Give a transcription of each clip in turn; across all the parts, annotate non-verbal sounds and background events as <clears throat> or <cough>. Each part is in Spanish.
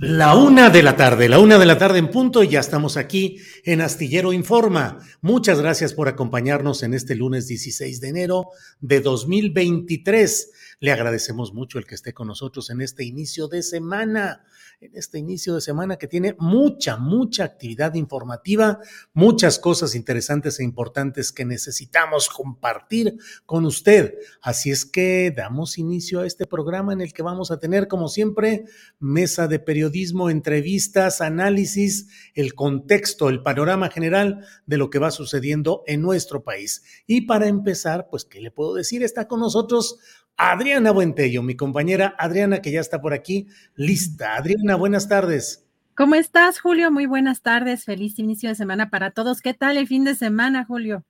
La una de la tarde, la una de la tarde en punto y ya estamos aquí en Astillero Informa. Muchas gracias por acompañarnos en este lunes 16 de enero de 2023. Le agradecemos mucho el que esté con nosotros en este inicio de semana, en este inicio de semana que tiene mucha, mucha actividad informativa, muchas cosas interesantes e importantes que necesitamos compartir con usted. Así es que damos inicio a este programa en el que vamos a tener, como siempre, mesa de periodismo, entrevistas, análisis, el contexto, el panorama general de lo que va sucediendo en nuestro país. Y para empezar, pues, ¿qué le puedo decir? Está con nosotros Adriana Buentello, mi compañera Adriana, que ya está por aquí, lista. Adriana, buenas tardes. ¿Cómo estás, Julio? Muy buenas tardes. Feliz inicio de semana para todos. ¿Qué tal el fin de semana, Julio?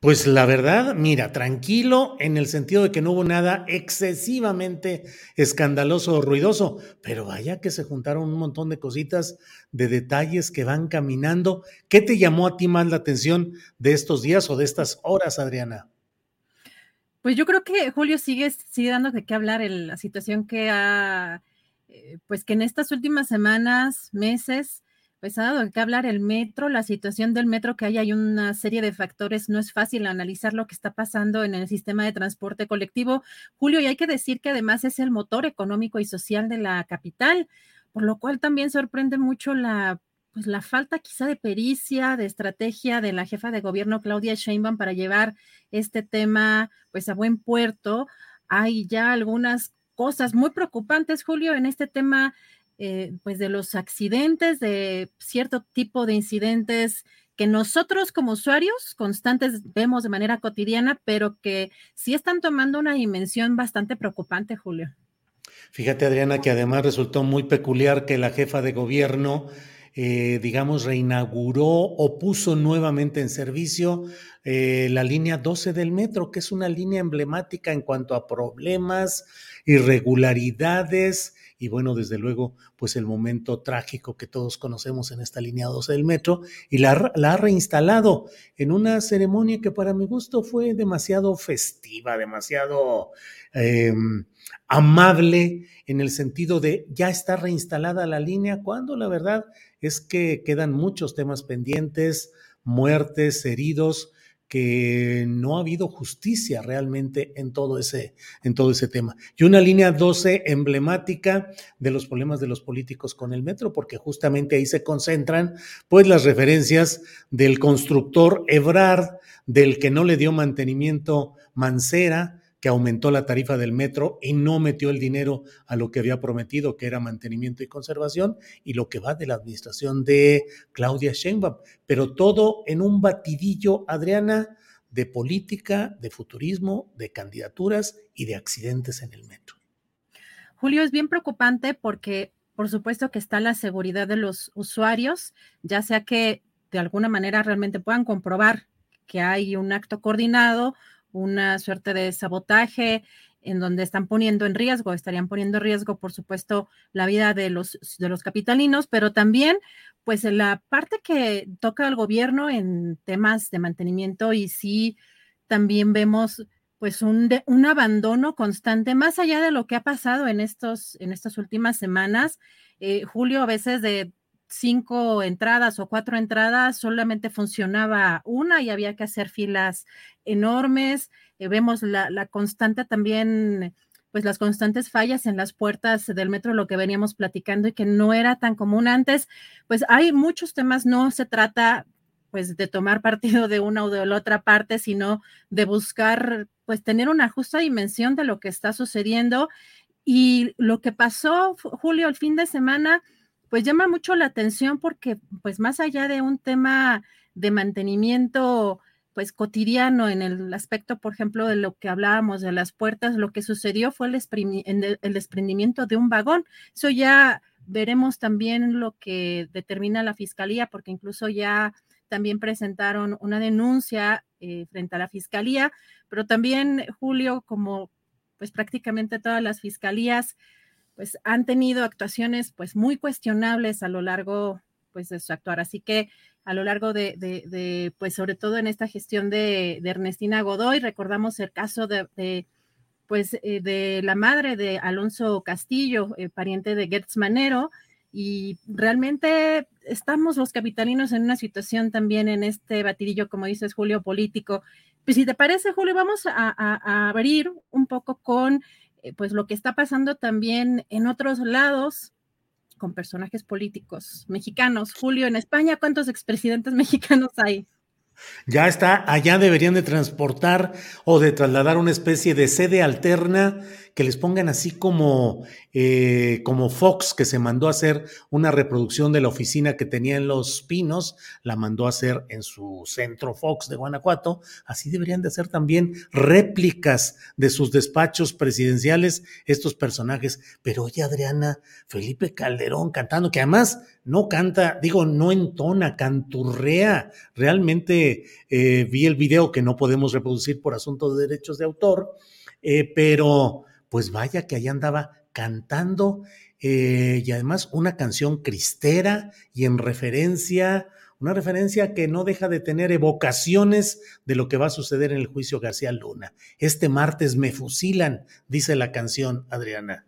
Pues la verdad, mira, tranquilo en el sentido de que no hubo nada excesivamente escandaloso o ruidoso, pero vaya que se juntaron un montón de cositas, de detalles que van caminando. ¿Qué te llamó a ti más la atención de estos días o de estas horas, Adriana? Pues yo creo que Julio sigue, sigue dando de qué hablar en la situación que ha, eh, pues que en estas últimas semanas, meses, pues ha dado de qué hablar el metro, la situación del metro, que hay, hay una serie de factores, no es fácil analizar lo que está pasando en el sistema de transporte colectivo. Julio, y hay que decir que además es el motor económico y social de la capital, por lo cual también sorprende mucho la pues la falta quizá de pericia, de estrategia de la jefa de gobierno Claudia Sheinbaum para llevar este tema pues a buen puerto. Hay ya algunas cosas muy preocupantes, Julio, en este tema eh, pues de los accidentes, de cierto tipo de incidentes que nosotros como usuarios constantes vemos de manera cotidiana, pero que sí están tomando una dimensión bastante preocupante, Julio. Fíjate, Adriana, que además resultó muy peculiar que la jefa de gobierno eh, digamos, reinauguró o puso nuevamente en servicio eh, la línea 12 del metro, que es una línea emblemática en cuanto a problemas, irregularidades y bueno, desde luego, pues el momento trágico que todos conocemos en esta línea 12 del metro y la, ha reinstalado en una ceremonia que para mi gusto fue demasiado festiva, demasiado... Eh, amable en el sentido de ya está reinstalada la línea, cuando la verdad es que quedan muchos temas pendientes, muertes, heridos, que no ha habido justicia realmente en todo ese, en todo ese tema. Y una línea 12 emblemática de los problemas de los políticos con el metro, porque justamente ahí se concentran pues las referencias del constructor Ebrard, del que no le dio mantenimiento Mancera, que aumentó la tarifa del metro y no metió el dinero a lo que había prometido, que era mantenimiento y conservación, y lo que va de la administración de Claudia Sheinbaum. Pero todo en un batidillo, Adriana, de política, de futurismo, de candidaturas y de accidentes en el metro. Julio, es bien preocupante porque, por supuesto, que está la seguridad de los usuarios, ya sea que de alguna manera realmente puedan comprobar que hay un acto coordinado una suerte de sabotaje en donde están poniendo en riesgo, estarían poniendo en riesgo, por supuesto, la vida de los, de los capitalinos, pero también, pues, la parte que toca al gobierno en temas de mantenimiento y sí, también vemos pues un, un, abandono constante, más allá de lo que ha pasado en, estos, en estas últimas semanas. Eh, Julio, a veces de cinco entradas o cuatro entradas, solamente funcionaba una y había que hacer filas enormes. Eh, vemos la, la, constante también, pues las constantes fallas en las puertas del metro, lo que veníamos platicando y que no era tan común antes. Pues hay muchos temas, no se trata pues de tomar <laughs> partido de una o de la otra parte, sino de buscar pues tener una justa dimensión de lo que está sucediendo. Y lo que pasó, Julio, el fin de semana, pues llama mucho la atención porque pues más allá de un tema de mantenimiento pues cotidiano en el aspecto, por ejemplo, de lo que hablábamos de las puertas, lo que sucedió fue el, desprendimiento de un vagón. Eso ya veremos también lo que determina la fiscalía, porque incluso ya también presentaron una denuncia eh, frente a la fiscalía, pero también Julio, como pues prácticamente todas las fiscalías, pues han tenido actuaciones pues muy cuestionables a lo largo pues de su actuar. Así que a lo largo de, pues sobre todo en esta gestión de, Ernestina Godoy, recordamos el caso de, pues eh, de la madre de Alonso Castillo, eh, pariente de Gertz Manero, y realmente estamos los capitalinos en una situación también en este batidillo, como dices, Julio, político. Pues si te parece, Julio, vamos a, abrir un poco con eh, pues lo que está pasando también en otros lados con personajes políticos mexicanos. Julio, en España, ¿cuántos expresidentes <laughs> mexicanos hay? Ya está, allá deberían de transportar o de trasladar una especie de sede alterna que les pongan así como, eh, como Fox, que se mandó a hacer una reproducción de la oficina que tenía en Los Pinos, la mandó a hacer en su centro Fox de Guanajuato. Así deberían de hacer también réplicas de sus despachos presidenciales estos personajes. Pero oye, Adriana, Felipe Calderón cantando, que además no canta, digo, no entona, canturrea. Realmente eh, vi el video que no podemos reproducir por asunto de derechos de autor, eh, pero pues vaya que allá andaba cantando eh, y además una canción cristera y en referencia, una referencia que no deja de tener evocaciones de lo que va a suceder en el juicio García Luna. Este martes me fusilan, dice la canción, Adriana.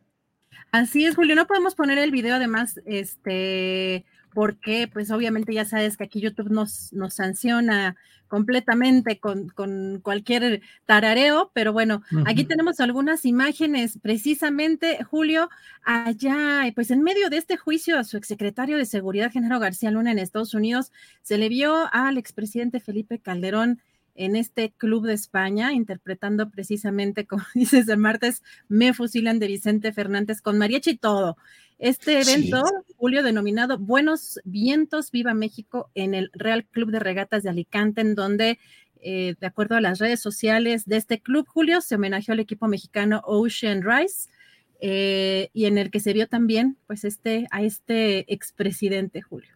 Así es, Julio, no podemos poner el video además, este, porque pues obviamente ya sabes que aquí YouTube nos, nos sanciona completamente con, con cualquier tarareo, pero bueno, aquí tenemos algunas imágenes precisamente, Julio, allá, pues en medio de este juicio a su exsecretario de Seguridad, General García Luna en Estados Unidos, se le vio al expresidente Felipe Calderón en este Club de España, interpretando precisamente, como <laughs> dices el martes, Me Fusilan de Vicente Fernández con mariachi y todo. Este evento, Julio, denominado Buenos Vientos, Viva México, en el Real Club de Regatas de Alicante, en donde, eh, de acuerdo a las redes sociales de este club, Julio, se homenajeó al equipo mexicano Ocean Rise, eh, y en el que se vio también, pues, este, a este expresidente, Julio.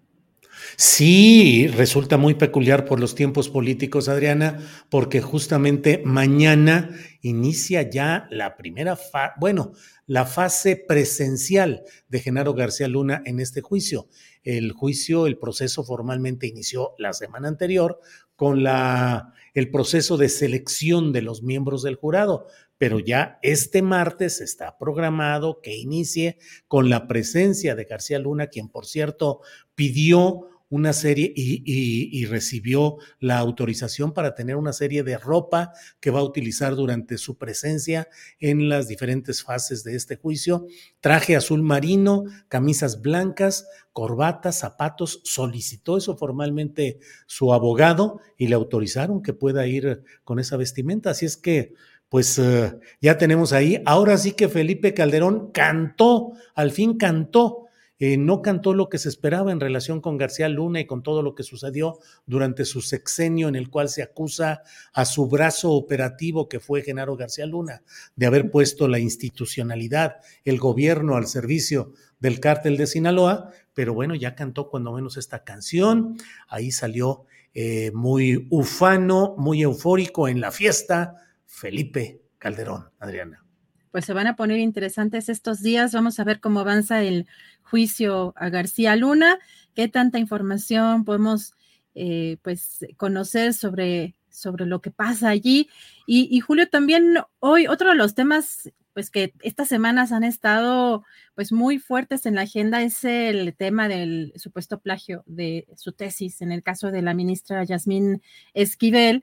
Sí, resulta muy peculiar por los tiempos políticos, Adriana, porque justamente mañana inicia ya la primera bueno, la fase presencial de Genaro García Luna en este juicio. El juicio, el proceso formalmente inició la semana anterior con la, el proceso de selección de los miembros del jurado, pero ya este martes está programado que inicie con la presencia de García Luna, quien por cierto pidió una serie y, recibió la autorización para tener una serie de ropa que va a utilizar durante su presencia en las diferentes fases de este juicio. Traje azul marino, camisas blancas, corbatas, zapatos. Solicitó eso formalmente su abogado y le autorizaron que pueda ir con esa vestimenta. Así es que pues eh, ya tenemos ahí. Ahora sí que Felipe Calderón cantó, al fin cantó eh, no cantó lo que se esperaba en relación con García Luna y con todo lo que sucedió durante su sexenio en el cual se acusa a su brazo operativo que fue Genaro García Luna de haber puesto la institucionalidad, el gobierno al servicio del cártel de Sinaloa, pero bueno, ya cantó cuando menos esta canción, ahí salió eh, muy ufano, muy eufórico en la fiesta, Felipe Calderón, Adriana. pues se van a poner interesantes estos días. Vamos a ver cómo avanza el juicio a García Luna, qué tanta información podemos eh, pues conocer sobre, sobre lo que pasa allí. Y, Julio, también hoy otro de los temas pues que estas semanas han estado pues muy fuertes en la agenda es el tema del supuesto plagio de su tesis en el caso de la ministra Yasmín Esquivel.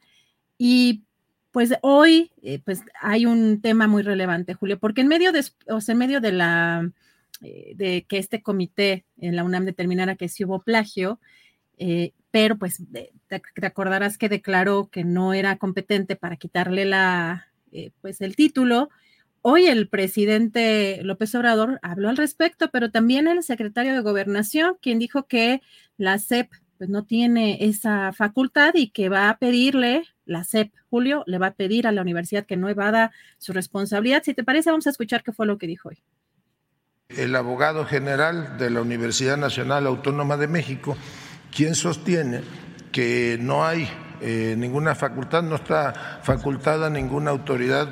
Y pues hoy eh, pues hay un tema muy relevante, Julio, porque en medio de, o sea, en medio de la de que este comité en la UNAM determinara que sí hubo plagio, eh, pero pues te, acordarás que declaró que no era competente para quitarle la pues el título Hoy el presidente López Obrador habló al respecto, pero también el secretario de Gobernación, quien dijo que la CEP pues, no tiene esa facultad y que va a pedirle, la CEP, Julio, le va a pedir a la universidad que no evada su responsabilidad. Si te parece, vamos a escuchar qué fue lo que dijo hoy. El abogado general de la Universidad Nacional Autónoma de México, quien sostiene que no hay eh, ninguna facultad, no está facultada ninguna autoridad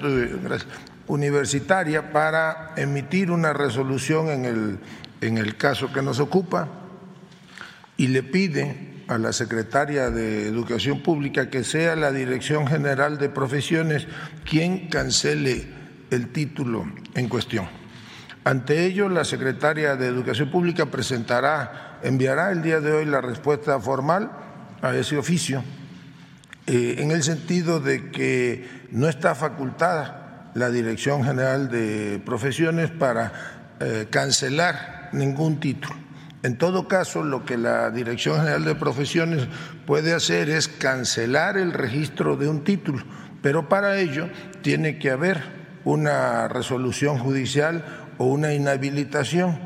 universitaria para emitir una resolución en el, en el caso que nos ocupa y le pide a la secretaria de Educación Pública que sea la Dirección General de Profesiones quien cancele el título en cuestión. Ante ello, la secretaria de Educación Pública presentará, enviará el día de hoy la respuesta formal a ese oficio, eh, en el sentido de que no está facultada la Dirección General de Profesiones para eh, cancelar ningún título. En todo caso, lo que la Dirección General de Profesiones puede hacer es cancelar el registro de un título, pero para ello tiene que haber una resolución judicial o una inhabilitación,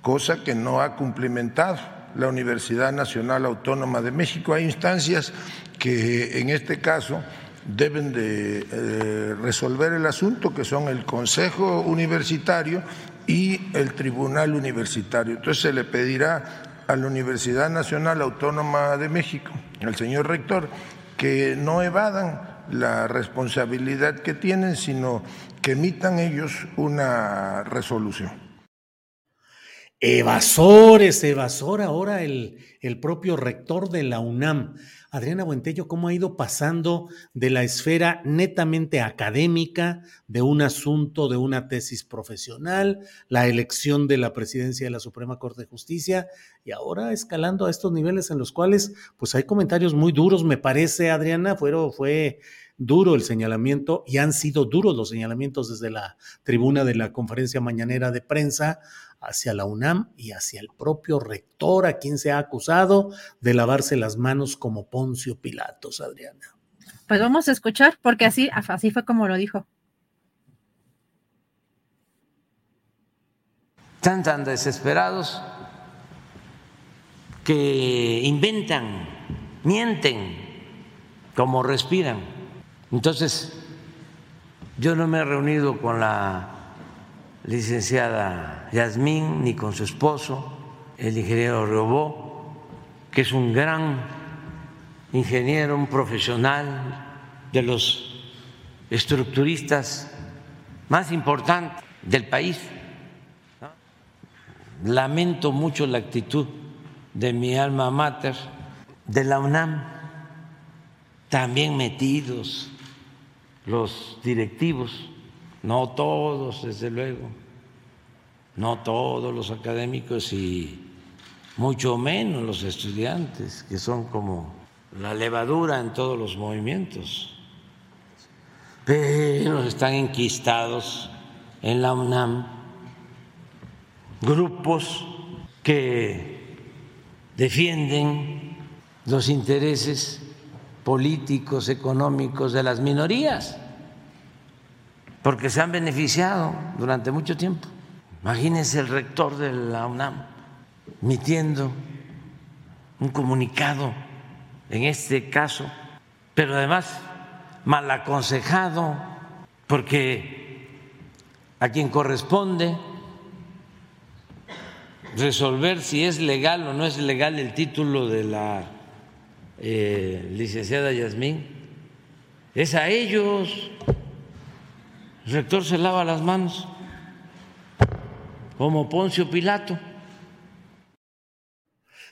cosa que no ha cumplimentado la Universidad Nacional Autónoma de México. Hay instancias que en este caso deben de eh, resolver el asunto, que son el Consejo Universitario y el Tribunal Universitario. Entonces se le pedirá a la Universidad Nacional Autónoma de México, al señor rector, que no evadan la responsabilidad que tienen, sino que emitan ellos una resolución. Evasores, evasor ahora el, el propio rector de la UNAM. Adriana Buentello, cómo ha ido pasando de la esfera netamente académica, de un asunto, de una tesis profesional, la elección de la presidencia de la Suprema Corte de Justicia, y ahora escalando a estos niveles en los cuales, pues hay comentarios muy duros, me parece, Adriana, fueron, fue duro el señalamiento y han sido duros los señalamientos desde la tribuna de la conferencia mañanera de prensa hacia la UNAM y hacia el propio rector, a quien se ha acusado de lavarse las manos como Poncio Pilatos, Adriana. Pues vamos a escuchar, porque así, así fue como lo dijo. Están tan desesperados que inventan, mienten, como respiran. Entonces, yo no me he reunido con la licenciada Yasmín ni con su esposo, el ingeniero Robó, que es un gran ingeniero, un profesional de los estructuristas más importantes del país. Lamento mucho la actitud de mi alma mater, de la UNAM, también metidos los directivos. No todos, desde luego, no todos los académicos y mucho menos los estudiantes, que son como la levadura en todos los movimientos, pero están enquistados en la UNAM grupos que defienden los intereses políticos, económicos de las minorías porque se han beneficiado durante mucho tiempo. Imagínense el rector de la UNAM emitiendo un comunicado en este caso, pero además mal aconsejado, porque a quien corresponde resolver si es legal o no es legal el título de la eh, licenciada Yasmín, es a ellos El rector se lava las manos como Poncio Pilato.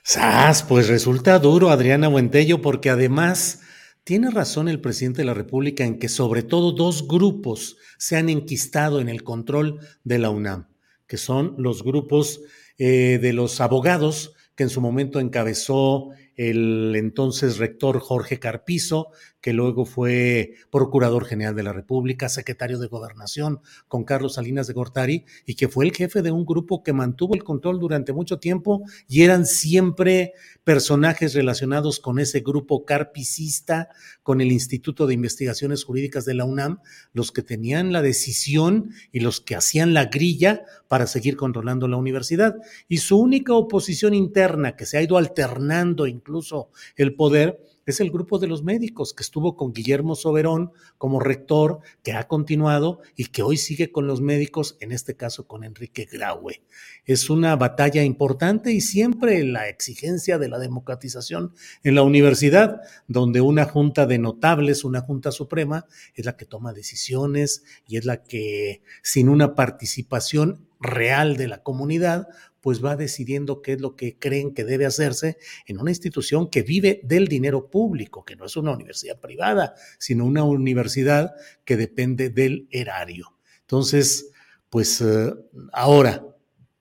¡Sas! Pues resulta duro, Adriana Buentello, porque además tiene razón el presidente de la República en que sobre todo dos grupos se han enquistado en el control de la UNAM, que son los grupos eh, de los abogados que en su momento encabezó el entonces rector Jorge Carpizo, que luego fue procurador general de la República, secretario de Gobernación con Carlos Salinas de Gortari, y que fue el jefe de un grupo que mantuvo el control durante mucho tiempo y eran siempre personajes relacionados con ese grupo carpicista, con el Instituto de Investigaciones Jurídicas de la UNAM, los que tenían la decisión y los que hacían la grilla para seguir controlando la universidad. Y su única oposición interna, que se ha ido alternando incluso el poder, es el grupo de los médicos que estuvo con Guillermo Soberón como rector, que ha continuado y que hoy sigue con los médicos, en este caso con Enrique Graue. Es una batalla importante y siempre la exigencia de la democratización en la universidad, donde una junta de notables, una junta suprema, es la que toma decisiones y es la que, sin una participación real de la comunidad, pues va decidiendo qué es lo que creen que debe hacerse en una institución que vive del dinero público, que no es una universidad privada, sino una universidad que depende del erario. Entonces, pues eh, ahora,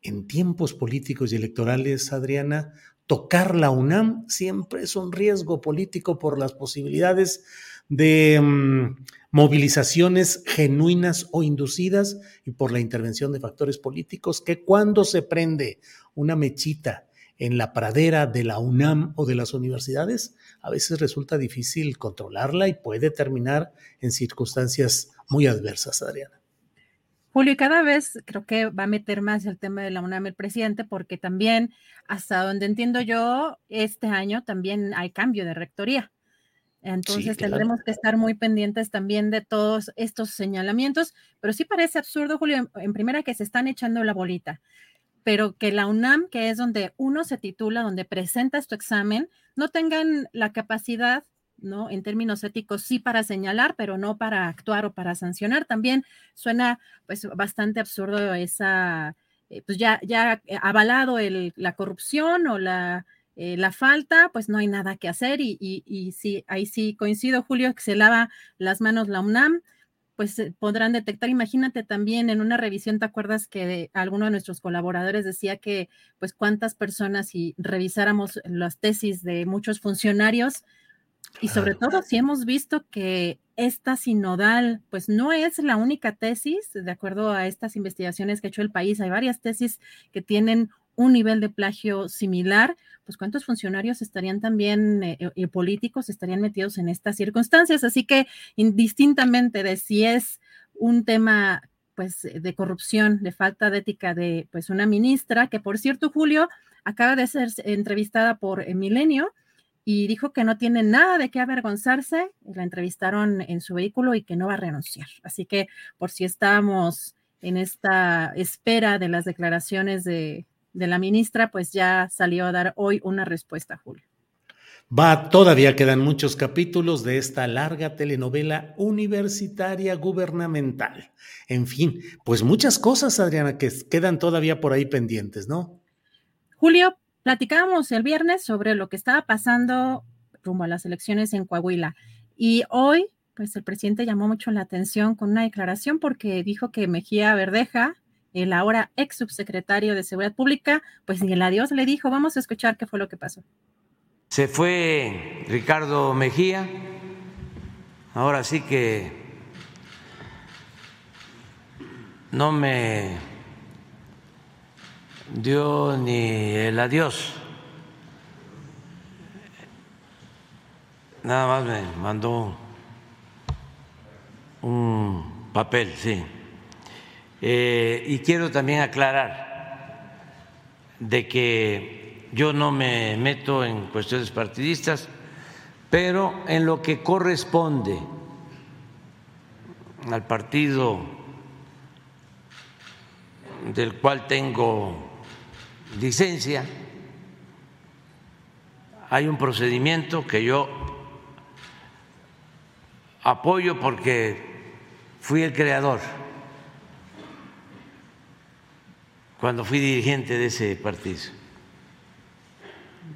en tiempos políticos y electorales, Adriana, tocar la UNAM siempre es un riesgo político por las posibilidades de mm, movilizaciones genuinas o inducidas y por la intervención de factores políticos que cuando se prende una mechita en la pradera de la UNAM o de las universidades, a veces resulta difícil controlarla y puede terminar en circunstancias muy adversas, Adriana. Julio, y cada vez creo que va a meter más el tema de la UNAM el presidente, porque también, hasta donde entiendo yo, este año también hay cambio de rectoría. Entonces tendremos que estar muy pendientes también de todos estos señalamientos, pero sí parece absurdo, Julio, en, primera que se están echando la bolita, pero que la UNAM, que es donde uno se titula, donde presentas tu examen, no tengan la capacidad, ¿no? En términos éticos, sí para señalar, pero no para actuar o para sancionar. También suena pues bastante absurdo esa, eh, pues ya, ya avalado el, la corrupción o la eh, la falta, pues no hay nada que hacer y, y, sí, ahí sí coincido, Julio, que se lava las manos la UNAM, pues eh, podrán detectar, imagínate también en una revisión, ¿te acuerdas que alguno de nuestros colaboradores decía que pues cuántas personas si revisáramos las tesis de muchos funcionarios y sobre todo si hemos visto que esta sinodal, pues no es la única tesis, de acuerdo a estas investigaciones que ha hecho el país, hay varias tesis que tienen un nivel de plagio similar, pues cuántos funcionarios estarían también eh, eh, políticos estarían metidos en estas circunstancias. Así que indistintamente de si es un tema pues de corrupción, de falta de ética de pues una ministra, que por cierto, Julio, acaba de ser entrevistada por Milenio y dijo que no tiene nada de qué avergonzarse, la entrevistaron en su vehículo y que no va a renunciar. Así que por si estamos en esta espera de las declaraciones de, de la ministra, pues ya salió a dar hoy una respuesta, Julio. Va, todavía quedan muchos capítulos de esta larga telenovela universitaria gubernamental. En fin, pues muchas cosas, Adriana, que quedan todavía por ahí pendientes, ¿no? Julio, platicábamos el viernes sobre lo que estaba pasando rumbo a las elecciones en Coahuila y hoy, pues el presidente llamó mucho la atención con una declaración porque dijo que Mejía Verdeja el ahora ex subsecretario de Seguridad Pública, pues ni el adiós le dijo. Vamos a escuchar qué fue lo que pasó. Se fue Ricardo Mejía, ahora sí que no me dio ni el adiós, nada más me mandó un papel, sí. Eh, y quiero también aclarar de que yo no me meto en cuestiones partidistas, pero en lo que corresponde al partido del cual tengo licencia, hay un procedimiento que yo apoyo porque fui el creador cuando fui dirigente de ese partido,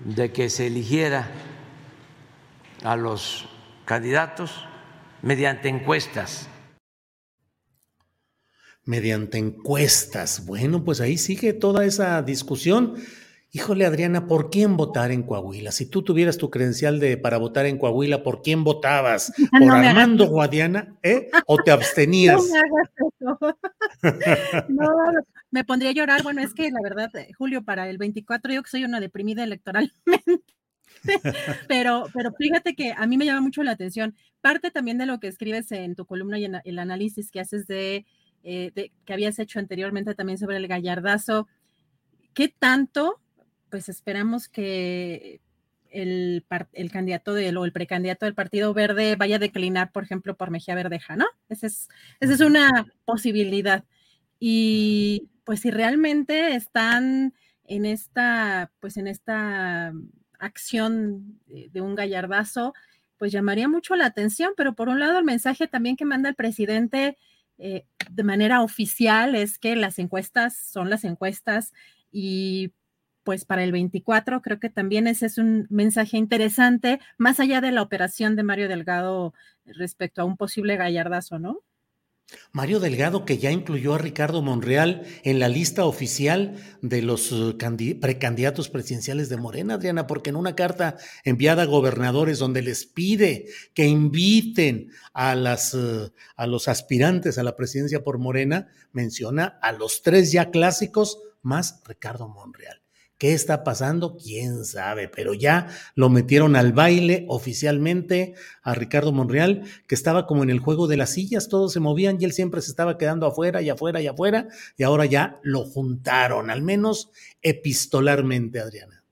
de que se eligiera a los candidatos mediante encuestas. Mediante encuestas. Bueno, pues ahí sigue toda esa discusión. Híjole, Adriana, ¿por quién votar en Coahuila? Si tú tuvieras tu credencial de para votar en Coahuila, ¿por quién votabas? <laughs> ¿Por Armando Guadiana? ¿Eh? <laughs> ¿O te abstenías? No me hagas eso. <laughs> no, me pondría a llorar. Bueno, es que la verdad, eh, Julio, para el 24 yo que soy una deprimida electoralmente. <laughs> pero, pero fíjate que a mí me llama mucho la atención. Parte también de lo que escribes en tu columna y en el análisis que haces de, eh, de que habías hecho anteriormente también sobre el gallardazo. ¿Qué tanto pues esperamos que el, el candidato del, o el precandidato del Partido Verde vaya a declinar, por ejemplo, por Mejía Verdeja, ¿no? Esa es, esa es una posibilidad. Y pues si realmente están en esta, pues en esta acción de, un gallardazo, pues llamaría mucho la atención, pero por un lado el mensaje también que manda el presidente eh, de manera oficial es que las encuestas son las encuestas y pues para el 24 creo que también ese es un mensaje interesante, más allá de la operación de Mario Delgado respecto a un posible gallardazo, ¿no? Mario Delgado, que ya incluyó a Ricardo Monreal en la lista oficial de los uh, precandidatos presidenciales de Morena, Adriana, porque en una carta enviada a gobernadores donde les pide que inviten a, a los aspirantes a la presidencia por Morena, menciona a los tres ya clásicos más Ricardo Monreal. ¿Qué está pasando? ¿Quién sabe? Pero ya lo metieron al baile oficialmente a Ricardo Monreal, que estaba como en el juego de las sillas, todos se movían y él siempre se estaba quedando afuera y afuera y afuera, y ahora ya lo juntaron, al menos epistolarmente, Adriana.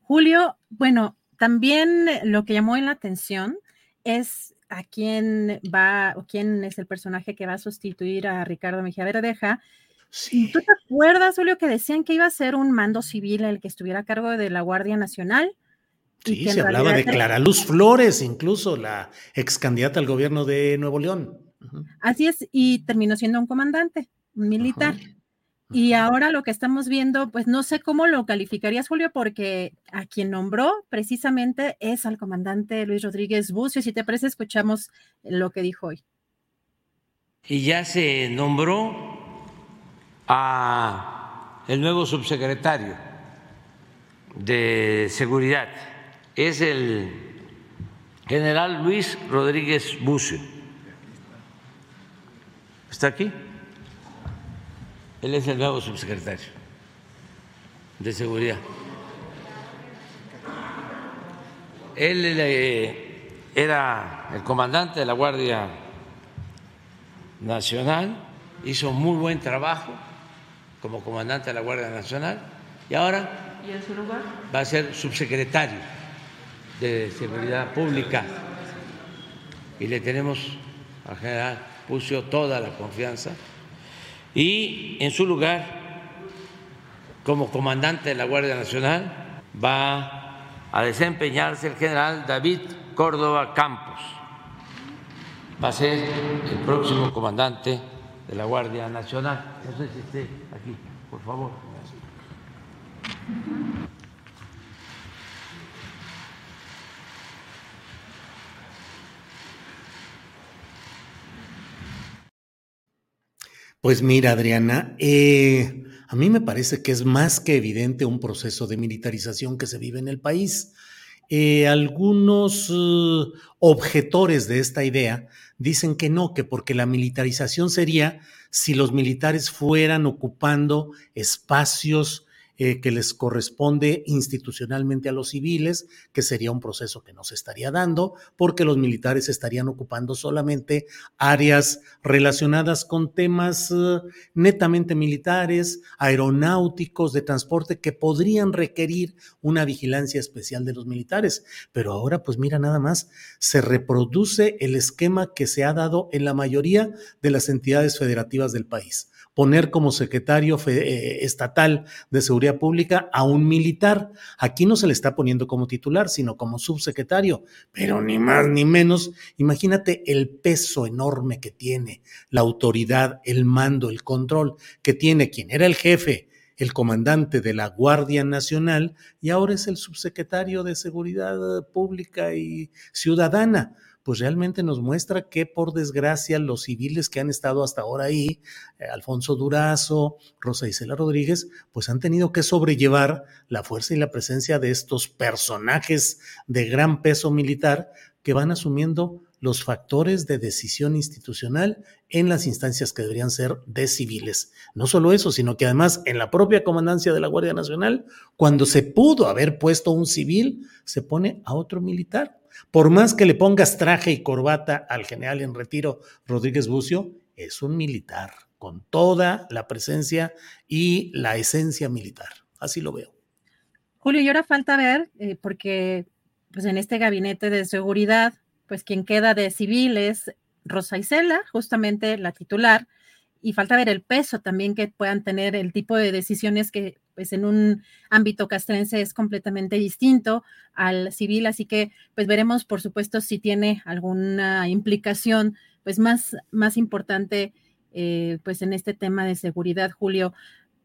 Julio, bueno, también lo que llamó la atención es a quién va o quién es el personaje que va a sustituir a Ricardo Mejía Verdeja ¿Tú te acuerdas, Julio, que decían que iba a ser un mando civil el que estuviera a cargo de la Guardia Nacional? Sí, se hablaba de Clara Luz Flores, incluso la ex candidata al gobierno de Nuevo León. Así es, y terminó siendo un comandante, un militar. Y ahora lo que estamos viendo, pues no sé cómo lo calificarías, Julio, porque a quien nombró precisamente es al comandante Luis Rodríguez Bucio. Si te parece, escuchamos lo que dijo hoy. Y ya se nombró a el nuevo subsecretario de Seguridad. Es el general Luis Rodríguez Bucio. ¿Está aquí? Él es el nuevo subsecretario de Seguridad. Él eh, era el comandante de la Guardia Nacional, hizo muy buen trabajo como comandante de la Guardia Nacional y ahora ¿Y en su lugar? va a ser subsecretario de Seguridad Pública y le tenemos al general Pucio toda la confianza y en su lugar como comandante de la Guardia Nacional va a desempeñarse el general David Córdoba Campos. Va a ser el próximo comandante de la Guardia Nacional. No sé si esté aquí, por favor. Pues mira, Adriana, eh, a mí me parece que es más que evidente un proceso de militarización que se vive en el país. Eh, algunos uh, objetores de esta idea dicen que no, que porque la militarización sería si los militares fueran ocupando espacios eh, que les corresponde institucionalmente a los civiles, que sería un proceso que no se estaría dando, porque los militares estarían ocupando solamente áreas relacionadas con temas eh, netamente militares, aeronáuticos, de transporte, que podrían requerir una vigilancia especial de los militares. Pero ahora, pues mira, nada más, se reproduce el esquema que se ha dado en la mayoría de las entidades federativas del país poner como secretario eh, estatal de Seguridad Pública a un militar. Aquí no se le está poniendo como titular, sino como subsecretario, pero ni más ni menos. Imagínate el peso enorme que tiene la autoridad, el mando, el control que tiene quien era el jefe el comandante de la Guardia Nacional y ahora es el subsecretario de Seguridad Pública y Ciudadana. Pues realmente nos muestra que por desgracia los civiles que han estado hasta ahora ahí, eh, Alfonso Durazo, Rosa Isela Rodríguez, pues han tenido que sobrellevar la fuerza y la presencia de estos personajes de gran peso militar que van asumiendo los factores de decisión institucional en las instancias que deberían ser de civiles. No solo eso, sino que además en la propia comandancia de la Guardia Nacional, cuando se pudo haber puesto un civil, se pone a otro militar. Por más que le pongas traje y corbata al general en retiro Rodríguez Bucio, es un militar con toda la presencia y la esencia militar. Así lo veo. Julio, y ahora falta ver, eh, porque pues en este gabinete de seguridad pues quien queda de civil es Rosa Isela, justamente la titular, y falta ver el peso también que puedan tener el tipo de decisiones que pues en un ámbito castrense es completamente distinto al civil, así que pues veremos por supuesto si tiene alguna implicación pues más, más importante eh, pues en este tema de seguridad, Julio.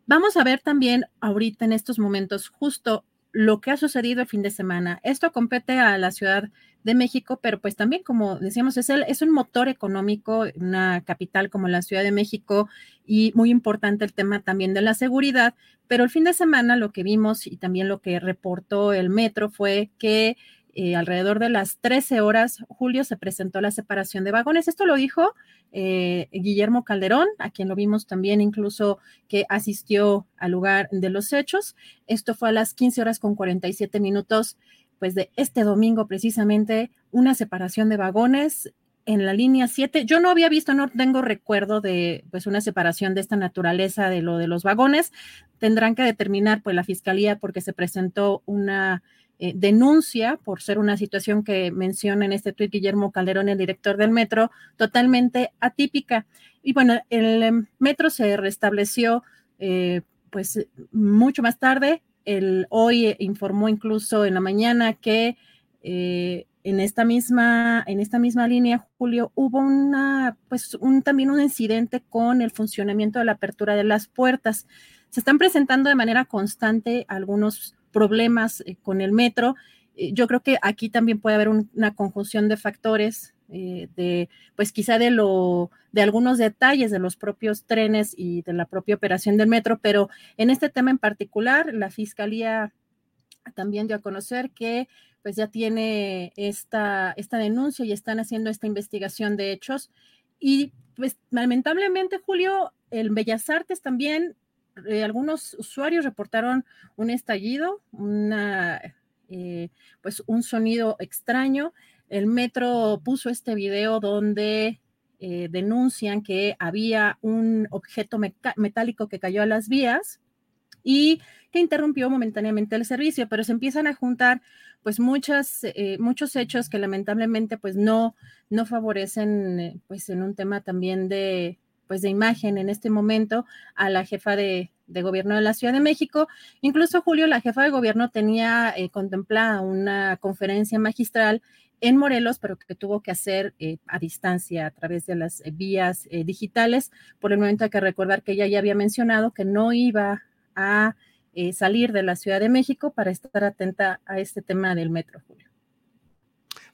Vamos a ver también ahorita en estos momentos justo lo que ha sucedido el fin de semana. Esto compete a la Ciudad de México, pero pues también, como decíamos, es, el, es un motor económico, una capital como la Ciudad de México y muy importante el tema también de la seguridad. Pero el fin de semana lo que vimos y también lo que reportó el metro fue que eh, alrededor de las 13 horas, Julio, se presentó la separación de vagones. Esto lo dijo eh, Guillermo Calderón, a quien lo vimos también incluso que asistió al lugar de los hechos. Esto fue a las 15 horas con 47 minutos, pues de este domingo precisamente, una separación de vagones en la línea 7. Yo no había visto, no tengo recuerdo de pues una separación de esta naturaleza de lo de los vagones. Tendrán que determinar pues la fiscalía porque se presentó una eh, denuncia por ser una situación que menciona en este tuit Guillermo Calderón, el director del metro, totalmente atípica. Y bueno, el em, metro se restableció eh, pues mucho más tarde. El, hoy informó incluso en la mañana que eh, en esta misma, en esta misma línea, Julio, hubo una, pues un, también un incidente con el funcionamiento de la apertura de las puertas. Se están presentando de manera constante algunos problemas eh, con el metro. Eh, yo creo que aquí también puede haber una conjunción de factores, eh, de, pues quizá de lo, de algunos detalles de los propios trenes y de la propia operación del metro, pero en este tema en particular, la fiscalía también dio a conocer que pues ya tiene esta, esta denuncia y están haciendo esta investigación de hechos. Y pues lamentablemente, Julio, en Bellas Artes también eh, algunos usuarios reportaron un estallido, una, eh, pues un sonido extraño. El metro puso este video donde eh, denuncian que había un objeto metálico que cayó a las vías y que interrumpió momentáneamente el servicio, pero se empiezan a juntar pues muchas, muchos hechos que lamentablemente pues no, no favorecen pues en un tema también de, pues de imagen en este momento a la jefa de, gobierno de la Ciudad de México. Incluso Julio, la jefa de gobierno tenía eh, contemplada una conferencia magistral en Morelos, pero que tuvo que hacer eh, a distancia a través de las vías eh, digitales. Por el momento hay que recordar que ella ya había mencionado que no iba a salir de la Ciudad de México para estar atenta a este tema del metro, Julio.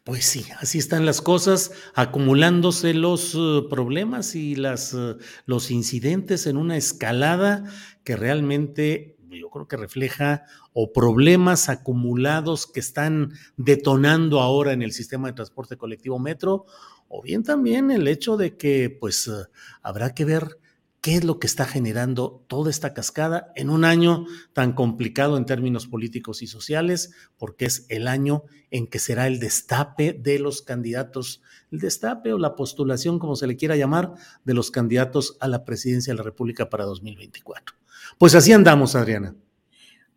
Pues sí, así están las cosas, acumulándose los eh, problemas y las, eh, los incidentes en una escalada que realmente yo creo que refleja o problemas acumulados que están detonando ahora en el sistema de transporte colectivo metro, o bien también el hecho de que pues eh, habrá que ver qué es lo que está generando toda esta cascada en un año tan complicado en términos políticos y sociales, porque es el año en que será el destape de los candidatos, el destape o la postulación, como se le quiera llamar, de los candidatos a la presidencia de la República para 2024. Pues así andamos, Adriana.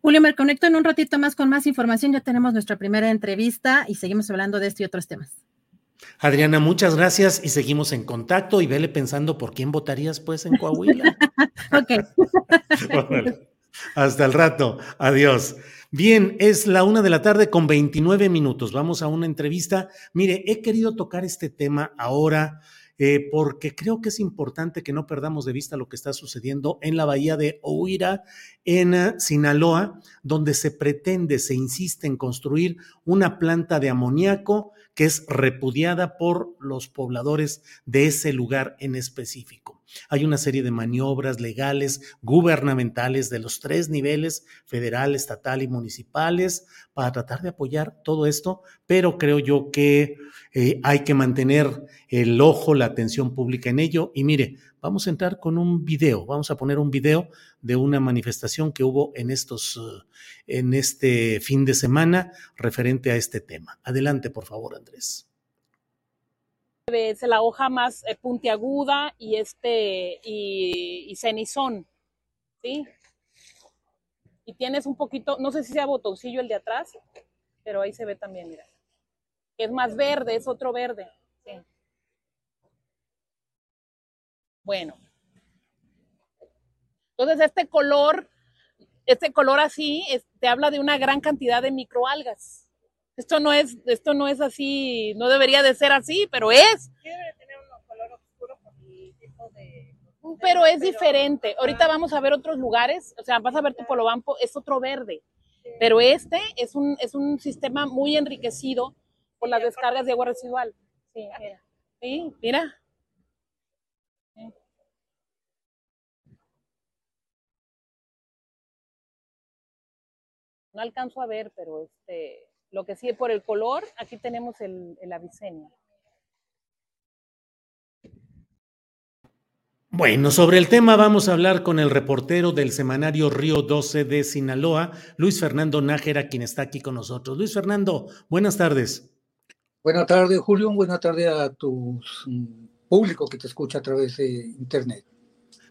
Julio, me conecto en un ratito más con más información. Ya tenemos nuestra primera entrevista y seguimos hablando de este y otros temas. Adriana, muchas gracias y seguimos en contacto y vele pensando por quién votarías pues en Coahuila. <laughs> ok. <laughs> hasta el rato. Adiós. Bien, es la una de la tarde con 29 minutos. Vamos a una entrevista. Mire, he querido tocar este tema ahora eh, porque creo que es importante que no perdamos de vista lo que está sucediendo en la bahía de Oira, en eh, Sinaloa, donde se pretende, se insiste en construir una planta de amoníaco que es repudiada por los pobladores de ese lugar en específico. Hay una serie de maniobras legales, gubernamentales de los tres niveles, federal, estatal y municipales, para tratar de apoyar todo esto, pero creo yo que eh, hay que mantener el ojo, la atención pública en ello. Y mire, vamos a entrar con un video, vamos a poner un video de una manifestación que hubo en estos, en este fin de semana referente a este tema. Adelante, por favor, Andrés es la hoja más eh, puntiaguda y este y, cenizón, ¿sí? Y tienes un poquito, no sé si sea botoncillo el de atrás, pero ahí se ve también, mira. Es más verde, es otro verde. Sí. Bueno. Entonces este color, este color así, te habla de una gran cantidad de microalgas. Esto no es, esto no es así, no debería de ser así, pero es. tener un color oscuro por el tipo de. Pero es diferente. Ahorita vamos a ver otros lugares, o sea, vas a ver tu polobampo, es otro verde. Pero este es un, es un sistema muy enriquecido por las descargas de agua residual. Sí, mira. Sí, mira. No alcanzo a ver, pero este lo que sí por el color, aquí tenemos el, el Bueno, sobre el tema vamos a hablar con el reportero del semanario Río 12 de Sinaloa, Luis Fernando Nájera, quien está aquí con nosotros. Luis Fernando, buenas tardes. Buenas tardes, Julio. Buenas tardes a tu público que te escucha a través de Internet.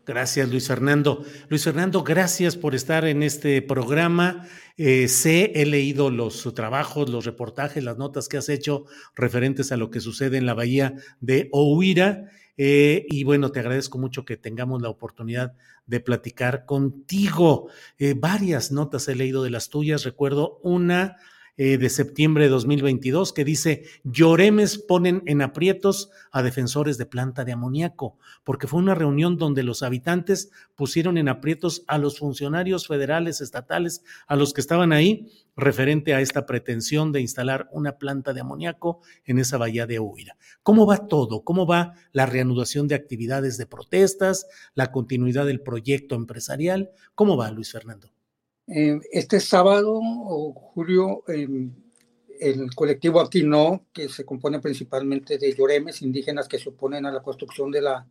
Gracias, Luis Fernando. Luis Fernando, gracias por estar en este programa. Eh, sé, he leído los trabajos, los reportajes, las notas que has hecho referentes a lo que sucede en la bahía de Ohuira. Eh, y bueno, te agradezco mucho que tengamos la oportunidad de platicar contigo. Eh, varias notas he leído de las tuyas. Recuerdo una eh, de septiembre de 2022 que dice, Lloremes ponen en aprietos a defensores de planta de amoníaco, porque fue una reunión donde los habitantes pusieron en aprietos a los funcionarios federales, estatales, a los que estaban ahí, referente a esta pretensión de instalar una planta de amoníaco en esa bahía de Huira. ¿Cómo va todo? ¿Cómo va la reanudación de actividades de protestas, la continuidad del proyecto empresarial? ¿Cómo va, Luis Fernando? Eh, este sábado, Julio, em, el colectivo Aquino, que se compone principalmente de lloremes indígenas que se oponen a la construcción de la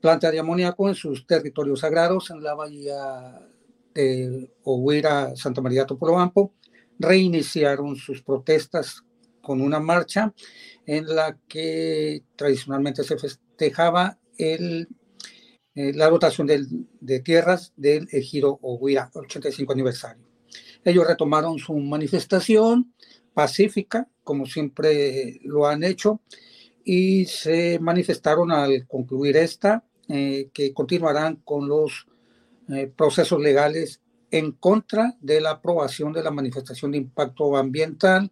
planta de amoníaco en sus territorios sagrados en la bahía de Ohuira, Santa María Topolobampo, reiniciaron sus protestas con una marcha en la que tradicionalmente se festejaba el eh, la dotación de tierras del ejido Oguira, 85 aniversario. Ellos retomaron su manifestación pacífica, como siempre lo han hecho, y se manifestaron al concluir esta, eh, que continuarán con los eh, procesos legales en contra de la aprobación de la manifestación de impacto ambiental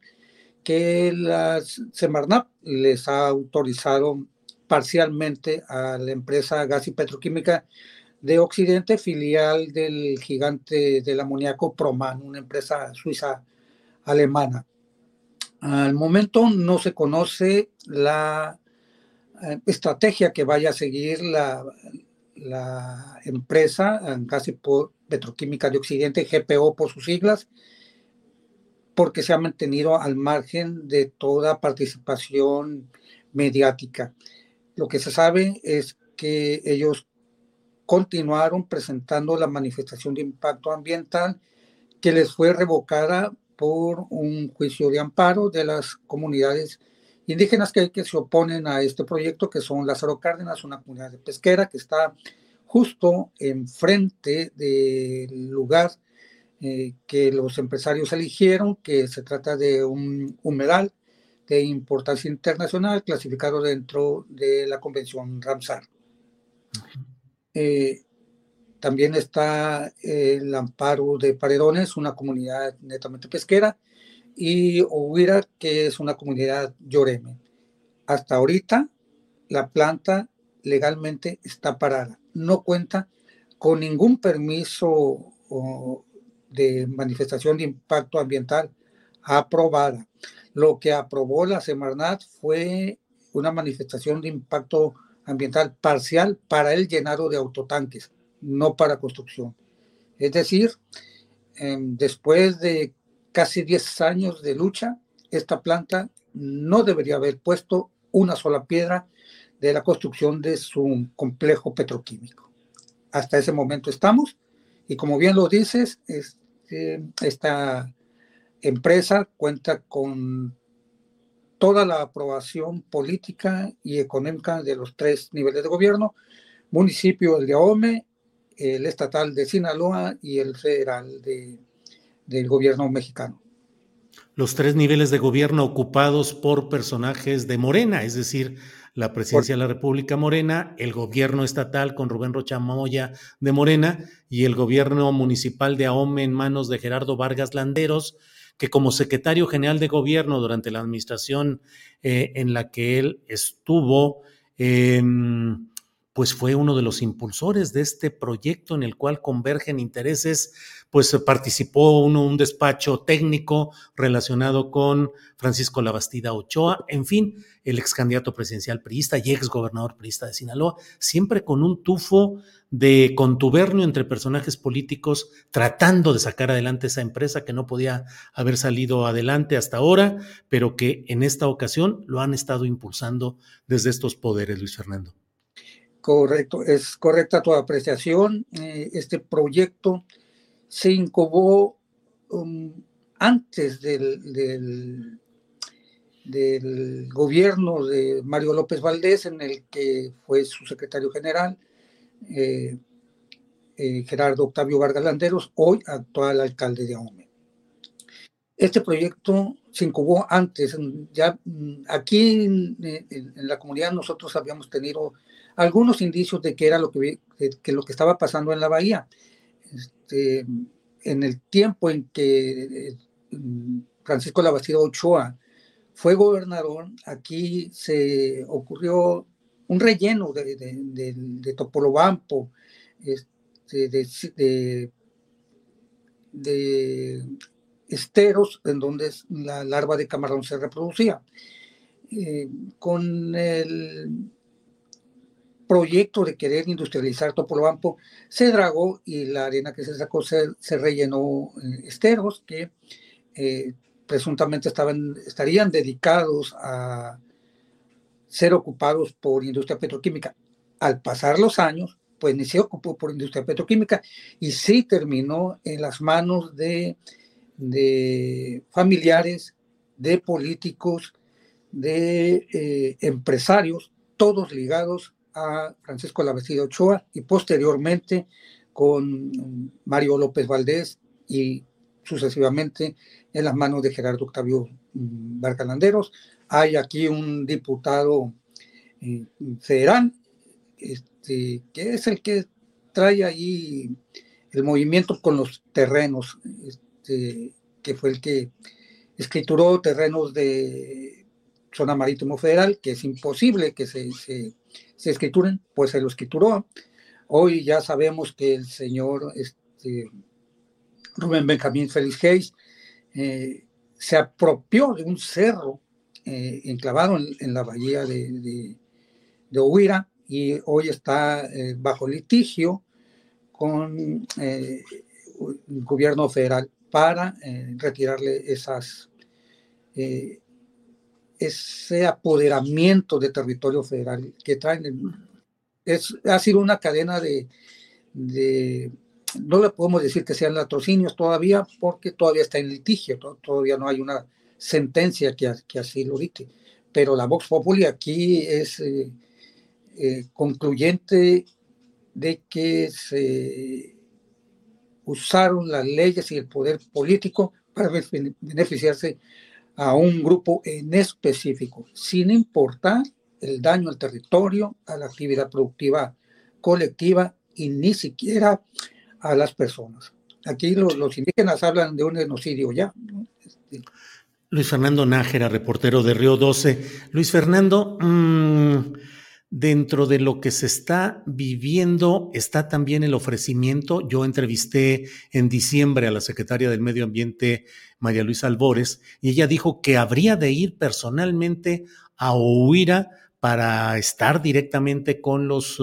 que la Semarnap les ha autorizado parcialmente a la empresa gas y petroquímica de Occidente, filial del gigante del amoníaco Proman, una empresa suiza alemana. Al momento no se conoce la eh, estrategia que vaya a seguir la, la empresa Gas y Petroquímica de Occidente, GPO por sus siglas, porque se ha mantenido al margen de toda participación mediática. Lo que se sabe es que ellos continuaron presentando la manifestación de impacto ambiental que les fue revocada por un juicio de amparo de las comunidades indígenas que, se oponen a este proyecto, que son Lázaro Cárdenas, una comunidad de pesquera que está justo enfrente del lugar eh, que los empresarios eligieron, que se trata de un humedal de importancia internacional clasificado dentro de la Convención Ramsar. Eh, también está el amparo de Paredones, una comunidad netamente pesquera, y Huira, que es una comunidad lloreme. Hasta ahorita, la planta legalmente está parada. No cuenta con ningún permiso de manifestación de impacto ambiental aprobada. Lo que aprobó la Semarnat fue una manifestación de impacto ambiental parcial para el llenado de autotanques, no para construcción. Es decir, em, después de casi 10 años de lucha, esta planta no debería haber puesto una sola piedra de la construcción de su complejo petroquímico. Hasta ese momento estamos y como bien lo dices, este, esta empresa cuenta con toda la aprobación política y económica de los tres niveles de gobierno, municipio, de Ahome, el estatal de Sinaloa y el federal de, del gobierno mexicano. Los tres niveles de gobierno ocupados por personajes de Morena, es decir, la presidencia de la República Morena, el gobierno estatal con Rubén Rocha Moya de Morena y el gobierno municipal de Ahome en manos de Gerardo Vargas Landeros, que como secretario general de gobierno durante la administración eh, en la que él estuvo, em, pues fue uno de los impulsores de este proyecto en el cual convergen intereses pues participó uno un despacho técnico relacionado con Francisco Labastida Ochoa, en fin, el ex candidato presidencial priista y ex gobernador priista de Sinaloa, siempre con un tufo de contubernio entre personajes políticos tratando de sacar adelante esa empresa que no podía haber salido adelante hasta ahora, pero que en esta ocasión lo han estado impulsando desde estos poderes, Luis Fernando. Correcto, es correcta tu apreciación. Eh, este proyecto se incubó um, antes del, gobierno de Mario López Valdés, en el que fue su secretario general, eh, eh, Gerardo Octavio Vargas Landeros, hoy actual alcalde de Ahome. Este proyecto se incubó antes, ya mm, aquí en, la comunidad nosotros habíamos tenido algunos indicios de que era lo que, que lo que estaba pasando en la bahía este, en el tiempo en que eh, Francisco Labastida Ochoa fue gobernador, aquí se ocurrió un relleno de, de, Topolobampo, este, de, esteros en donde la larva de camarón se reproducía. Eh, con el proyecto de querer industrializar Topolobampo se dragó y la arena que se sacó se, rellenó en esteros que eh, presuntamente estaban, estarían dedicados a ser ocupados por industria petroquímica. Al pasar los años, pues ni se ocupó por industria petroquímica y sí terminó en las manos de, de familiares, de políticos, de eh, empresarios, todos ligados a Francisco Lavestida Ochoa y posteriormente con Mario López Valdés y sucesivamente en las manos de Gerardo Octavio mm, Barcalanderos. Hay aquí un diputado eh, federal este, que es el que trae ahí el movimiento con los terrenos, este, que fue el que escrituró terrenos de zona marítimo federal, que es imposible que se se escrituren, pues se lo escrituró. Hoy ya sabemos que el señor este, Rubén Benjamín Félix Hayes eh, se apropió de un cerro eh, enclavado en, la bahía de, de, de, y hoy está eh, bajo litigio con el gobierno federal para retirarle esas ese apoderamiento de territorio federal que traen. Es, ha sido una cadena de, no le podemos decir que sean latrocinios todavía, porque todavía está en litigio, todavía no hay una sentencia que, que así lo dite. Pero la Vox Populi aquí es eh, eh, concluyente de que se usaron las leyes y el poder político para beneficiarse a un grupo en específico, sin importar el daño al territorio, a la actividad productiva colectiva y ni siquiera a las personas. Aquí los, indígenas hablan de un genocidio ya. Este, Luis Fernando Nájera, reportero de Río 12. Luis Fernando, mmm, Dentro de lo que se está viviendo está también el ofrecimiento. Yo entrevisté en diciembre a la secretaria del Medio Ambiente, María Luisa Albores, y ella dijo que habría de ir personalmente a Ohuira para estar directamente con los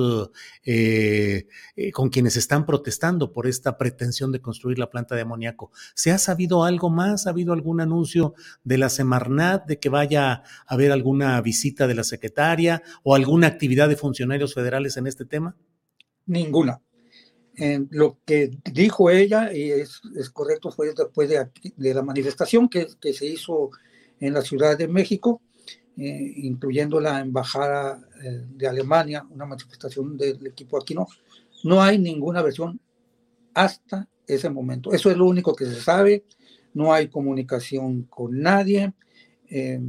eh, eh, con quienes están protestando por esta pretensión de construir la planta de amoníaco. ¿Se ha sabido algo más? ¿Ha habido algún anuncio de la Semarnat de que vaya a haber alguna visita de la secretaria o alguna actividad de funcionarios federales en este tema? Ninguna. lo que dijo ella, y es, correcto, fue después de, la manifestación que se hizo en la Ciudad de México, eh, incluyendo la embajada eh, de Alemania, una manifestación del equipo aquí no. Hay ninguna versión hasta ese momento. Eso es lo único que se sabe. No hay comunicación con nadie. Eh,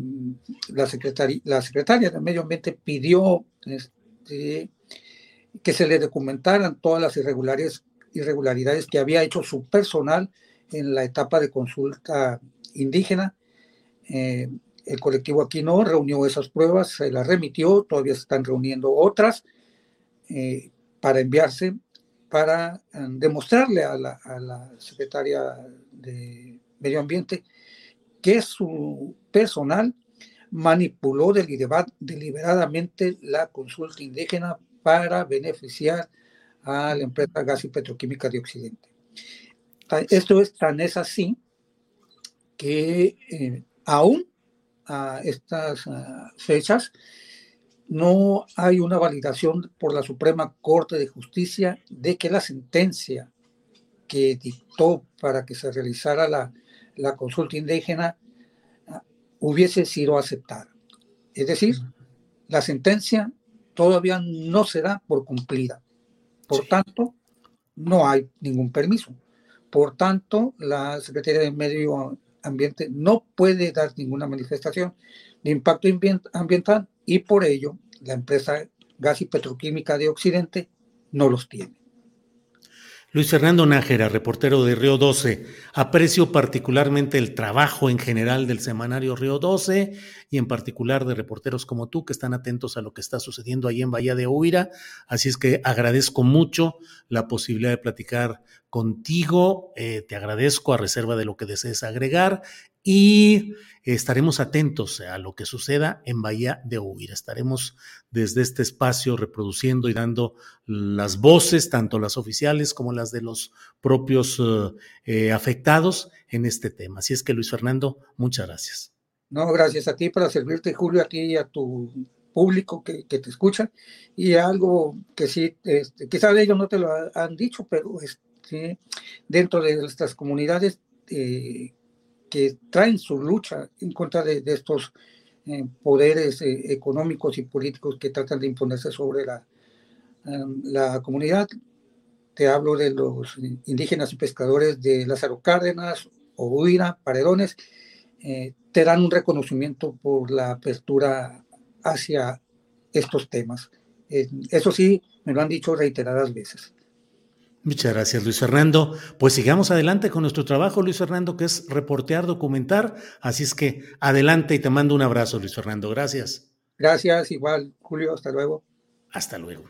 la, secretaria, la secretaria del Medio Ambiente pidió este, que se le documentaran todas las irregularidades, irregularidades que había hecho su personal en la etapa de consulta indígena. Eh, el colectivo aquí no reunió esas pruebas, se las remitió, todavía se están reuniendo otras eh, para enviarse, para eh, demostrarle a la, a secretaria de Medio Ambiente que su personal manipuló deliberadamente la consulta indígena para beneficiar a la empresa gas y petroquímica de Occidente. Esto es tan es así que eh, aún a estas fechas, no hay una validación por la Suprema Corte de Justicia de que la sentencia que dictó para que se realizara la, la consulta indígena ah, hubiese sido aceptada. Es decir, la sentencia todavía no se da por cumplida. Por tanto, no hay ningún permiso. Por tanto, la Secretaría de Medio ambiente no puede dar ninguna manifestación de impacto ambiental y por ello la empresa gas y petroquímica de Occidente no los tiene. Luis Fernando Nájera, reportero de Río 12. Aprecio particularmente el trabajo en general del semanario Río 12 y en particular de reporteros como tú que están atentos a lo que está sucediendo ahí en Bahía de Huira. Así es que agradezco mucho la posibilidad de platicar contigo. Eh, te agradezco a reserva de lo que desees agregar y estaremos atentos a lo que suceda en Bahía de Huira. Estaremos desde este espacio reproduciendo y dando las voces, tanto las oficiales como las de los propios eh, afectados en este tema. Así es que Luis Fernando, muchas gracias. No, gracias a ti para servirte, Julio, a ti y a tu público que, te escucha. Y algo que sí, este, ellos no te lo han dicho, pero este, dentro de nuestras comunidades eh, que traen su lucha en contra de, estos eh, poderes eh, económicos y políticos que tratan de imponerse sobre la, em, la comunidad. Te hablo de los indígenas y pescadores de Lázaro Cárdenas, Obuira, Paredones, eh, te dan un reconocimiento por la apertura hacia estos temas. eso sí, me lo han dicho reiteradas veces. Muchas gracias, Luis Fernando. Pues sigamos adelante con nuestro trabajo, Luis Fernando, que es reportear, documentar. Así es que adelante y te mando un abrazo, Luis Fernando. Gracias. Gracias, igual, Julio. Hasta luego. Hasta luego.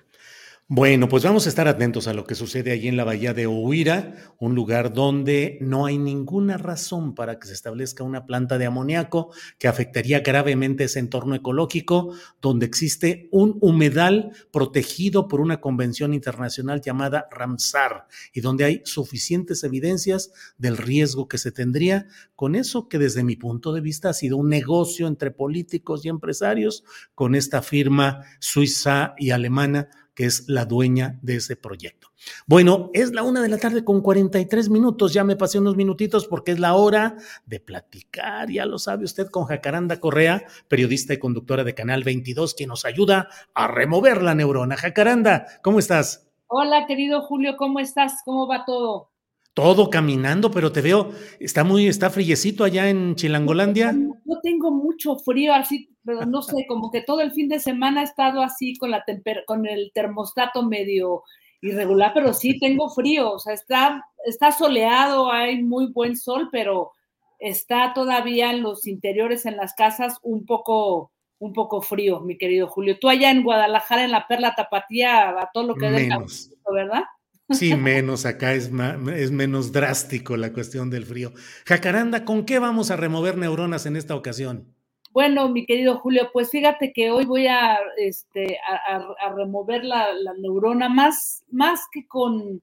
Bueno, pues vamos a estar atentos a lo que sucede allí en la bahía de Ohuira, un lugar donde no hay ninguna razón para que se establezca una planta de amoníaco que afectaría gravemente ese entorno ecológico, donde existe un humedal protegido por una convención internacional llamada Ramsar y donde hay suficientes evidencias del riesgo que se tendría. Con eso que desde mi punto de vista ha sido un negocio entre políticos y empresarios con esta firma suiza y alemana que es la dueña de ese proyecto. Bueno, es la una de la tarde con 43 minutos. Ya me pasé unos minutitos porque es la hora de platicar, ya lo sabe usted, con Jacaranda Correa, periodista y conductora de Canal 22, quien nos ayuda a remover la neurona. Jacaranda, ¿cómo estás? Hola, querido Julio, ¿cómo estás? ¿Cómo va todo? Todo caminando, pero te veo, está muy, está friecito allá en Chilangolandia. Yo tengo mucho frío, así, pero no sé, como que todo el fin de semana he estado así con la con el termostato medio irregular, pero sí tengo frío, o sea, está, está soleado, hay muy buen sol, pero está todavía en los interiores, en las casas, un poco, un poco frío, mi querido Julio. Tú allá en Guadalajara, en la Perla Tapatía, a todo lo que menos. ¿verdad? Sí, menos, acá es, es menos drástico la cuestión del frío. Jacaranda, ¿con qué vamos a remover neuronas en esta ocasión? Bueno, mi querido Julio, pues fíjate que hoy voy a, este, a, remover la, neurona más, más que con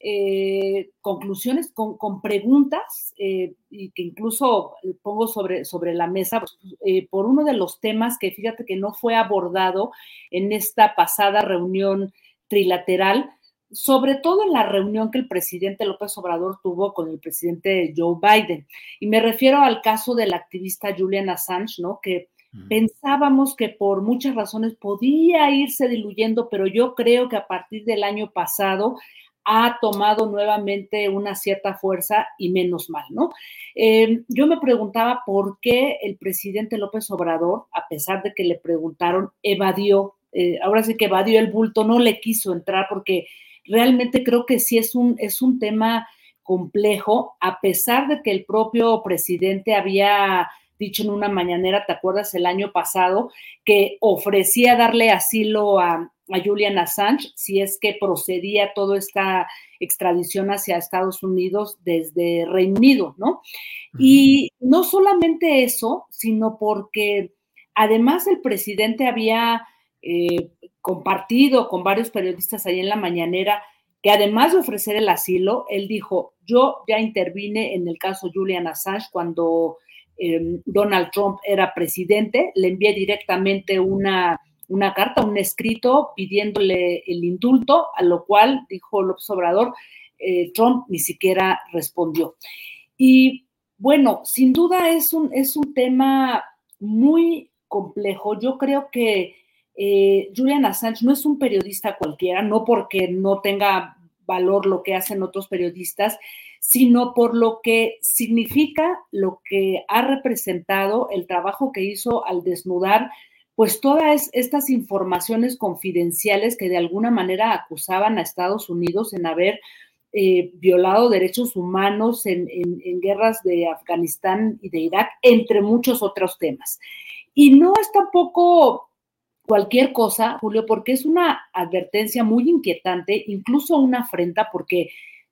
eh, conclusiones, con, preguntas, eh, y que incluso pongo sobre, sobre la mesa pues, eh, por uno de los temas que fíjate que no fue abordado en esta pasada reunión trilateral, sobre todo en la reunión que el presidente López Obrador tuvo con el presidente Joe Biden. Y me refiero al caso del activista Julian Assange, ¿no? Que pensábamos que por muchas razones podía irse diluyendo, pero yo creo que a partir del año pasado ha tomado nuevamente una cierta fuerza y menos mal, ¿no? Em, yo me preguntaba por qué el presidente López Obrador, a pesar de que le preguntaron, evadió, eh, ahora sí que evadió el bulto, no le quiso entrar porque realmente creo que sí es un, es un tema complejo, a pesar de que el propio presidente había dicho en una mañanera, ¿te acuerdas el año pasado? Que ofrecía darle asilo a, Julian Assange si es que procedía toda esta extradición hacia Estados Unidos desde Reino Unido, ¿no? Y no solamente eso, sino porque además el presidente había eh, compartido con varios periodistas ahí en la mañanera, que además de ofrecer el asilo, él dijo, yo ya intervine en el caso Julian Assange cuando em, Donald Trump era presidente, le envié directamente una, una carta, un escrito pidiéndole el indulto, a lo cual, dijo López Obrador, eh, Trump ni siquiera respondió. Y bueno, sin duda es un, es un tema muy complejo. Yo creo que eh, Julian Assange no es un periodista cualquiera, no porque no tenga valor lo que hacen otros periodistas, sino por lo que significa, lo que ha representado el trabajo que hizo al desnudar, pues todas estas informaciones confidenciales que de alguna manera acusaban a Estados Unidos en haber eh, violado derechos humanos en, en guerras de Afganistán y de Irak, entre muchos otros temas. Y no es tampoco cualquier cosa, Julio, porque es una advertencia muy inquietante, incluso una afrenta, porque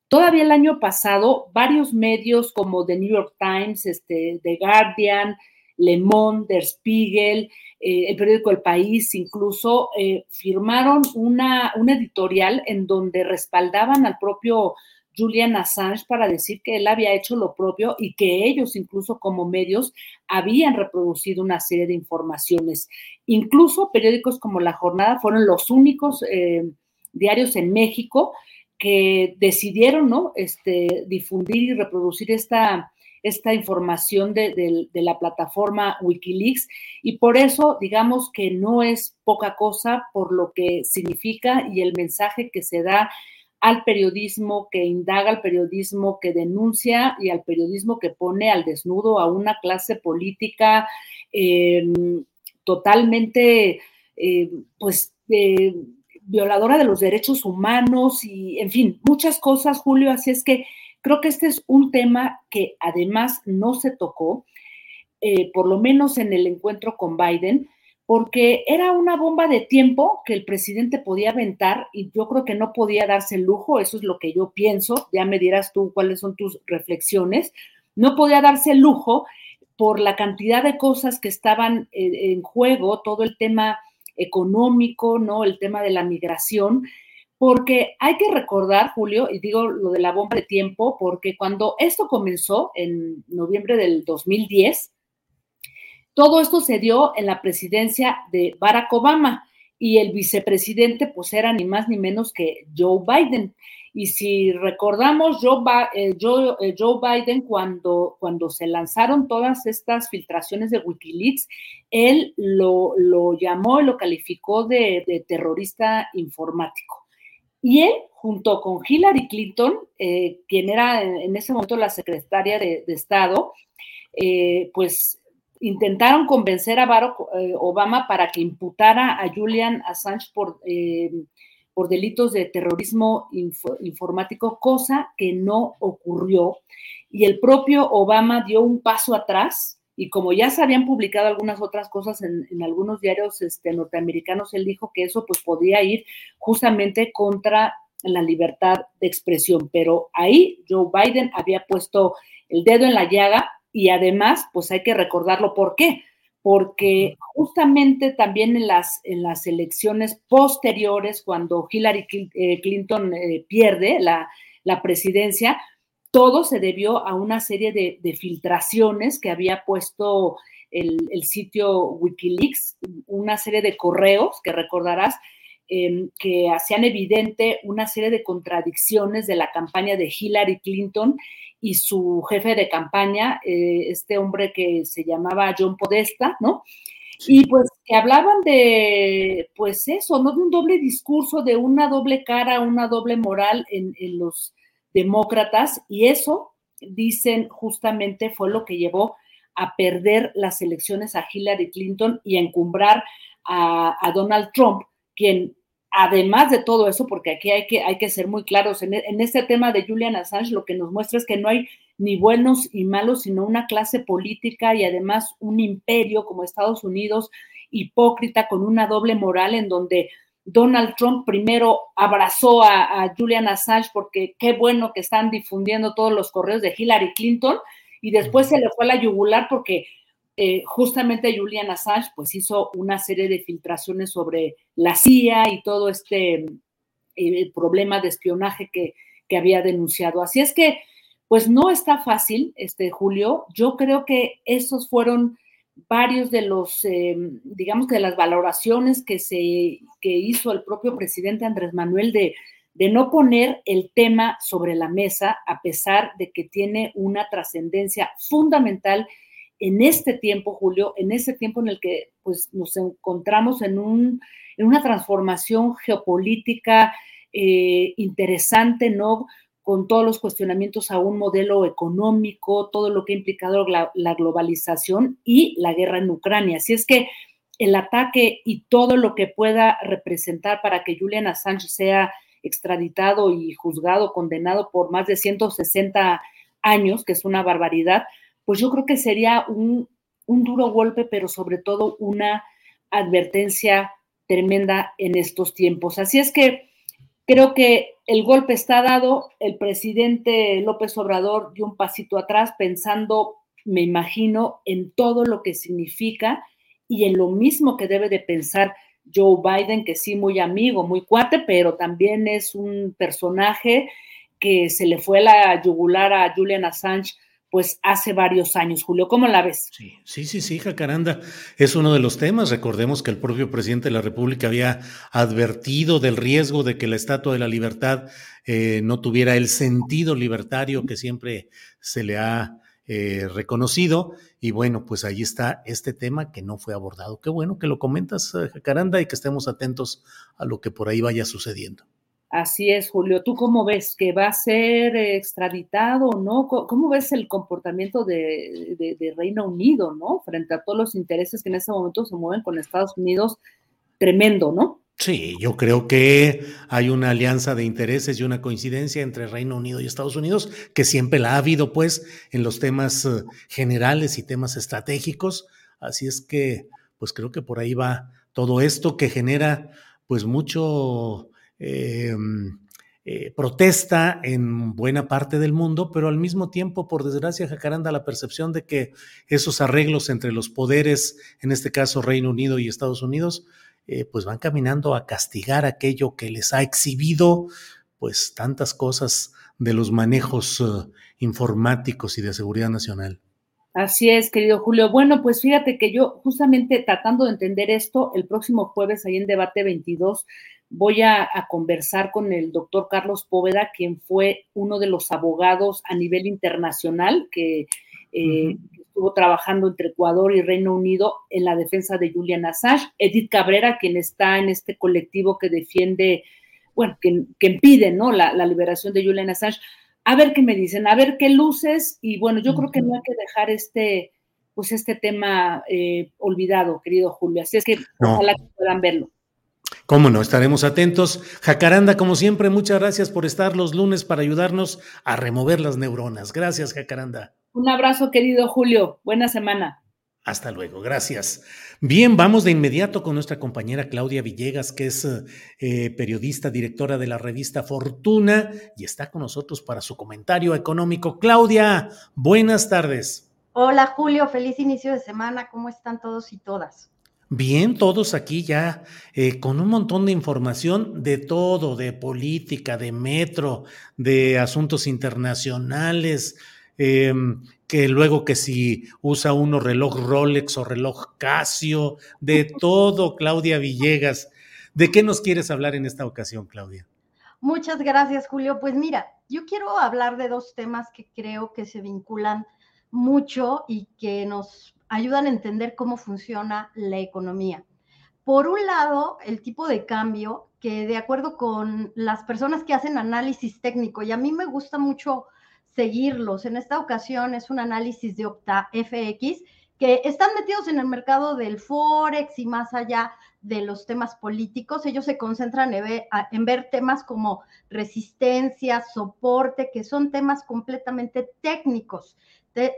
todavía el año pasado varios medios como The New York Times, este, The Guardian, Le Monde, Der Spiegel, eh, el periódico El País, incluso eh, firmaron una, una editorial en donde respaldaban al propio Julian Assange para decir que él había hecho lo propio y que ellos, incluso como medios, habían reproducido una serie de informaciones. Incluso periódicos como La Jornada fueron los únicos eh, diarios en México que decidieron ¿no? este, difundir y reproducir esta, esta información de, de, la plataforma Wikileaks y por eso digamos que no es poca cosa por lo que significa y el mensaje que se da al periodismo que indaga, al periodismo que denuncia y al periodismo que pone al desnudo a una clase política em, totalmente, eh, pues, eh, violadora de los derechos humanos y, en fin, muchas cosas, Julio. Así es que creo que este es un tema que además no se tocó, eh, por lo menos en el encuentro con Biden, porque era una bomba de tiempo que el presidente podía aventar y yo creo que no podía darse el lujo, eso es lo que yo pienso, ya me dirás tú cuáles son tus reflexiones, no podía darse el lujo por la cantidad de cosas que estaban en juego, todo el tema económico, ¿no? El tema de la migración, porque hay que recordar, Julio, y digo lo de la bomba de tiempo, porque cuando esto comenzó en noviembre del 2010, todo esto se dio en la presidencia de Barack Obama y el vicepresidente pues era ni más ni menos que Joe Biden. Y si recordamos, Joe, eh, eh, Biden, cuando, cuando se lanzaron todas estas filtraciones de Wikileaks, él lo, lo llamó y lo calificó de, terrorista informático. Y él, junto con Hillary Clinton, eh, quien era en, ese momento la secretaria de, Estado, pues intentaron convencer a Barack eh, Obama para que imputara a Julian Assange por, por delitos de terrorismo informático, cosa que no ocurrió. Y el propio Obama dio un paso atrás y como ya se habían publicado algunas otras cosas en, algunos diarios este, norteamericanos, él dijo que eso pues podía ir justamente contra la libertad de expresión. Pero ahí Joe Biden había puesto el dedo en la llaga y además pues hay que recordarlo por qué. Porque justamente también en las, en las elecciones posteriores, cuando Hillary eh, Clinton eh, pierde la, la presidencia, todo se debió a una serie de, filtraciones que había puesto el, sitio Wikileaks, una serie de correos que recordarás em, que hacían evidente una serie de contradicciones de la campaña de Hillary Clinton y su jefe de campaña, eh, este hombre que se llamaba John Podesta, ¿no? Y pues que hablaban de, pues eso, ¿no? De un doble discurso, de una doble cara, una doble moral en, en los demócratas y eso, dicen, justamente fue lo que llevó a perder las elecciones a Hillary Clinton y a encumbrar a, Donald Trump, quien además de todo eso, porque aquí hay que, hay que ser muy claros, en, en, este tema de Julian Assange lo que nos muestra es que no hay ni buenos y malos, sino una clase política y además un imperio como Estados Unidos hipócrita con una doble moral en donde Donald Trump primero abrazó a, Julian Assange porque qué bueno que están difundiendo todos los correos de Hillary Clinton y después se le fue a la yugular porque eh, justamente Julian Assange pues hizo una serie de filtraciones sobre la CIA y todo este eh, problema de espionaje que, que había denunciado. Así es que pues no está fácil, este Julio. Yo creo que esos fueron varios de los, eh, digamos que de las valoraciones que, se, que hizo el propio presidente Andrés Manuel de, de no poner el tema sobre la mesa, a pesar de que tiene una trascendencia fundamental en este tiempo, Julio, en ese tiempo en el que pues, nos encontramos en, un, en una transformación geopolítica eh, interesante, ¿no? con todos los cuestionamientos a un modelo económico, todo lo que ha implicado la, globalización y la guerra en Ucrania. Así es que el ataque y todo lo que pueda representar para que Julian Assange sea extraditado y juzgado, condenado por más de 160 años, que es una barbaridad, pues yo creo que sería un, un duro golpe, pero sobre todo una advertencia tremenda en estos tiempos. Así es que Creo que el golpe está dado, el presidente López Obrador dio un pasito atrás pensando, me imagino, en todo lo que significa y en lo mismo que debe de pensar Joe Biden, que sí, muy amigo, muy cuate, pero también es un personaje que se le fue la yugular a Julian Assange pues hace varios años. Julio, ¿cómo la ves? Sí, sí, sí, Jacaranda. Es uno de los temas. Recordemos que el propio presidente de la República había advertido del riesgo de que la Estatua de la Libertad eh, no tuviera el sentido libertario que siempre se le ha eh, reconocido. Y bueno, pues ahí está este tema que no fue abordado. Qué bueno que lo comentas, eh, Jacaranda, y que estemos atentos a lo que por ahí vaya sucediendo. Así es, Julio. ¿Tú cómo ves que va a ser extraditado no? ¿Cómo ves el comportamiento de, Reino Unido, no? Frente a todos los intereses que en este momento se mueven con Estados Unidos, tremendo, ¿no? Sí, yo creo que hay una alianza de intereses y una coincidencia entre Reino Unido y Estados Unidos, que siempre la ha habido, pues, en los temas eh, generales y temas estratégicos. Así es que, pues creo que por ahí va todo esto que genera, pues, mucho Em, eh, protesta en buena parte del mundo, pero al mismo tiempo, por desgracia, Jacaranda, la percepción de que esos arreglos entre los poderes, en este caso Reino Unido y Estados Unidos, eh, pues van caminando a castigar aquello que les ha exhibido, pues tantas cosas de los manejos eh, informáticos y de seguridad nacional. Así es, querido Julio. Bueno, pues fíjate que yo justamente tratando de entender esto, el próximo jueves ahí en Debate 22 voy a, conversar con el doctor Carlos Póveda, quien fue uno de los abogados a nivel internacional que eh, estuvo trabajando entre Ecuador y Reino Unido en la defensa de Julian Assange. Edith Cabrera, quien está en este colectivo que defiende bueno, que, que impiden, ¿no? La, la, liberación de Julian Assange. A ver qué me dicen, a ver qué luces, y bueno, yo creo que no hay que dejar este, pues este tema eh, olvidado, querido Julio. Así es que ojalá que puedan verlo. Cómo no, estaremos atentos. Jacaranda, como siempre, muchas gracias por estar los lunes para ayudarnos a remover las neuronas. Gracias, Jacaranda. Un abrazo, querido Julio. Buena semana. Hasta luego, gracias. Bien, vamos de inmediato con nuestra compañera Claudia Villegas, que es eh, periodista, directora de la revista Fortuna, y está con nosotros para su comentario económico. Claudia, buenas tardes. Hola Julio, feliz inicio de semana. ¿Cómo están todos y todas? Bien, todos aquí ya eh, con un montón de información de todo, de política, de metro, de asuntos internacionales, eh, que luego que si usa uno reloj Rolex o reloj Casio, de <laughs> todo, Claudia Villegas. ¿De qué nos quieres hablar en esta ocasión, Claudia? Muchas gracias, Julio. Pues mira, yo quiero hablar de dos temas que creo que se vinculan mucho y que nos ayudan a entender cómo funciona la economía. Por un lado, el tipo de cambio, que de acuerdo con las personas que hacen análisis técnico, y a mí me gusta mucho seguirlos. En esta ocasión es un análisis de Opta FX que están metidos en el mercado del Forex y más allá de los temas políticos. Ellos se concentran en ver, temas como resistencia, soporte, que son temas completamente técnicos,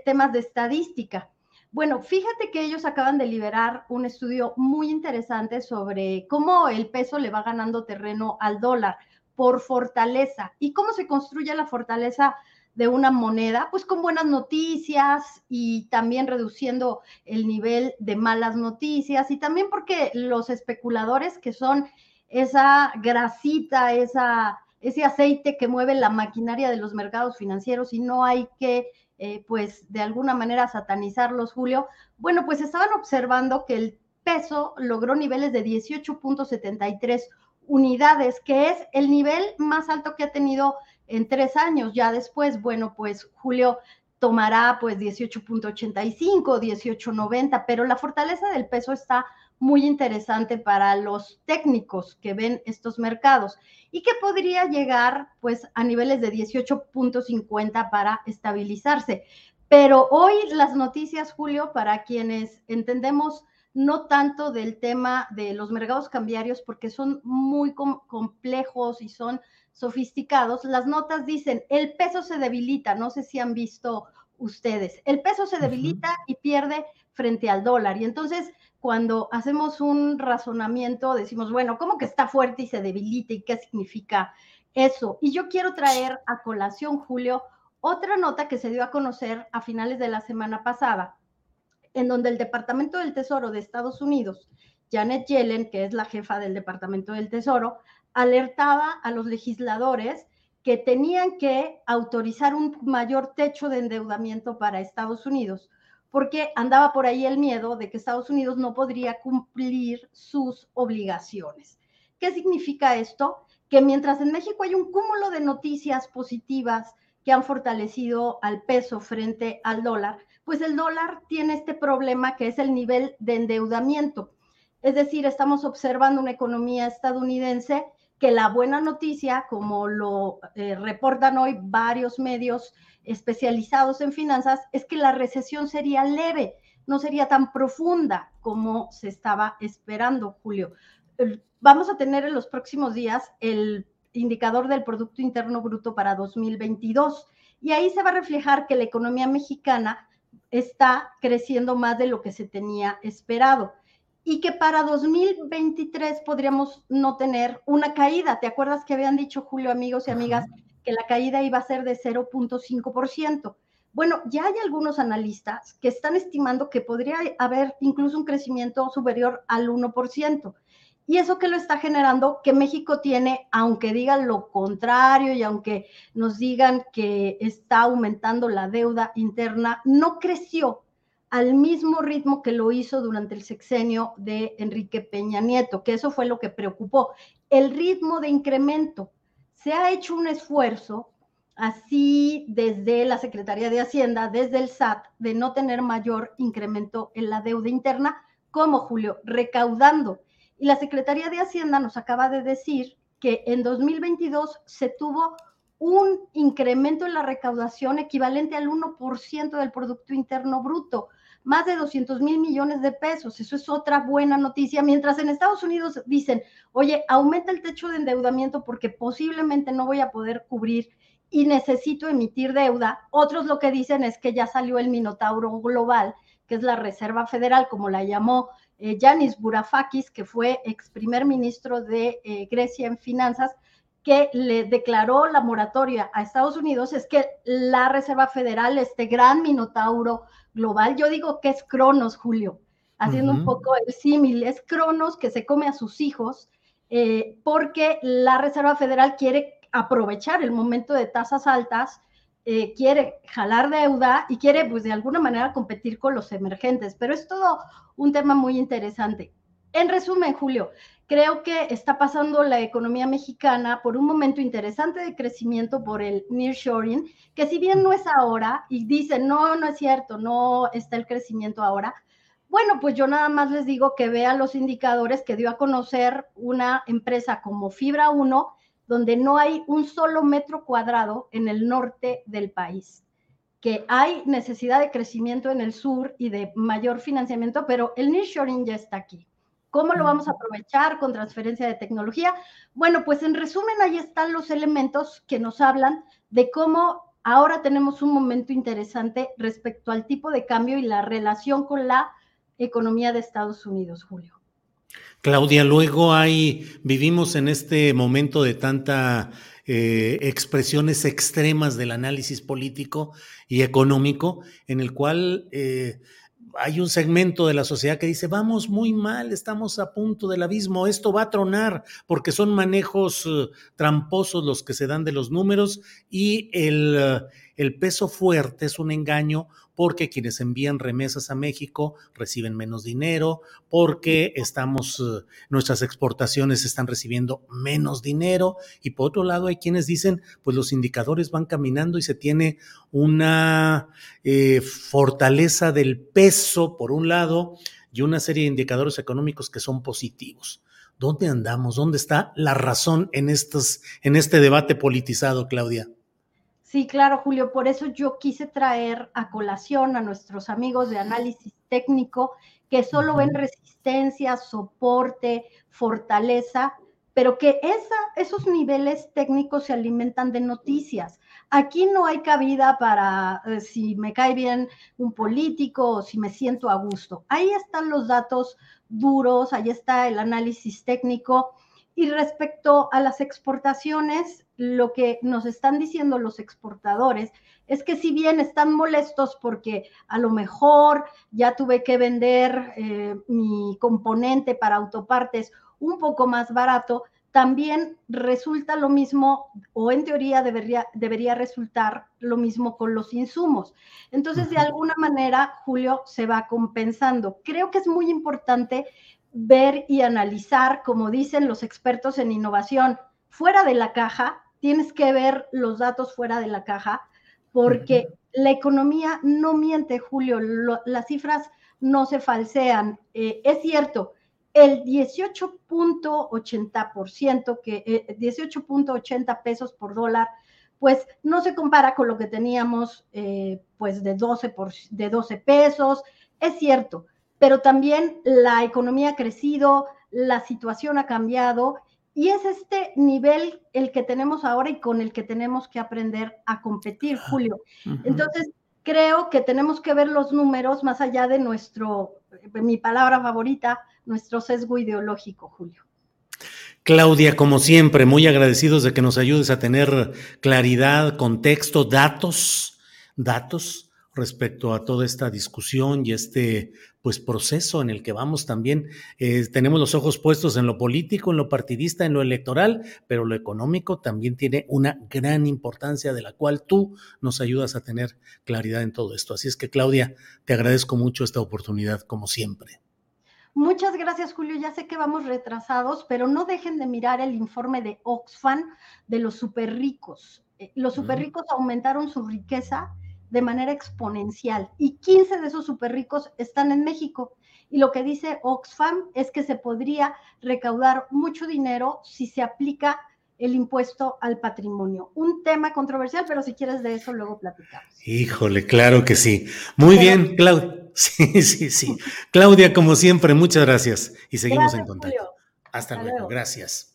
temas de estadística. Bueno, fíjate que ellos acaban de liberar un estudio muy interesante sobre cómo el peso le va ganando terreno al dólar por fortaleza y cómo se construye la fortaleza de una moneda, pues con buenas noticias y también reduciendo el nivel de malas noticias y también porque los especuladores que son esa grasita, esa, ese aceite que mueve la maquinaria de los mercados financieros y no hay que, eh, pues, de alguna manera satanizarlos, Julio. Bueno, pues estaban observando que el peso logró niveles de 18.73 unidades, que es el nivel más alto que ha tenido en tres años. Ya después, bueno, pues Julio tomará pues 18.85, 18.90, pero la fortaleza del peso está muy interesante para los técnicos que ven estos mercados y que podría llegar pues a niveles de 18.50 para estabilizarse. Pero hoy las noticias, Julio, para quienes entendemos no tanto del tema de los mercados cambiarios porque son muy complejos y son sofisticados, las notas dicen, el peso se debilita, no sé si han visto ustedes, el peso se debilita y pierde frente al dólar. Y entonces, cuando hacemos un razonamiento, decimos, bueno, ¿cómo que está fuerte y se debilita y qué significa eso? Y yo quiero traer a colación, Julio, otra nota que se dio a conocer a finales de la semana pasada, en donde el Departamento del Tesoro de Estados Unidos, Janet Yellen, que es la jefa del Departamento del Tesoro, alertaba a los legisladores que tenían que autorizar un mayor techo de endeudamiento para Estados Unidos, porque andaba por ahí el miedo de que Estados Unidos no podría cumplir sus obligaciones. ¿Qué significa esto? Que mientras en México hay un cúmulo de noticias positivas que han fortalecido al peso frente al dólar, pues el dólar tiene este problema que es el nivel de endeudamiento. Es decir, estamos observando una economía estadounidense que la buena noticia, como lo eh, reportan hoy varios medios especializados en finanzas, es que la recesión sería leve, no sería tan profunda como se estaba esperando, Julio. Vamos a tener en los próximos días el indicador del Producto Interno Bruto para 2022 y ahí se va a reflejar que la economía mexicana está creciendo más de lo que se tenía esperado y que para 2023 podríamos no tener una caída. ¿Te acuerdas que habían dicho, Julio, amigos y amigas, que la caída iba a ser de 0.5%? Bueno, ya hay algunos analistas que están estimando que podría haber incluso un crecimiento superior al 1%. Y eso que lo está generando, que México tiene, aunque digan lo contrario y aunque nos digan que está aumentando la deuda interna, no creció al mismo ritmo que lo hizo durante el sexenio de Enrique Peña Nieto, que eso fue lo que preocupó. El ritmo de incremento. Se ha hecho un esfuerzo así desde la Secretaría de Hacienda, desde el SAT, de no tener mayor incremento en la deuda interna, como Julio, recaudando. Y la Secretaría de Hacienda nos acaba de decir que en 2022 se tuvo un incremento en la recaudación equivalente al 1% del Producto Interno Bruto, más de 200 mil millones de pesos. Eso es otra buena noticia. Mientras en Estados Unidos dicen, oye, aumenta el techo de endeudamiento porque posiblemente no voy a poder cubrir y necesito emitir deuda. Otros lo que dicen es que ya salió el Minotauro Global, que es la Reserva Federal, como la llamó eh, Yanis Bourafakis, que fue ex primer ministro de eh, Grecia en finanzas, que le declaró la moratoria a Estados Unidos, es que la Reserva Federal, este gran Minotauro Global, yo digo que es Cronos, Julio, haciendo un poco el símil, es Cronos que se come a sus hijos, eh, porque la Reserva Federal quiere aprovechar el momento de tasas altas, eh, quiere jalar deuda y quiere, pues, de alguna manera competir con los emergentes. Pero es todo un tema muy interesante. En resumen, Julio, creo que está pasando la economía mexicana por un momento interesante de crecimiento por el nearshoring, que si bien no es ahora y dicen, no, no es cierto, no está el crecimiento ahora, bueno, pues yo nada más les digo que vean los indicadores que dio a conocer una empresa como Fibra 1 donde no hay un solo metro cuadrado en el norte del país, que hay necesidad de crecimiento en el sur y de mayor financiamiento, pero el nearshoring ya está aquí. ¿Cómo lo vamos a aprovechar con transferencia de tecnología? Bueno, pues en resumen, ahí están los elementos que nos hablan de cómo ahora tenemos un momento interesante respecto al tipo de cambio y la relación con la economía de Estados Unidos, Julio. Claudia, luego hay, vivimos en este momento de tanta eh, expresiones extremas del análisis político y económico, en el cual eh, hay un segmento de la sociedad que dice, vamos muy mal, estamos a punto del abismo, esto va a tronar, porque son manejos eh, tramposos los que se dan de los números y el, el peso fuerte es un engaño porque quienes envían remesas a México reciben menos dinero, porque estamos, eh, nuestras exportaciones están recibiendo menos dinero y por otro lado hay quienes dicen, pues los indicadores van caminando y se tiene una eh, fortaleza del peso por un lado y una serie de indicadores económicos que son positivos. ¿Dónde andamos? ¿Dónde está la razón en, estos, en este debate politizado, Claudia? Sí, claro, Julio. Por eso yo quise traer a colación a nuestros amigos de análisis técnico que solo ven resistencia, soporte, fortaleza, pero que esa, esos niveles técnicos se alimentan de noticias. Aquí no hay cabida para eh, si me cae bien un político o si me siento a gusto. Ahí están los datos duros, ahí está el análisis técnico. Y respecto a las exportaciones, lo que nos están diciendo los exportadores es que si bien están molestos porque a lo mejor ya tuve que vender eh, mi componente para autopartes un poco más barato, también resulta lo mismo, o en teoría debería, debería resultar lo mismo con los insumos. Entonces, de alguna manera, Julio se va compensando. Creo que es muy importante ver y analizar, como dicen los expertos en innovación, fuera de la caja, tienes que ver los datos fuera de la caja, porque la economía no miente, Julio, las cifras no se falsean. Eh, es cierto, el 18.80%, que 18.80 eh, pesos por dólar, pues no se compara con lo que teníamos eh, pues de 12, por, de 12 pesos, es cierto, pero también la economía ha crecido, la situación ha cambiado y es este nivel el que tenemos ahora y con el que tenemos que aprender a competir, Julio. Entonces, creo que tenemos que ver los números más allá de nuestro, mi palabra favorita, nuestro sesgo ideológico, Julio. Claudia, como siempre, muy agradecidos de que nos ayudes a tener claridad, contexto, datos, datos respecto a toda esta discusión y este pues proceso en el que vamos también. Eh, tenemos los ojos puestos en lo político, en lo partidista, en lo electoral, pero lo económico también tiene una gran importancia de la cual tú nos ayudas a tener claridad en todo esto. Así es que Claudia, te agradezco mucho esta oportunidad, como siempre. Muchas gracias, Julio. Ya sé que vamos retrasados, pero no dejen de mirar el informe de Oxfam de los super ricos. Eh, los super ricos aumentaron su riqueza de manera exponencial y 15 de esos super ricos están en México. Y lo que dice Oxfam es que se podría recaudar mucho dinero si se aplica el impuesto al patrimonio. Un tema controversial, pero si quieres de eso luego platicamos. Híjole, claro que sí. Muy bien, Claudia. <laughs> Sí, sí, sí. Claudia, como siempre, muchas gracias y seguimos en contacto. Hasta, luego. gracias.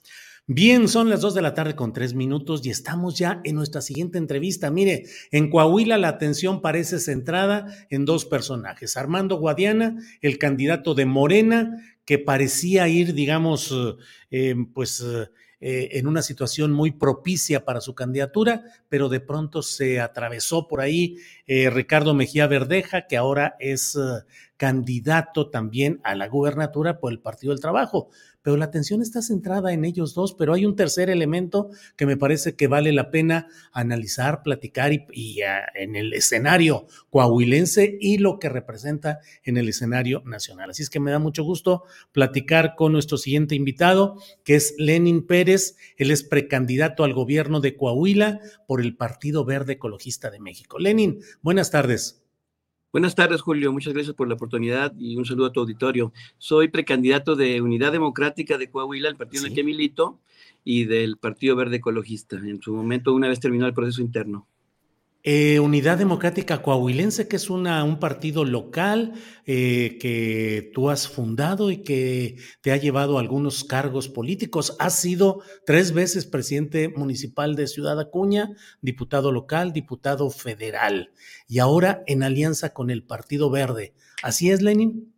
Bien, son las dos de la tarde con tres minutos y estamos ya en nuestra siguiente entrevista. Mire, en Coahuila la atención parece centrada en dos personajes. Armando Guadiana, el candidato de Morena, que parecía ir, digamos, eh, pues eh, en una situación muy propicia para su candidatura, pero de pronto se atravesó por ahí eh, Ricardo Mejía Verdeja, que ahora es eh, candidato también a la gubernatura por el Partido del Trabajo pero la atención está centrada en ellos dos, pero hay un tercer elemento que me parece que vale la pena analizar, platicar y, ah, en el escenario coahuilense y lo que representa en el escenario nacional. Así es que me da mucho gusto platicar con nuestro siguiente invitado, que es Lenin Pérez. Él es precandidato al gobierno de Coahuila por el Partido Verde Ecologista de México. Lenin, buenas tardes. Buenas tardes, Julio. Muchas gracias por la oportunidad y un saludo a tu auditorio. Soy precandidato de Unidad Democrática de Coahuila, el partido en el que milito, y del Partido Verde Ecologista, en su momento, una vez terminado el proceso interno. Eh, Unidad Democrática Coahuilense, que es una, un partido local eh, que tú has fundado y que te ha llevado a algunos cargos políticos. Has sido tres veces presidente municipal de Ciudad Acuña, diputado local, diputado federal y ahora en alianza con el Partido Verde. ¿Así es, Lenin?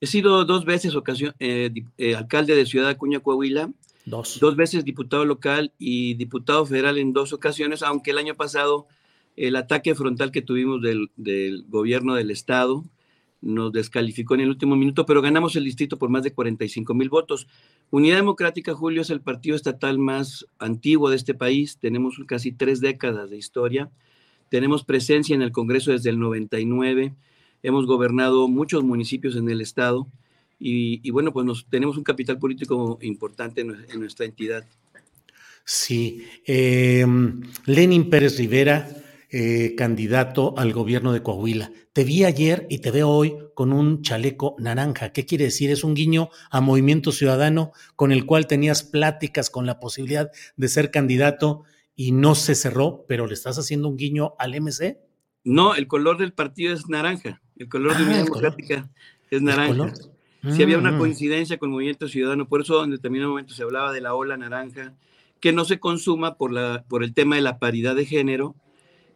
He sido dos veces ocasión, eh, alcalde de Ciudad Acuña, Coahuila. Dos. Dos veces diputado local y diputado federal en dos ocasiones, aunque el año pasado el ataque frontal que tuvimos del, gobierno del Estado nos descalificó en el último minuto, pero ganamos el distrito por más de 45 mil votos. Unidad Democrática, Julio, es el partido estatal más antiguo de este país. Tenemos casi tres décadas de historia. Tenemos presencia en el Congreso desde el 99. Hemos gobernado muchos municipios en el Estado. Y, bueno, pues nos, tenemos un capital político importante en, nuestra entidad. Sí. Eh, Lenin Pérez Rivera eh, candidato al gobierno de Coahuila. Te vi ayer y te veo hoy con un chaleco naranja. ¿Qué quiere decir? Es un guiño a Movimiento Ciudadano con el cual tenías pláticas con la posibilidad de ser candidato y no se cerró, pero le estás haciendo un guiño al MC. No, el color del partido es naranja. El color de ah, Unidad Democrática es naranja. Si había una mm. coincidencia con Movimiento Ciudadano, por eso en determinado momento se hablaba de la ola naranja, que no se consuma por, la, por el tema de la paridad de género,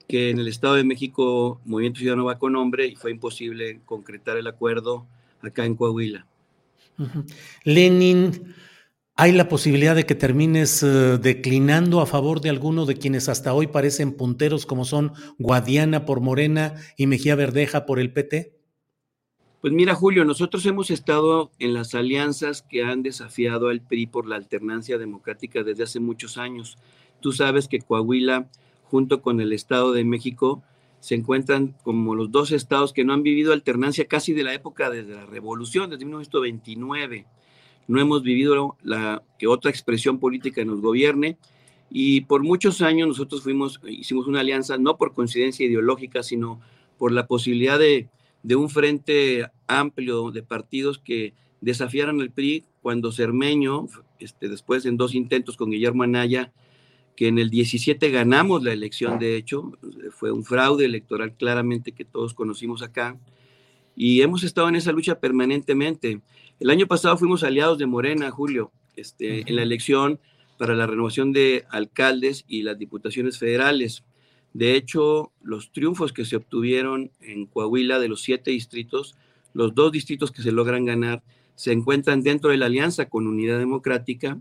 que en el Estado de México Movimiento Ciudadano va con nombre y fue imposible concretar el acuerdo acá en Coahuila. Lenin, ¿hay la posibilidad de que termines eh, declinando a favor de alguno de quienes hasta hoy parecen punteros como son Guadiana por Morena y Mejía Verdeja por el PT? Pues mira, Julio, nosotros hemos estado en las alianzas que han desafiado al PRI por la alternancia democrática desde hace muchos años. Tú sabes que Coahuila junto con el Estado de México, se encuentran como los dos estados que no han vivido alternancia casi de la época desde la revolución, desde 1929. No hemos vivido la que otra expresión política nos gobierne y por muchos años nosotros fuimos, hicimos una alianza no por coincidencia ideológica, sino por la posibilidad de, de un frente amplio de partidos que desafiaran al PRI cuando Cermeño, este, después en dos intentos con Guillermo Anaya, que en el 17 ganamos la elección, de hecho, fue un fraude electoral claramente que todos conocimos acá, y hemos estado en esa lucha permanentemente. El año pasado fuimos aliados de Morena, Julio, este, en la elección para la renovación de alcaldes y las diputaciones federales. De hecho, los triunfos que se obtuvieron en Coahuila de los siete distritos, los dos distritos que se logran ganar, se encuentran dentro de la alianza con Unidad Democrática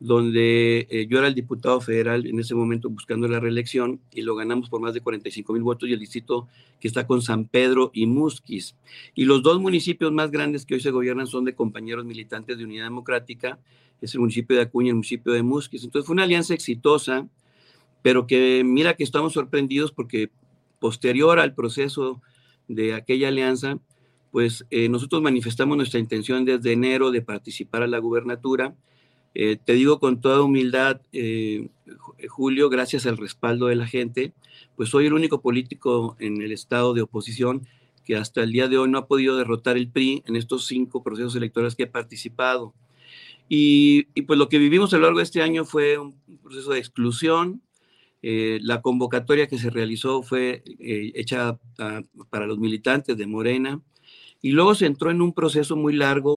donde eh, yo era el diputado federal en ese momento buscando la reelección y lo ganamos por más de 45 mil votos y el distrito que está con San Pedro y Musquis. Y los dos municipios más grandes que hoy se gobiernan son de compañeros militantes de Unidad Democrática, es el municipio de Acuña y el municipio de Musquis. Entonces fue una alianza exitosa, pero que mira que estamos sorprendidos porque posterior al proceso de aquella alianza, pues eh, nosotros manifestamos nuestra intención desde enero de participar a la gubernatura eh, te digo con toda humildad, eh, Julio, gracias al respaldo de la gente, pues soy el único político en el estado de oposición que hasta el día de hoy no ha podido derrotar el PRI en estos cinco procesos electorales que he participado. Y, pues lo que vivimos a lo largo de este año fue un proceso de exclusión. Eh, la convocatoria que se realizó fue eh, hecha uh, para los militantes de Morena y luego se entró en un proceso muy largo.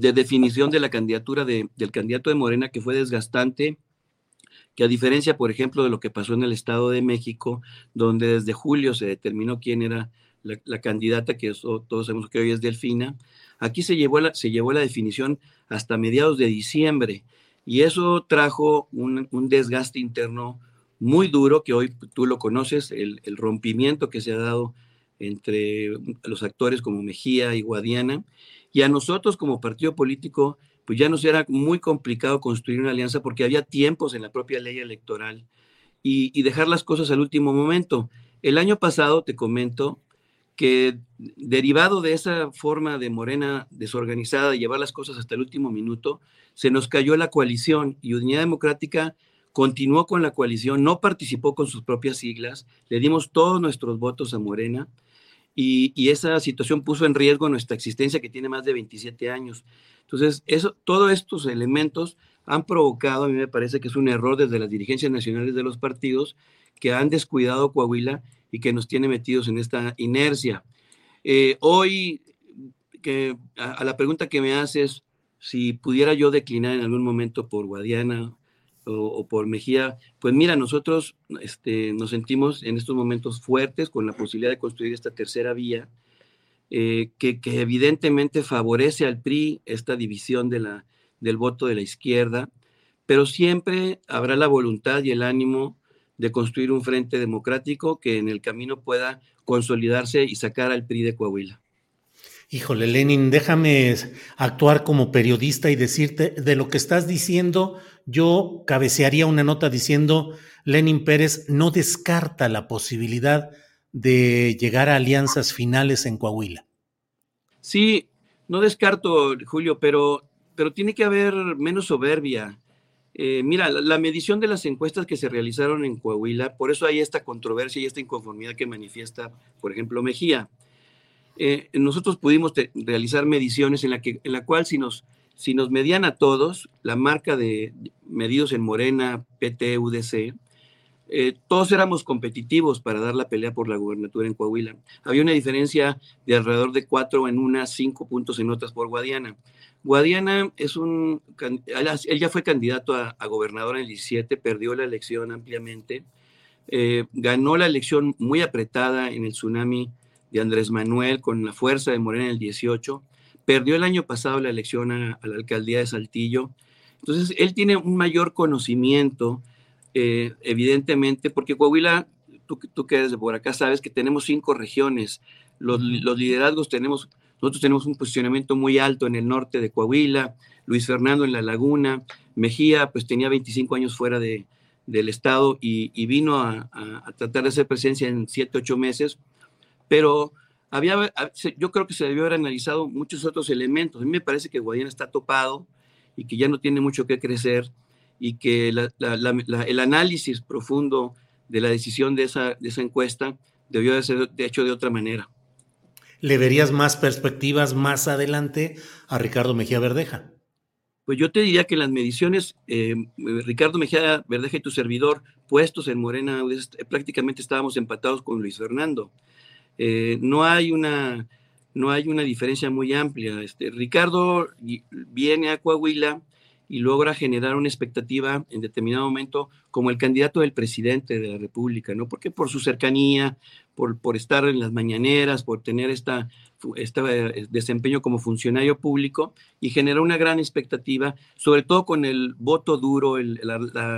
De definición de la candidatura de, del candidato de Morena que fue desgastante que a diferencia, por ejemplo, de lo que pasó en el Estado de México, donde desde julio se determinó quién era la, candidata, que todos sabemos que hoy es Delfina, aquí se llevó, la, se llevó la definición hasta mediados de diciembre. Y eso trajo un, desgaste interno muy duro, que hoy tú lo conoces, el rompimiento que se ha dado entre los actores como Mejía y Guadiana, y a nosotros como partido político pues ya nos era muy complicado construir una alianza porque había tiempos en la propia ley electoral y, dejar las cosas al último momento. El año pasado, te comento, que derivado de esa forma de Morena desorganizada de llevar las cosas hasta el último minuto, se nos cayó la coalición y Unidad Democrática continuó con la coalición, no participó con sus propias siglas, le dimos todos nuestros votos a Morena y, esa situación puso en riesgo nuestra existencia que tiene más de 27 años. Entonces, eso, todos estos elementos han provocado, a mí me parece que es un error desde las dirigencias nacionales de los partidos que han descuidado Coahuila y que nos tiene metidos en esta inercia. Eh, hoy, que, a, la pregunta que me haces, si pudiera yo declinar en algún momento por Guadiana o, por Mejía, pues mira, nosotros este, nos sentimos en estos momentos fuertes con la posibilidad de construir esta tercera vía, eh, que, evidentemente favorece al PRI esta división de la, del voto de la izquierda, pero siempre habrá la voluntad y el ánimo de construir un frente democrático que en el camino pueda consolidarse y sacar al PRI de Coahuila. Híjole, Lenin, déjame actuar como periodista y decirte de lo que estás diciendo, yo cabecearía una nota diciendo, Lenin Pérez no descarta la posibilidad de llegar a alianzas finales en Coahuila. Sí, no descarto, Julio, pero, pero tiene que haber menos soberbia. Eh, mira, la, medición de las encuestas que se realizaron en Coahuila, por eso hay esta controversia y esta inconformidad que manifiesta, por ejemplo, Mejía. Eh, nosotros pudimos realizar mediciones en la, que, en la cual si nos si nos medían a todos, la marca de medidos en Morena, PT, UDC, eh, todos éramos competitivos para dar la pelea por la gubernatura en Coahuila. Había una diferencia de alrededor de cuatro en unas, cinco puntos en otras por Guadiana. Guadiana es un, él ya fue candidato a, gobernador en el 17, perdió la elección ampliamente, eh, ganó la elección muy apretada en el tsunami de Andrés Manuel con la fuerza de Morena en el 18 perdió el año pasado la elección a, la alcaldía de Saltillo. Entonces, él tiene un mayor conocimiento, eh, evidentemente, porque Coahuila, tú, tú, que eres de por acá, sabes que tenemos cinco regiones. Los, liderazgos tenemos, nosotros tenemos un posicionamiento muy alto en el norte de Coahuila, Luis Fernando en La Laguna, Mejía, pues tenía 25 años fuera de, del estado y, vino a, a, tratar de hacer presencia en 7, 8 meses, pero había, yo creo que se debió haber analizado muchos otros elementos. A mí me parece que Guadiana está topado y que ya no tiene mucho que crecer y que el análisis profundo de la decisión de esa, de esa encuesta debió de ser de hecho de otra manera. ¿Le verías más perspectivas más adelante a Ricardo Mejía Verdeja? Pues yo te diría que las mediciones, eh, Ricardo Mejía Verdeja y tu servidor, puestos en Morena, prácticamente estábamos empatados con Luis Fernando. Eh, no hay una no hay una diferencia muy amplia. Este, Ricardo viene a Coahuila y logra generar una expectativa en determinado momento como el candidato del presidente de la República, ¿no? Porque por su cercanía, por, por estar en las mañaneras, por tener esta, este desempeño como funcionario público y generó una gran expectativa, sobre todo con el voto duro, el,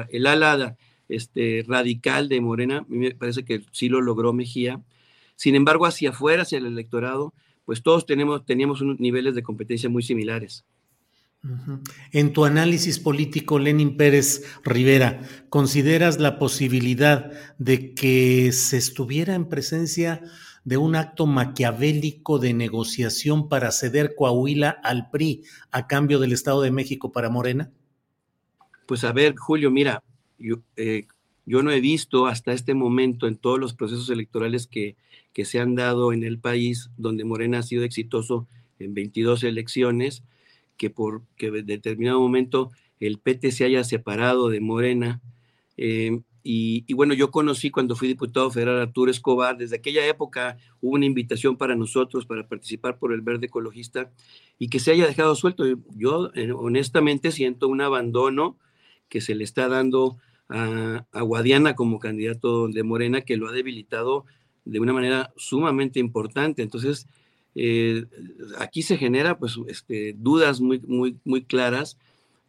el ala este, radical de Morena, me parece que sí lo logró Mejía. Sin embargo, hacia afuera, hacia el electorado, pues todos tenemos, teníamos unos niveles de competencia muy similares. En tu análisis político, Lenin Pérez Rivera, ¿consideras la posibilidad de que se estuviera en presencia de un acto maquiavélico de negociación para ceder Coahuila al PRI a cambio del Estado de México para Morena? Pues a ver, Julio, mira, yo, eh, yo no he visto hasta este momento en todos los procesos electorales que, que se han dado en el país, donde Morena ha sido exitoso en 22 elecciones, que por que en determinado momento el PT se haya separado de Morena. Eh, y, bueno, yo conocí cuando fui diputado federal Arturo Escobar, desde aquella época hubo una invitación para nosotros para participar por el verde ecologista y que se haya dejado suelto. Yo eh, honestamente siento un abandono que se le está dando a, Guadiana como candidato de Morena, que lo ha debilitado de una manera sumamente importante. Entonces, eh, aquí se genera pues este, dudas muy, muy, muy claras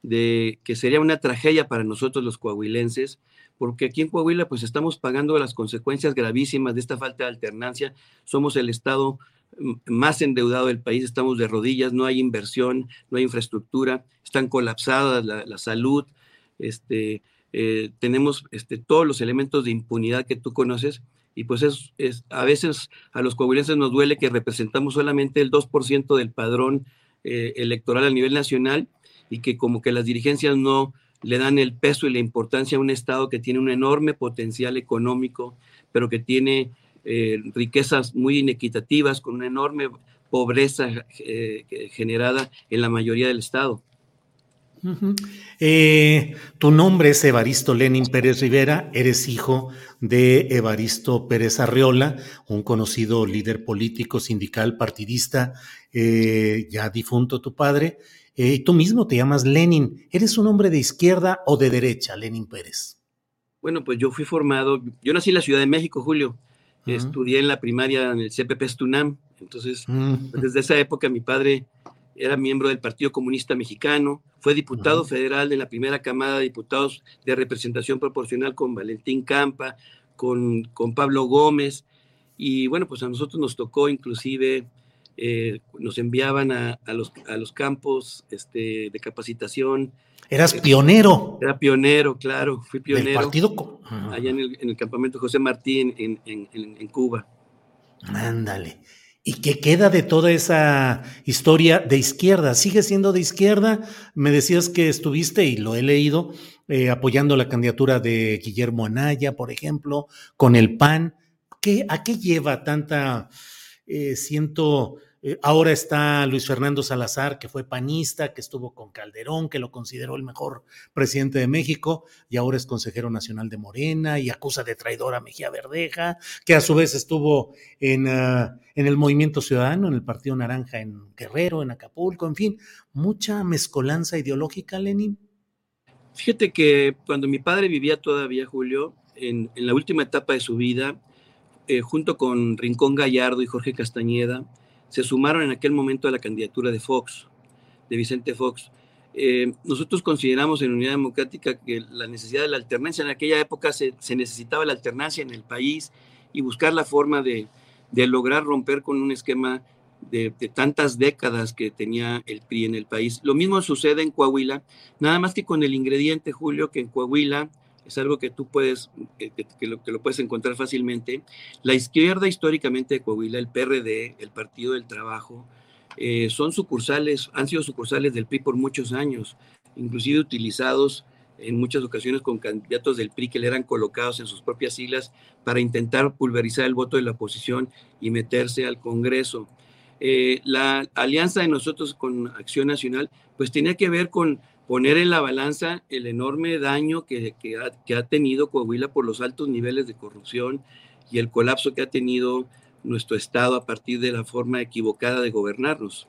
de que sería una tragedia para nosotros los coahuilenses, porque aquí en Coahuila pues estamos pagando las consecuencias gravísimas de esta falta de alternancia. Somos el estado más endeudado del país, estamos de rodillas, no hay inversión, no hay infraestructura, están colapsadas la, salud, este, eh, tenemos este, todos los elementos de impunidad que tú conoces y pues es, es, a veces a los coahuilenses nos duele que representamos solamente el 2% del padrón eh, electoral a nivel nacional y que como que las dirigencias no le dan el peso y la importancia a un Estado que tiene un enorme potencial económico, pero que tiene eh, riquezas muy inequitativas, con una enorme pobreza eh, generada en la mayoría del Estado. Eh, tu nombre es Evaristo Lenin Pérez Rivera, eres hijo de Evaristo Pérez Arriola, un conocido líder político, sindical, partidista, eh, ya difunto tu padre, eh, y tú mismo te llamas Lenin. ¿Eres un hombre de izquierda o de derecha, Lenin Pérez? Bueno, pues yo fui formado, yo nací en la Ciudad de México, Julio, estudié en la primaria en el CPP Stunam, entonces pues desde esa época mi padre era miembro del Partido Comunista Mexicano, fue diputado federal de la primera camada de diputados de representación proporcional con Valentín Campa, con, con Pablo Gómez, y bueno, pues a nosotros nos tocó inclusive, eh, nos enviaban a, los, a los campos este, de capacitación. Eras pionero. Era pionero, claro, fui pionero. Del partido. Allá en el, campamento José Martí en, en, en Cuba. Ándale. ¿Y qué queda de toda esa historia de izquierda? ¿Sigue siendo de izquierda? Me decías que estuviste, y lo he leído, eh, apoyando la candidatura de Guillermo Anaya, por ejemplo, con el PAN. ¿Qué, ¿A qué lleva tanta, eh, siento, eh, ahora está Luis Fernando Salazar, que fue panista, que estuvo con Calderón, que lo consideró el mejor presidente de México, y ahora es consejero nacional de Morena y acusa de traidor a Mejía Verdeja, que a su vez estuvo en, ah, el Movimiento Ciudadano, en el Partido Naranja en Guerrero, en Acapulco, en fin, mucha mezcolanza ideológica, Lenin. Fíjate que cuando mi padre vivía todavía, Julio, en, la última etapa de su vida, eh, junto con Rincón Gallardo y Jorge Castañeda, se sumaron en aquel momento a la candidatura de Fox, de Vicente Fox. Eh, nosotros consideramos en Unidad Democrática que la necesidad de la alternancia, en aquella época se, necesitaba la alternancia en el país y buscar la forma de, lograr romper con un esquema de, de, tantas décadas que tenía el PRI en el país. Lo mismo sucede en Coahuila, nada más que con el ingrediente, Julio, que en Coahuila es algo que tú puedes, que, lo, que puedes encontrar fácilmente. La izquierda históricamente de Coahuila, el PRD, el Partido del Trabajo, eh, son sucursales, han sido sucursales del PRI por muchos años, inclusive utilizados en muchas ocasiones con candidatos del PRI que le eran colocados en sus propias siglas para intentar pulverizar el voto de la oposición y meterse al Congreso. Eh, la alianza de nosotros con Acción Nacional, pues tenía que ver con poner en la balanza el enorme daño que, ha, tenido Coahuila por los altos niveles de corrupción y el colapso que ha tenido nuestro Estado a partir de la forma equivocada de gobernarnos.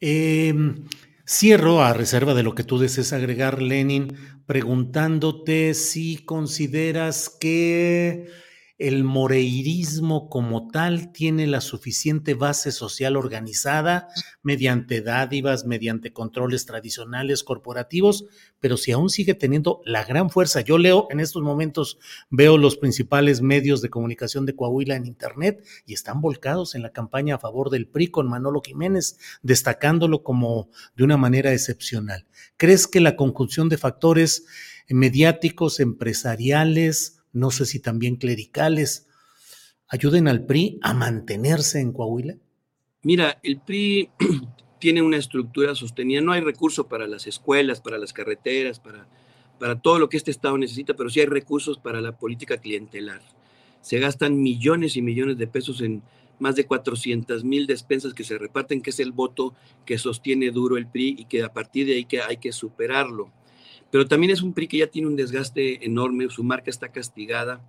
Em, cierro a reserva de lo que tú desees agregar, Lenin, preguntándote si consideras que el moreirismo como tal tiene la suficiente base social organizada mediante dádivas, mediante controles tradicionales corporativos, pero si aún sigue teniendo la gran fuerza. Yo leo en estos momentos, veo los principales medios de comunicación de Coahuila en Internet y están volcados en la campaña a favor del PRI con Manolo Jiménez, destacándolo como de una manera excepcional. ¿Crees que la conjunción de factores mediáticos, empresariales, no sé si también clericales, ayuden al PRI a mantenerse en Coahuila? Mira, el PRI <clears throat> tiene una estructura sostenida, no hay recursos para las escuelas, para las carreteras, para, para todo lo que este Estado necesita, pero sí hay recursos para la política clientelar. Se gastan millones y millones de pesos en más de 400 mil despensas que se reparten, que es el voto que sostiene duro el PRI y que a partir de ahí que hay que superarlo pero también es un PRI que ya tiene un desgaste enorme, su marca está castigada.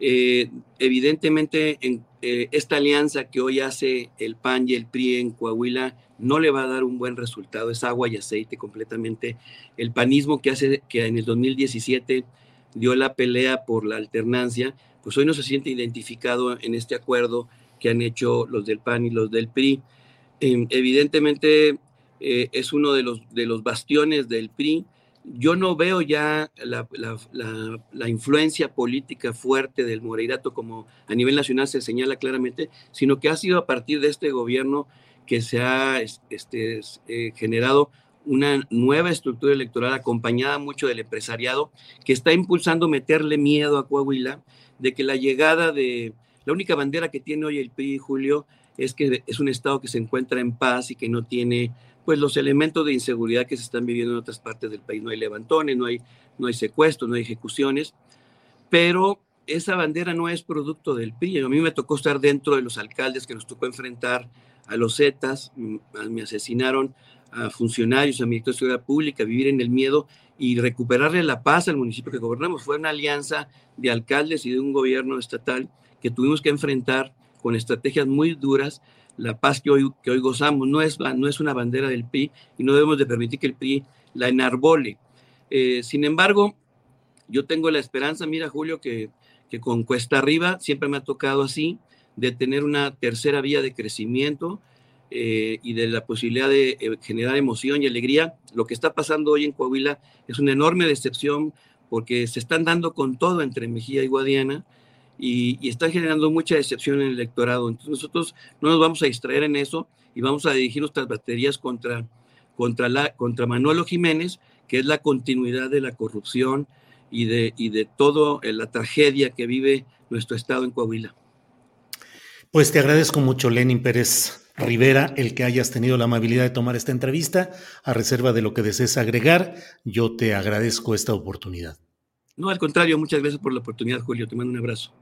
Eh, evidentemente, en, eh, esta alianza que hoy hace el PAN y el PRI en Coahuila no le va a dar un buen resultado, es agua y aceite completamente. El panismo que hace que en el 2017 dio la pelea por la alternancia, pues hoy no se siente identificado en este acuerdo que han hecho los del PAN y los del PRI. Em, evidentemente eh, es uno de los, de los bastiones del PRI yo no veo ya la, influencia política fuerte del Moreirato como a nivel nacional se señala claramente, sino que ha sido a partir de este gobierno que se ha este, eh, generado una nueva estructura electoral acompañada mucho del empresariado que está impulsando meterle miedo a Coahuila de que la llegada de la única bandera que tiene hoy el PRI, Julio, es que es un estado que se encuentra en paz y que no tiene pues los elementos de inseguridad que se están viviendo en otras partes del país. No hay levantones, no hay, no hay secuestros, no hay ejecuciones, pero esa bandera no es producto del PRI. A mí me tocó estar dentro de los alcaldes que nos tocó enfrentar a los Zetas, mm, me asesinaron a funcionarios, a ministros de Seguridad Pública, vivir en el miedo y recuperarle la paz al municipio que gobernamos. Fue una alianza de alcaldes y de un gobierno estatal que tuvimos que enfrentar con estrategias muy duras la paz que hoy, que hoy gozamos no es, no es una bandera del PRI y no debemos de permitir que el PRI la enarbole. Eh, sin embargo, yo tengo la esperanza, mira Julio, que, que con Cuesta Arriba siempre me ha tocado así, de tener una tercera vía de crecimiento eh, y de la posibilidad de eh, generar emoción y alegría. Lo que está pasando hoy en Coahuila es una enorme decepción porque se están dando con todo entre Mejía y Guadiana y, están generando mucha decepción en el electorado. Entonces nosotros no nos vamos a distraer en eso y vamos a dirigir nuestras baterías contra, contra, la, contra Manuelo Jiménez, que es la continuidad de la corrupción y de, y de toda eh, la tragedia que vive nuestro estado en Coahuila. Pues te agradezco mucho, Lenin Pérez Rivera, el que hayas tenido la amabilidad de tomar esta entrevista. A reserva de lo que desees agregar, yo te agradezco esta oportunidad. No, al contrario, muchas gracias por la oportunidad, Julio. Te mando un abrazo.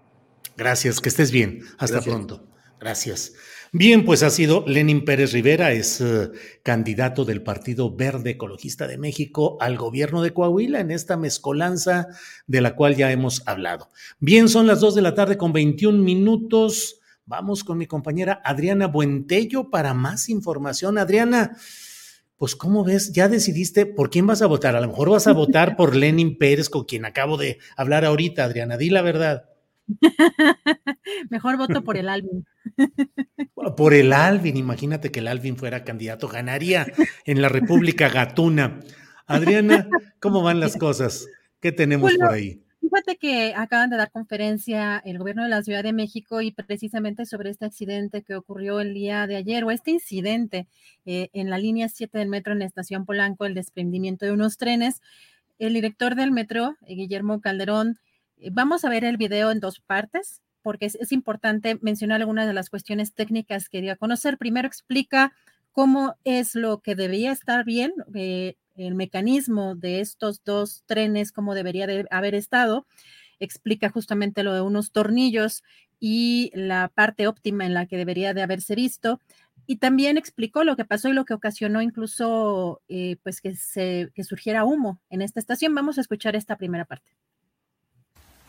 Gracias, que estés bien. Hasta pronto. Gracias. Bien, pues ha sido Lenin Pérez Rivera, es eh, candidato del Partido Verde Ecologista de México al gobierno de Coahuila en esta mezcolanza de la cual ya hemos hablado. Bien, son las dos de la tarde con 21 minutos. Vamos con mi compañera Adriana Buentello para más información. Adriana, pues ¿cómo ves? ¿Ya decidiste por quién vas a votar? A lo mejor vas a votar por Lenin Pérez, con quien acabo de hablar ahorita, Adriana. Di la verdad. <laughs> Mejor voto por el Alvin. Por el Alvin, imagínate que el Alvin fuera candidato, ganaría en la República Gatuna. Adriana, ¿cómo van las cosas? ¿Qué tenemos por ahí? Fíjate que acaban de dar conferencia el gobierno de la Ciudad de México y precisamente sobre este accidente que ocurrió el día de ayer o este incidente eh, en la línea 7 del metro en la estación Polanco, el desprendimiento de unos trenes. El director del metro, eh, Guillermo Calderón, vamos a ver el video en dos partes porque es, importante mencionar algunas de las cuestiones técnicas que dio a conocer. Primero explica cómo es lo que debía estar bien, eh, el mecanismo de estos dos trenes, cómo debería de haber estado. Explica justamente lo de unos tornillos y la parte óptima en la que debería de haberse visto. Y también explicó lo que pasó y lo que ocasionó incluso eh, pues que, se, que surgiera humo en esta estación. Vamos a escuchar esta primera parte.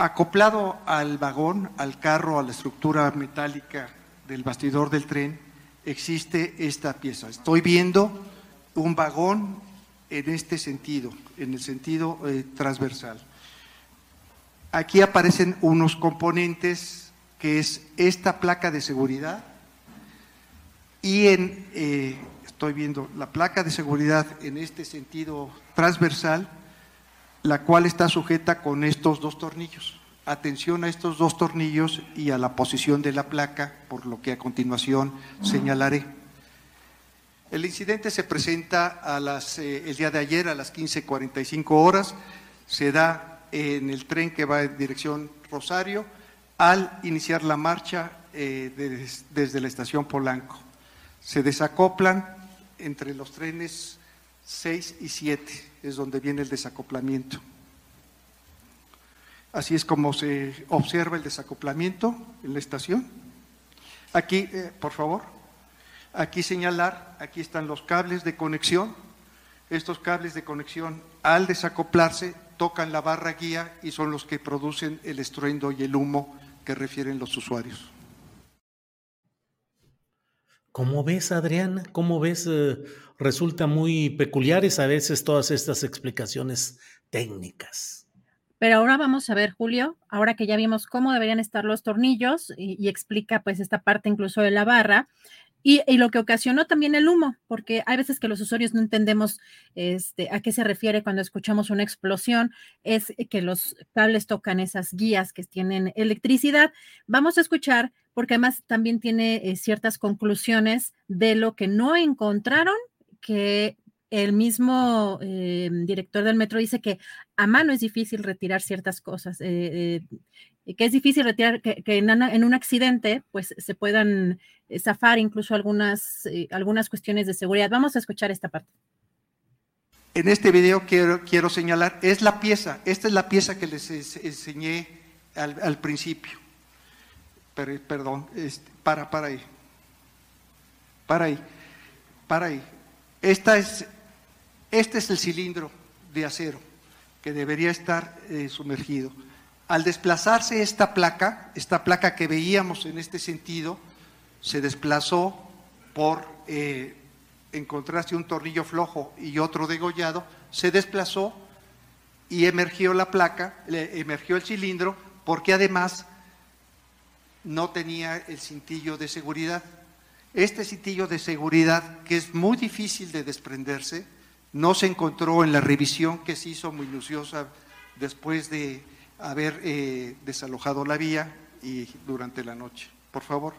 Acoplado al vagón, al carro, a la estructura metálica del bastidor del tren, existe esta pieza. Estoy viendo un vagón en este sentido, en el sentido eh, transversal. Aquí aparecen unos componentes que es esta placa de seguridad y en, eh, estoy viendo la placa de seguridad en este sentido transversal, la cual está sujeta con estos dos tornillos. Atención a estos dos tornillos y a la posición de la placa, por lo que a continuación señalaré. El incidente se presenta a las, eh, el día de ayer a las 15.45 horas, se da en el tren que va en dirección Rosario al iniciar la marcha eh, desde la estación Polanco. Se desacoplan entre los trenes 6 y 7, es donde viene el desacoplamiento. Así es como se observa el desacoplamiento en la estación. Aquí, eh, por favor. Aquí señalar, aquí están los cables de conexión. Estos cables de conexión, al desacoplarse, tocan la barra guía y son los que producen el estruendo y el humo que refieren los usuarios. ¿Cómo ves, Adriana? ¿Cómo ves? Eh, resulta muy peculiares a veces todas estas explicaciones técnicas. Pero ahora vamos a ver, Julio, ahora que ya vimos cómo deberían estar los tornillos y, explica pues esta parte incluso de la barra, y, lo que ocasionó también el humo, porque hay veces que los usuarios no entendemos este, a qué se refiere cuando escuchamos una explosión, es que los cables tocan esas guías que tienen electricidad. Vamos a escuchar, porque además también tiene eh, ciertas conclusiones de lo que no encontraron, que el mismo eh, director del metro dice que a mano es difícil retirar ciertas cosas. Eh, que es difícil retirar, que, en, un accidente pues se puedan eh, zafar incluso algunas, eh, algunas cuestiones de seguridad. Vamos a escuchar esta parte. En este video quiero, quiero señalar, es la pieza, esta es la pieza que les enseñé al, principio. perdón, este, para, para ahí. Para ahí, para ahí. Esta es, este es el cilindro de acero que debería estar eh, sumergido. Al desplazarse esta placa, esta placa que veíamos en este sentido, se desplazó por eh, encontrarse un tornillo flojo y otro degollado, se desplazó y emergió la placa, emergió el cilindro, porque además no tenía el cintillo de seguridad. Este cintillo de seguridad, que es muy difícil de desprenderse, no se encontró en la revisión que se hizo minuciosa después de haber eh, desalojado la vía y durante la noche. Por favor.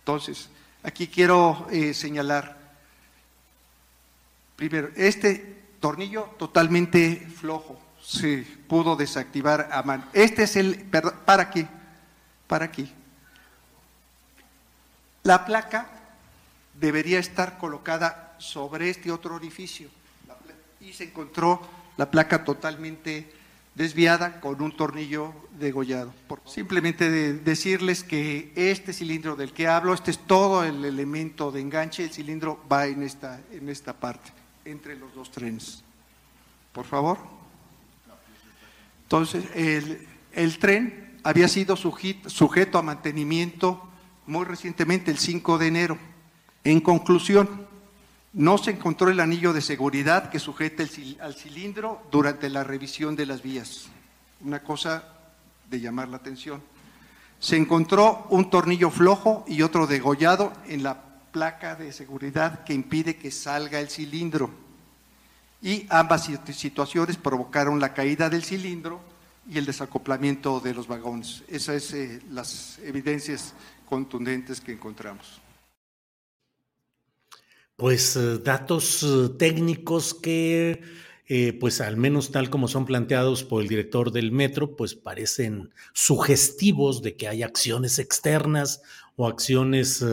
Entonces, aquí quiero eh, señalar, primero, este tornillo totalmente flojo se pudo desactivar a mano. Este es el, perdón, para aquí, para aquí. La placa debería estar colocada sobre este otro orificio y se encontró la placa totalmente desviada con un tornillo degollado. simplemente decirles que este cilindro del que hablo, este es todo el elemento de enganche, el cilindro va en esta, en esta parte, entre los dos trenes. Por favor. Entonces, el, el tren había sido sujeto a mantenimiento muy recientemente, el 5 de enero. En conclusión, no se encontró el anillo de seguridad que sujeta al cilindro durante la revisión de las vías. Una cosa de llamar la atención. Se encontró un tornillo flojo y otro degollado en la placa de seguridad que impide que salga el cilindro. Y ambas situaciones provocaron la caída del cilindro y el desacoplamiento de los vagones. Esas son eh, las evidencias contundentes que encontramos. Pues eh, datos eh, técnicos que, eh, pues al menos tal como son planteados por el director del metro, pues parecen sugestivos de que hay acciones externas o acciones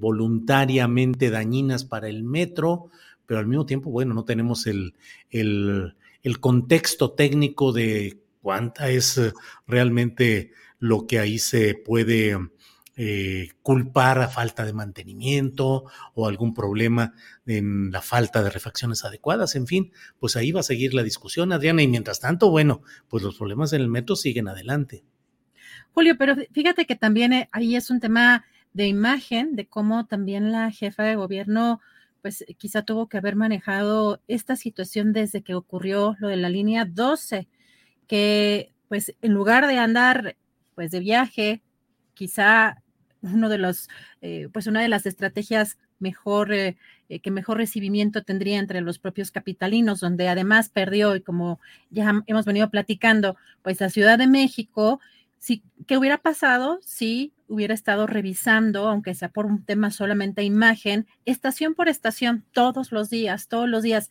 voluntariamente dañinas para el metro, pero al mismo tiempo, bueno, no tenemos el, el, el contexto técnico de cuánta es realmente lo que ahí se puede eh, culpar a falta de mantenimiento o algún problema en la falta de refacciones adecuadas, en fin, pues ahí va a seguir la discusión, Adriana, y mientras tanto, bueno, pues los problemas en el metro siguen adelante. Julio, pero fíjate que también eh, ahí es un tema de imagen, de cómo también la jefa de gobierno, pues quizá tuvo que haber manejado esta situación desde que ocurrió lo de la línea 12, que pues en lugar de andar pues de viaje, quizá uno de los, eh, pues una de las estrategias mejor, eh, eh, que mejor recibimiento tendría entre los propios capitalinos, donde además perdió, y como ya hemos venido platicando, pues la Ciudad de México, sí, ¿qué hubiera pasado si hubiera estado revisando, aunque sea por un tema solamente imagen, estación por estación, todos los días, todos los días?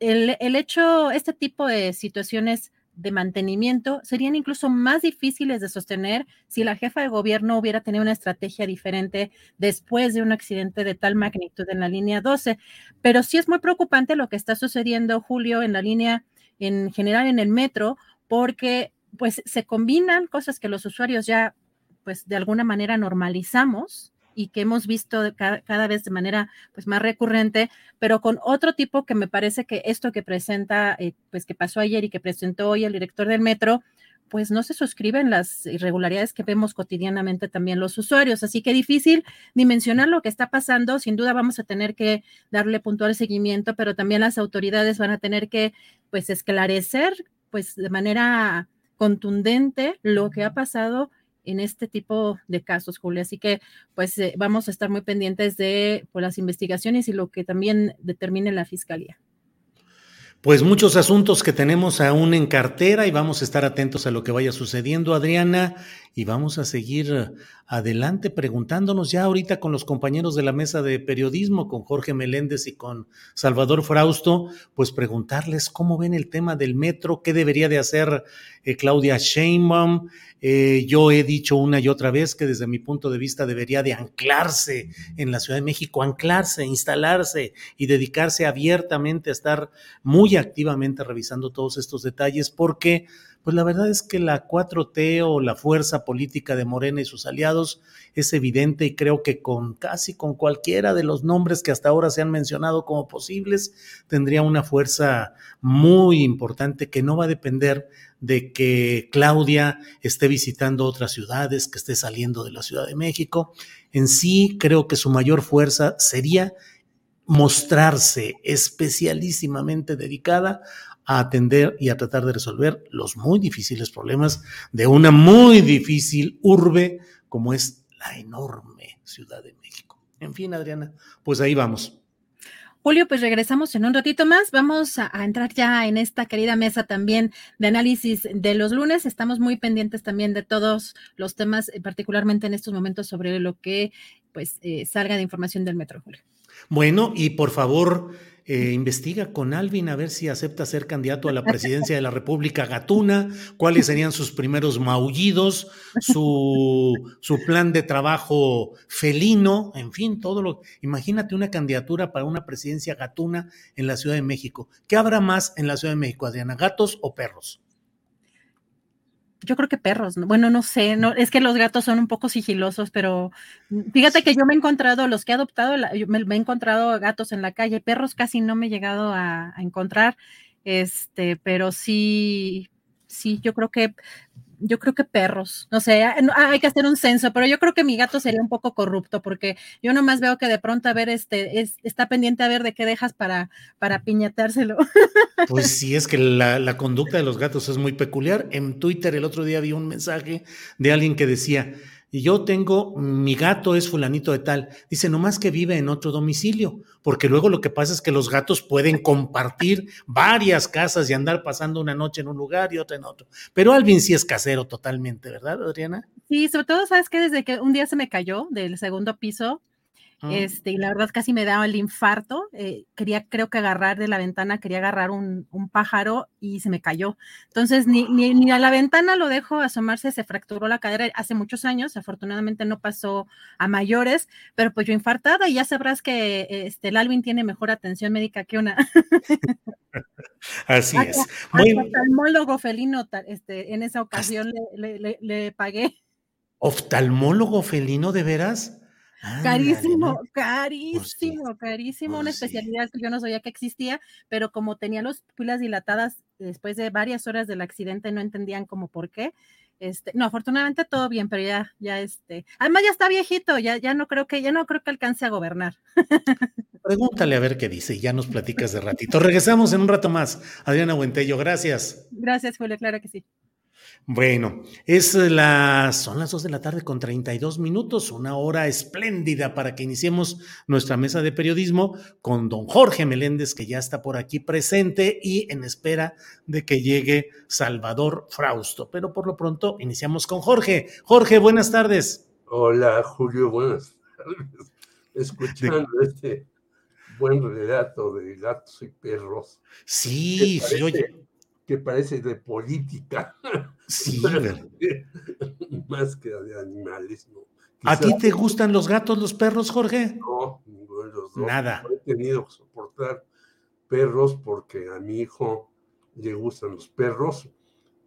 El, el hecho, este tipo de situaciones de mantenimiento serían incluso más difíciles de sostener si la jefa de gobierno hubiera tenido una estrategia diferente después de un accidente de tal magnitud en la línea 12. Pero sí es muy preocupante lo que está sucediendo, Julio, en la línea, en general en el metro, porque pues se combinan cosas que los usuarios ya pues de alguna manera normalizamos y que hemos visto cada, vez de manera pues más recurrente, pero con otro tipo que me parece que esto que presenta, eh, pues que pasó ayer y que presentó hoy el director del metro, pues no se suscriben las irregularidades que vemos cotidianamente también los usuarios. Así que difícil dimensionar lo que está pasando. Sin duda vamos a tener que darle puntual seguimiento, pero también las autoridades van a tener que pues esclarecer pues de manera contundente lo que ha pasado en este tipo de casos, Julia. Así que pues eh, vamos a estar muy pendientes de pues, las investigaciones y lo que también determine la Fiscalía. Pues muchos asuntos que tenemos aún en cartera y vamos a estar atentos a lo que vaya sucediendo, Adriana, y vamos a seguir adelante preguntándonos ya ahorita con los compañeros de la mesa de periodismo, con Jorge Meléndez y con Salvador Frausto, pues preguntarles cómo ven el tema del metro, qué debería de hacer eh, Claudia Sheinbaum, eh, yo he dicho una y otra vez que desde mi punto de vista debería de anclarse en la Ciudad de México, anclarse, instalarse y dedicarse abiertamente a estar muy activamente revisando todos estos detalles porque pues la verdad es que la 4T o la fuerza política de Morena y sus aliados es evidente y creo que con casi con cualquiera de los nombres que hasta ahora se han mencionado como posibles, tendría una fuerza muy importante que no va a depender de que Claudia esté visitando otras ciudades, que esté saliendo de la Ciudad de México. En sí, creo que su mayor fuerza sería mostrarse especialísimamente dedicada a atender y a tratar de resolver los muy difíciles problemas de una muy difícil urbe como es la enorme Ciudad de México. En fin, Adriana, pues ahí vamos. Julio, pues regresamos en un ratito más. Vamos a, entrar ya en esta querida mesa también de análisis de los lunes. Estamos muy pendientes también de todos los temas, eh, particularmente en estos momentos sobre lo que pues eh, salga de información del Metro, Julio. Bueno, y por favor, eh, investiga con Alvin a ver si acepta ser candidato a la presidencia de la República Gatuna, cuáles serían sus primeros maullidos, su, su plan de trabajo felino, en fin, todo lo. Imagínate una candidatura para una presidencia gatuna en la Ciudad de México. ¿Qué habrá más en la Ciudad de México, Adriana? ¿Gatos o perros? Yo creo que perros, bueno, no sé, no, es que los gatos son un poco sigilosos, pero fíjate que yo me he encontrado, los que he adoptado, me, he encontrado gatos en la calle, perros casi no me he llegado a, a encontrar, este, pero sí, sí, yo creo que yo creo que perros, no sé, hay que hacer un censo, pero yo creo que mi gato sería un poco corrupto porque yo nomás veo que de pronto a ver, este, está pendiente a ver de qué dejas para, para piñatárselo. <laughs> Pues sí, es que la, la conducta de los gatos es muy peculiar. En Twitter el otro día vi un mensaje de alguien que decía, y yo tengo, mi gato es fulanito de tal. Dice, nomás que vive en otro domicilio, porque luego lo que pasa es que los gatos pueden compartir varias casas y andar pasando una noche en un lugar y otra en otro. Pero Alvin sí es casero totalmente, ¿verdad, Adriana? Sí, sobre todo, ¿sabes que Desde que un día se me cayó del segundo piso, Ah. Este, y la verdad casi me daba el infarto. Eh, quería, creo que agarrar de la ventana, quería agarrar un, pájaro y se me cayó. Entonces, ni, ni, a la ventana lo dejo asomarse, se fracturó la cadera hace muchos años. Afortunadamente no pasó a mayores, pero pues yo infartada y ya sabrás que este, el Alvin tiene mejor atención médica que una. <laughs> Así es. Muy... felino, este, en esa ocasión le, le pagué. ¿Oftalmólogo felino de veras? Carísimo, pues carísimo, carísimo. Una especialidad que yo no sabía que existía, pero como tenía las pupilas dilatadas después de varias horas del accidente, no entendían como por qué. Este, no, afortunadamente todo bien, pero ya, ya este, además ya está viejito, ya, ya no creo que, ya no creo que alcance a gobernar. <laughs> Pregúntale a ver qué dice y ya nos platicas de ratito. Regresamos en un rato más. Adriana Buentello, gracias. Gracias, Julio, claro que sí. Bueno, es la, son las dos de la tarde con 32 minutos, una hora espléndida para que iniciemos nuestra mesa de periodismo con don Jorge Meléndez, que ya está por aquí presente y en espera de que llegue Salvador Frausto. Pero por lo pronto iniciamos con Jorge. Jorge, buenas tardes. Hola, Julio, buenas tardes. Escuchando este buen relato de gatos y perros. Sí, sí, oye que parece de política. Sí, <laughs> más que de animales, ¿no? ¿A ti te gustan los gatos, los perros, Jorge? No, ninguno de los dos. Nada. he tenido que soportar perros porque a mi hijo le gustan los perros,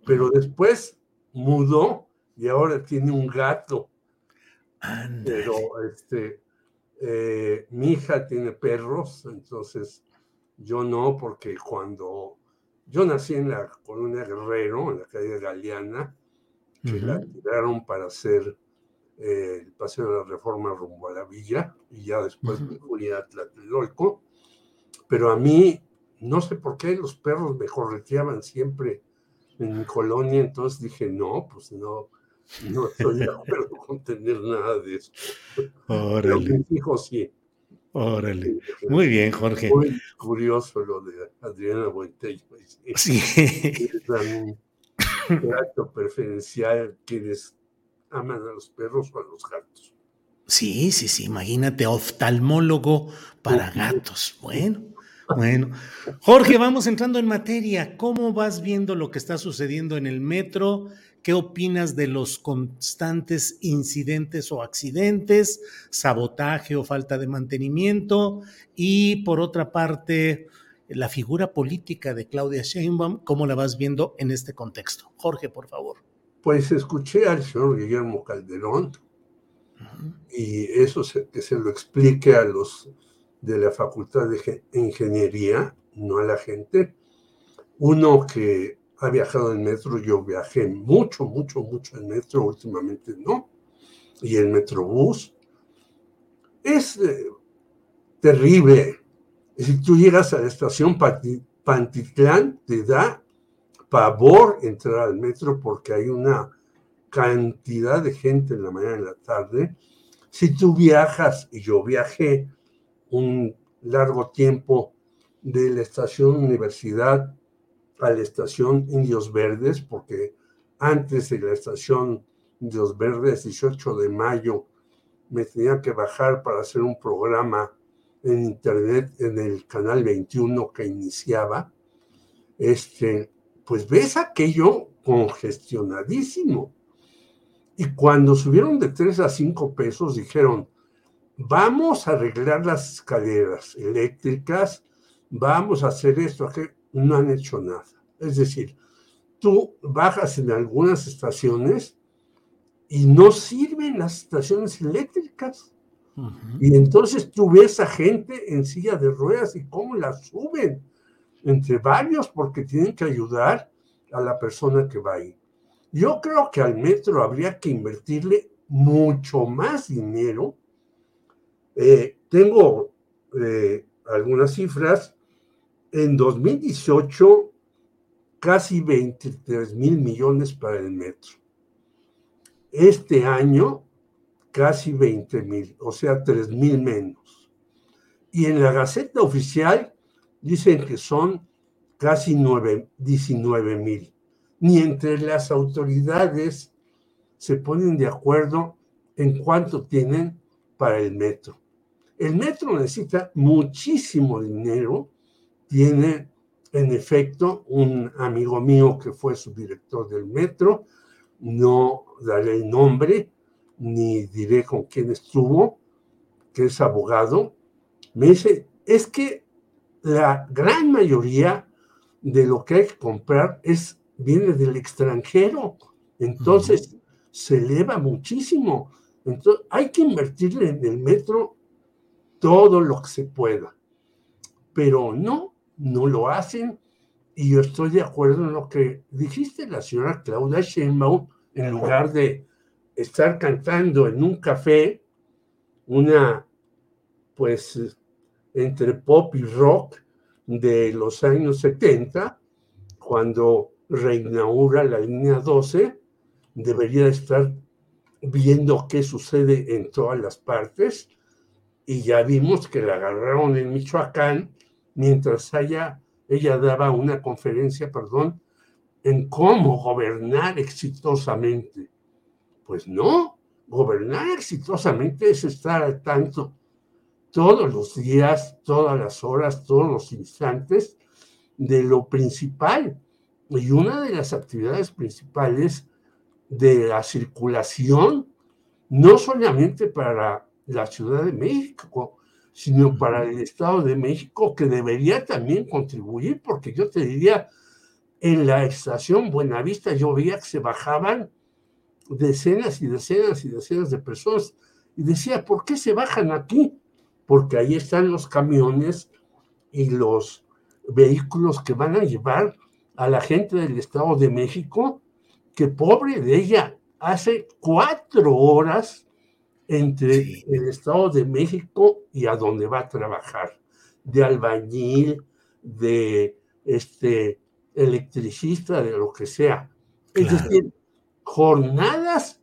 pero después mudó y ahora tiene un gato. Pero este, eh, mi hija tiene perros, entonces yo no, porque cuando yo nací en la colonia Guerrero, en la calle Galeana, que la tiraron para hacer eh, el paseo de la reforma rumbo a la villa, y ya después me fui a Tlatelolco. Pero a mí, no sé por qué los perros me correteaban siempre en mi colonia, entonces dije, no, pues no, no estoy de <laughs> acuerdo con tener nada de eso. Pero mis hijos sí. Órale. Muy bien, Jorge. Muy curioso lo de Adriana Buentello. Sí. Es un trato preferencial quienes aman a los perros o a los gatos. Sí, sí, sí. Imagínate, oftalmólogo para gatos. Bueno. Bueno, Jorge, vamos entrando en materia. ¿Cómo vas viendo lo que está sucediendo en el metro? ¿Qué opinas de los constantes incidentes o accidentes, sabotaje o falta de mantenimiento? Y por otra parte, la figura política de Claudia Sheinbaum, ¿cómo la vas viendo en este contexto? Jorge, por favor. Pues escuché al señor Guillermo Calderón y eso que se lo explique a los de la Facultad de Ingeniería, no a la gente. Uno que ha viajado en metro, yo viajé mucho, mucho, mucho en metro, últimamente no, y el metrobús. Es eh, terrible. Si tú llegas a la estación Pantitlán, te da pavor entrar al metro porque hay una cantidad de gente en la mañana y en la tarde. Si tú viajas, y yo viajé un largo tiempo de la estación Universidad a la estación Indios Verdes, porque antes de la estación Indios Verdes, 18 de mayo, me tenía que bajar para hacer un programa en internet en el canal 21 que iniciaba, este, pues ves aquello congestionadísimo. Y cuando subieron de 3 a 5 pesos, dijeron, vamos a arreglar las escaleras eléctricas, vamos a hacer esto, que no han hecho nada. Es decir, tú bajas en algunas estaciones y no sirven las estaciones eléctricas. Y entonces tú ves a gente en silla de ruedas y cómo la suben entre varios porque tienen que ayudar a la persona que va ahí. Yo creo que al metro habría que invertirle mucho más dinero eh, tengo eh, algunas cifras. En 2018, casi 23 mil millones para el metro. Este año, casi 20 mil, o sea, 3 mil menos. Y en la Gaceta Oficial dicen que son casi 9, 19 mil. Ni entre las autoridades se ponen de acuerdo en cuánto tienen para el metro. El metro necesita muchísimo dinero. Tiene, en efecto, un amigo mío que fue subdirector del metro. No daré el nombre ni diré con quién estuvo, que es abogado. Me dice, es que la gran mayoría de lo que hay que comprar es, viene del extranjero. Entonces, se eleva muchísimo. Entonces, hay que invertirle en el metro todo lo que se pueda. Pero no, no lo hacen. Y yo estoy de acuerdo en lo que dijiste, la señora Claudia Sheinbaum, en lugar de estar cantando en un café, una, pues, entre pop y rock de los años 70, cuando reinaugura la línea 12, debería estar viendo qué sucede en todas las partes y ya vimos que la agarraron en Michoacán mientras ella, ella daba una conferencia, perdón, en cómo gobernar exitosamente. Pues no, gobernar exitosamente es estar al tanto todos los días, todas las horas, todos los instantes de lo principal. Y una de las actividades principales de la circulación, no solamente para la Ciudad de México, sino para el Estado de México, que debería también contribuir, porque yo te diría, en la estación Buenavista yo veía que se bajaban decenas y decenas y decenas de personas y decía, ¿por qué se bajan aquí? Porque ahí están los camiones y los vehículos que van a llevar a la gente del Estado de México, que pobre de ella, hace cuatro horas entre el Estado de México y a donde va a trabajar, de albañil, de este electricista, de lo que sea. Es decir, jornadas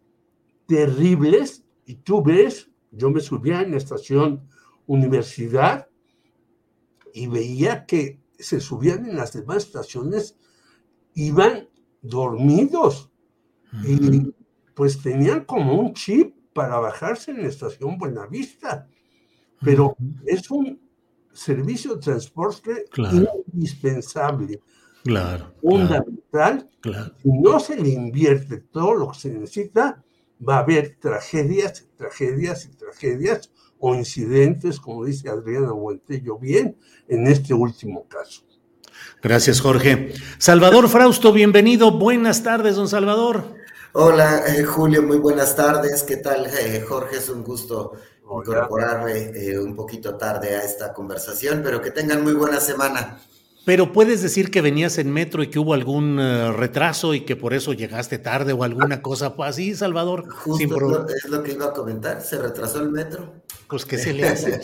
terribles, y tú ves, yo me subía en la estación universidad y veía que se subían en las demás estaciones, iban dormidos y pues tenían como un chip para bajarse en la estación Buenavista, pero es un servicio de transporte indispensable, claro, fundamental. Claro. Si no se le invierte todo lo que se necesita, va a haber tragedias, tragedias y tragedias o incidentes, como dice Adriana Buentello bien, en este último caso. Gracias, Jorge. Salvador Frausto, bienvenido. Buenas tardes, don Salvador. Hola, eh, Julio, muy buenas tardes. ¿Qué tal, eh, Jorge? Es un gusto incorporarme eh, un poquito tarde a esta conversación, pero que tengan muy buena semana. Pero puedes decir que venías en metro y que hubo algún eh, retraso y que por eso llegaste tarde o alguna cosa así, Salvador. Justo Sin es, pro- lo, es lo que iba a comentar, se retrasó el metro. Pues que se le hace.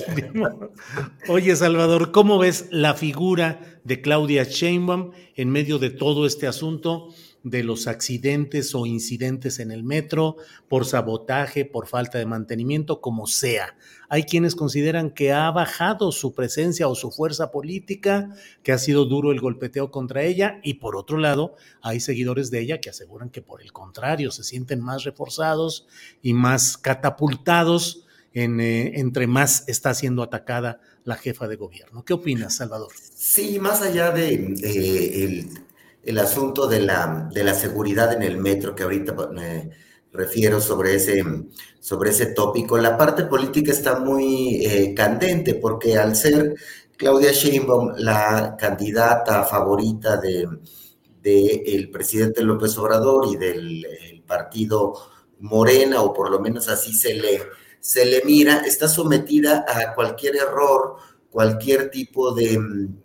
<laughs> Oye, Salvador, ¿cómo ves la figura de Claudia Sheinbaum en medio de todo este asunto de los accidentes o incidentes en el metro por sabotaje, por falta de mantenimiento, como sea? Hay quienes consideran que ha bajado su presencia o su fuerza política, que ha sido duro el golpeteo contra ella, y por otro lado, hay seguidores de ella que aseguran que por el contrario se sienten más reforzados y más catapultados en, eh, entre más está siendo atacada la jefa de gobierno. ¿Qué opinas, Salvador? Sí, más allá de eh, el, asunto de la, de la, seguridad en el metro que ahorita me refiero sobre ese, sobre ese tópico, la parte política está muy eh, candente porque al ser Claudia Sheinbaum la candidata favorita de, de el presidente López Obrador y del partido Morena, o por lo menos así se le se le mira, está sometida a cualquier error, cualquier tipo de,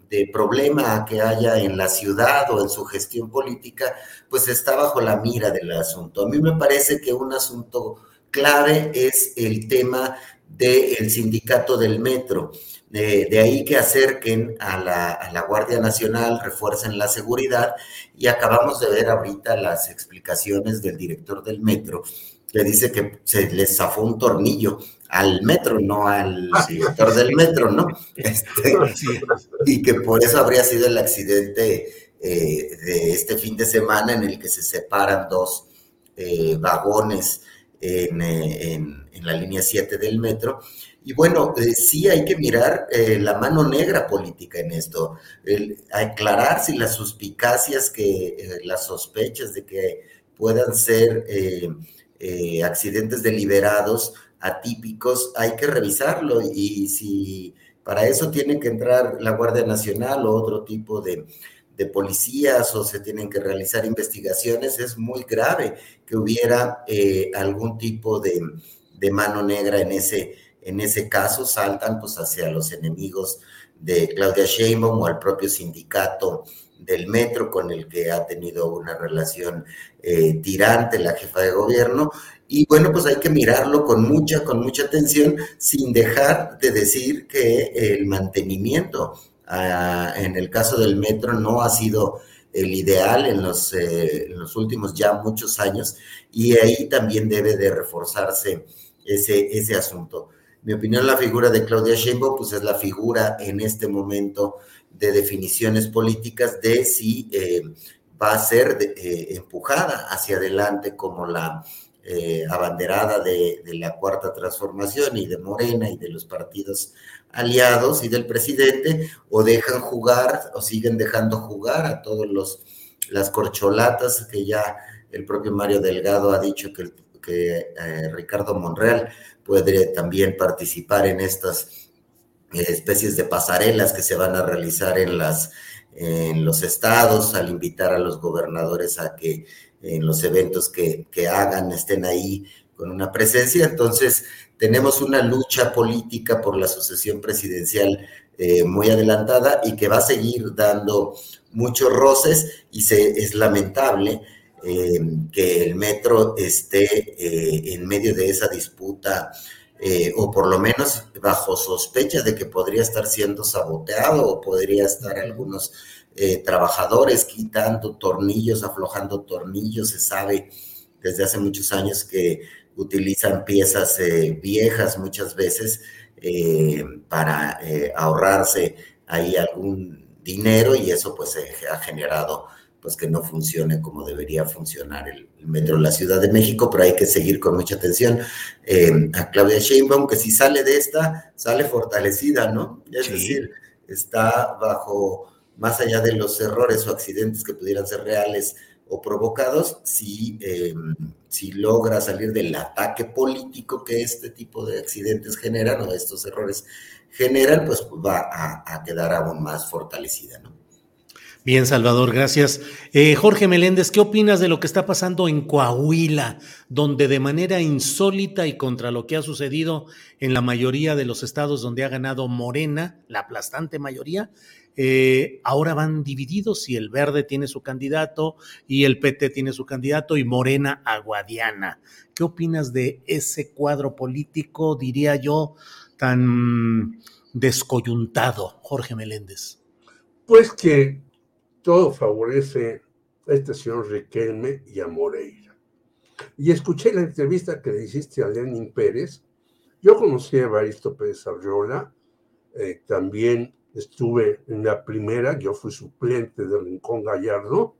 de, problema que haya en la ciudad o en su gestión política, pues está bajo la mira del asunto. A mí me parece que un asunto clave es el tema del sindicato del metro. De, de, ahí que acerquen a la, a la, Guardia Nacional, refuercen la seguridad y acabamos de ver ahorita las explicaciones del director del metro que dice que se le zafó un tornillo al metro, no al director del metro, ¿no? <laughs> Este, y que por eso habría sido el accidente eh, de este fin de semana en el que se separan dos eh, vagones en, eh, en, en, la línea 7 del metro. Y bueno, sí hay que mirar la mano negra política en esto, el, aclarar si las suspicacias, que las sospechas de que puedan ser accidentes deliberados, atípicos, hay que revisarlo y si para eso tiene que entrar la Guardia Nacional o otro tipo de, policías o se tienen que realizar investigaciones, es muy grave que hubiera eh, algún tipo de, de, mano negra en ese, en ese caso, saltan pues hacia los enemigos de Claudia Sheinbaum o al propio sindicato del metro con el que ha tenido una relación eh, tirante la jefa de gobierno. Y bueno, pues hay que mirarlo con mucha, con mucha atención, sin dejar de decir que el mantenimiento ah, en el caso del metro no ha sido el ideal en los, eh, en los últimos ya muchos años y ahí también debe de reforzarse ese, ese asunto. Mi opinión, la figura de Claudia Sheinbaum, pues es la figura en este momento de definiciones políticas de si eh, va a ser eh, empujada hacia adelante como la eh, abanderada de, la cuarta transformación y de Morena y de los partidos aliados y del presidente, o dejan jugar o siguen dejando jugar a todos los las corcholatas que ya el propio Mario Delgado ha dicho que, que Ricardo Monreal puede también participar en estas especies de pasarelas que se van a realizar en, las, en los estados, al invitar a los gobernadores a que en los eventos que, hagan estén ahí con una presencia. Entonces, tenemos una lucha política por la sucesión presidencial eh, muy adelantada y que va a seguir dando muchos roces y se, es lamentable eh, que el metro esté eh, en medio de esa disputa o por lo menos bajo sospecha de que podría estar siendo saboteado o podría estar algunos eh, trabajadores quitando tornillos, aflojando tornillos. Se sabe desde hace muchos años que utilizan piezas eh, viejas muchas veces para ahorrarse ahí algún dinero y eso pues ha generado pues que no funcione como debería funcionar el, metro de la Ciudad de México, pero hay que seguir con mucha atención eh, a Claudia Sheinbaum, que si sale de esta, sale fortalecida, ¿no? Es decir, está bajo, más allá de los errores o accidentes que pudieran ser reales o provocados, si, eh, si logra salir del ataque político que este tipo de accidentes generan o estos errores generan, pues va a, quedar aún más fortalecida, ¿no? Bien, Salvador, gracias. Eh, Jorge Meléndez, ¿qué opinas de lo que está pasando en Coahuila, donde de manera insólita y contra lo que ha sucedido en la mayoría de los estados donde ha ganado Morena, la aplastante mayoría, eh, ahora van divididos y el verde tiene su candidato y el PT tiene su candidato y Morena Aguadiana. ¿Qué opinas de ese cuadro político, diría yo, tan descoyuntado, Jorge Meléndez? Pues que todo favorece a este señor Riquelme y a Moreira. Y escuché la entrevista que le hiciste a Lenin Pérez. Yo conocí a Evaristo Pérez Arriola, eh, también estuve en la primera, yo fui suplente de Rincón Gallardo,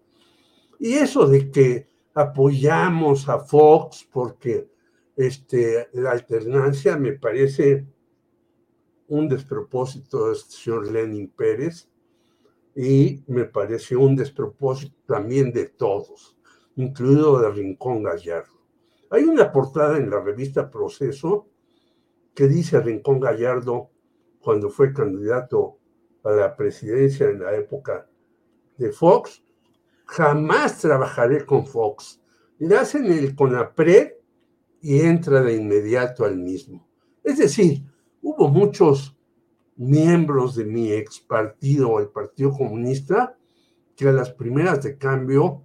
y eso de que apoyamos a Fox porque este, la alternancia me parece un despropósito de este señor Lenin Pérez y me pareció un despropósito también de todos, incluido de Rincón Gallardo. Hay una portada en la revista Proceso que dice Rincón Gallardo cuando fue candidato a la presidencia en la época de Fox, jamás trabajaré con Fox. Le hacen el CONAPRED y entra de inmediato al mismo. Es decir, hubo muchos miembros de mi ex partido, el Partido Comunista, que a las primeras de cambio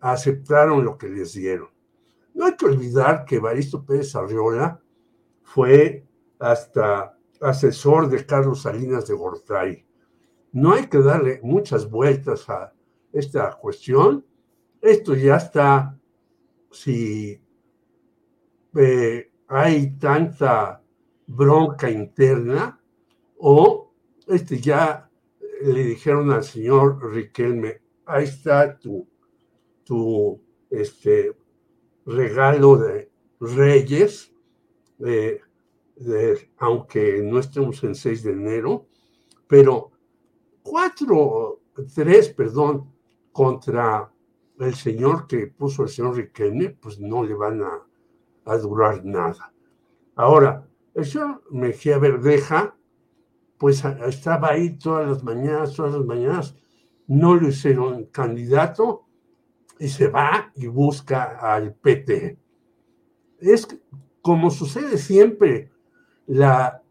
aceptaron lo que les dieron. No hay que olvidar que Baristo Pérez Arriola fue hasta asesor de Carlos Salinas de Gortari. No hay que darle muchas vueltas a esta cuestión. Esto ya está, si eh, hay tanta bronca interna, o este, ya le dijeron al señor Riquelme, ahí está tu, tu este, regalo de Reyes, aunque no estemos en 6 de enero, pero cuatro, tres, perdón, contra el señor que puso el señor Riquelme, pues no le van a, a durar nada. Ahora, el señor Mejía Verdeja pues estaba ahí todas las mañanas, todas las mañanas, no lo hicieron candidato y se va y busca al PT. Es como sucede siempre, la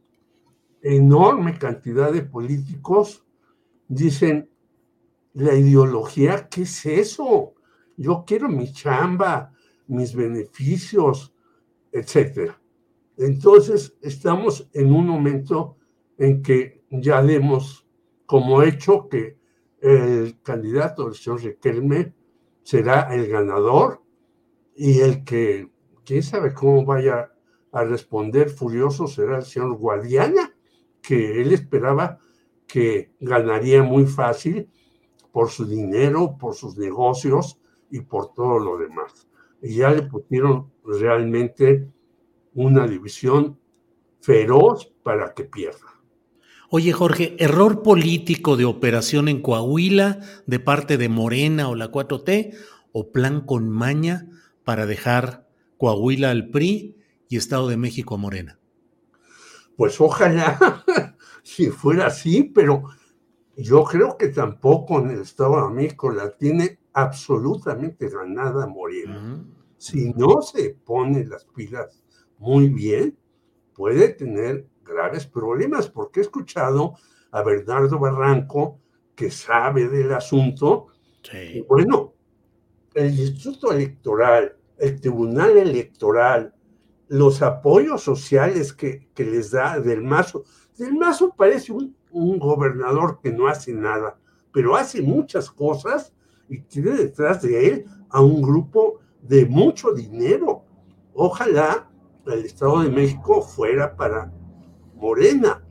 enorme cantidad de políticos dicen, la ideología, ¿qué es eso? Yo quiero mi chamba, mis beneficios, etcétera. Entonces, estamos en un momento en que ya demos como hecho que el candidato del señor Riquelme será el ganador y el que, quién sabe cómo vaya a responder furioso será el señor Guadiana, que él esperaba que ganaría muy fácil por su dinero, por sus negocios y por todo lo demás. Y ya le pusieron realmente una división feroz para que pierda. Oye, Jorge, error político de operación en Coahuila de parte de Morena o la 4T o plan con maña para dejar Coahuila al PRI y Estado de México a Morena. Pues ojalá <laughs> si fuera así, pero yo creo que tampoco en el Estado de México la tiene absolutamente ganada Morena. Si no se pone las pilas muy bien, puede tener graves problemas, porque he escuchado a Bernardo Barranco, que sabe del asunto. bueno, el Instituto Electoral, el Tribunal Electoral, los apoyos sociales que, les da Del Mazo. Del Mazo parece un, un gobernador que no hace nada, pero hace muchas cosas y tiene detrás de él a un grupo de mucho dinero. Ojalá el Estado de México fuera para Morena,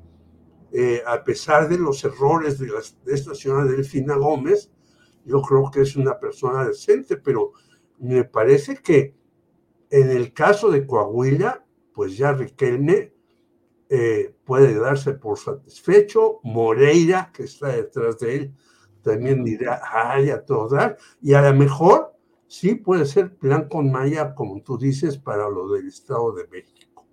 eh, a pesar de los errores de, esta señora Delfina Gómez, yo creo que es una persona decente, pero me parece que en el caso de Coahuila, pues ya Riquelme eh, puede darse por satisfecho, Moreira, que está detrás de él, también dirá, ay, a todo dar, y a lo mejor sí puede ser plan con Maya, como tú dices, para lo del Estado de México.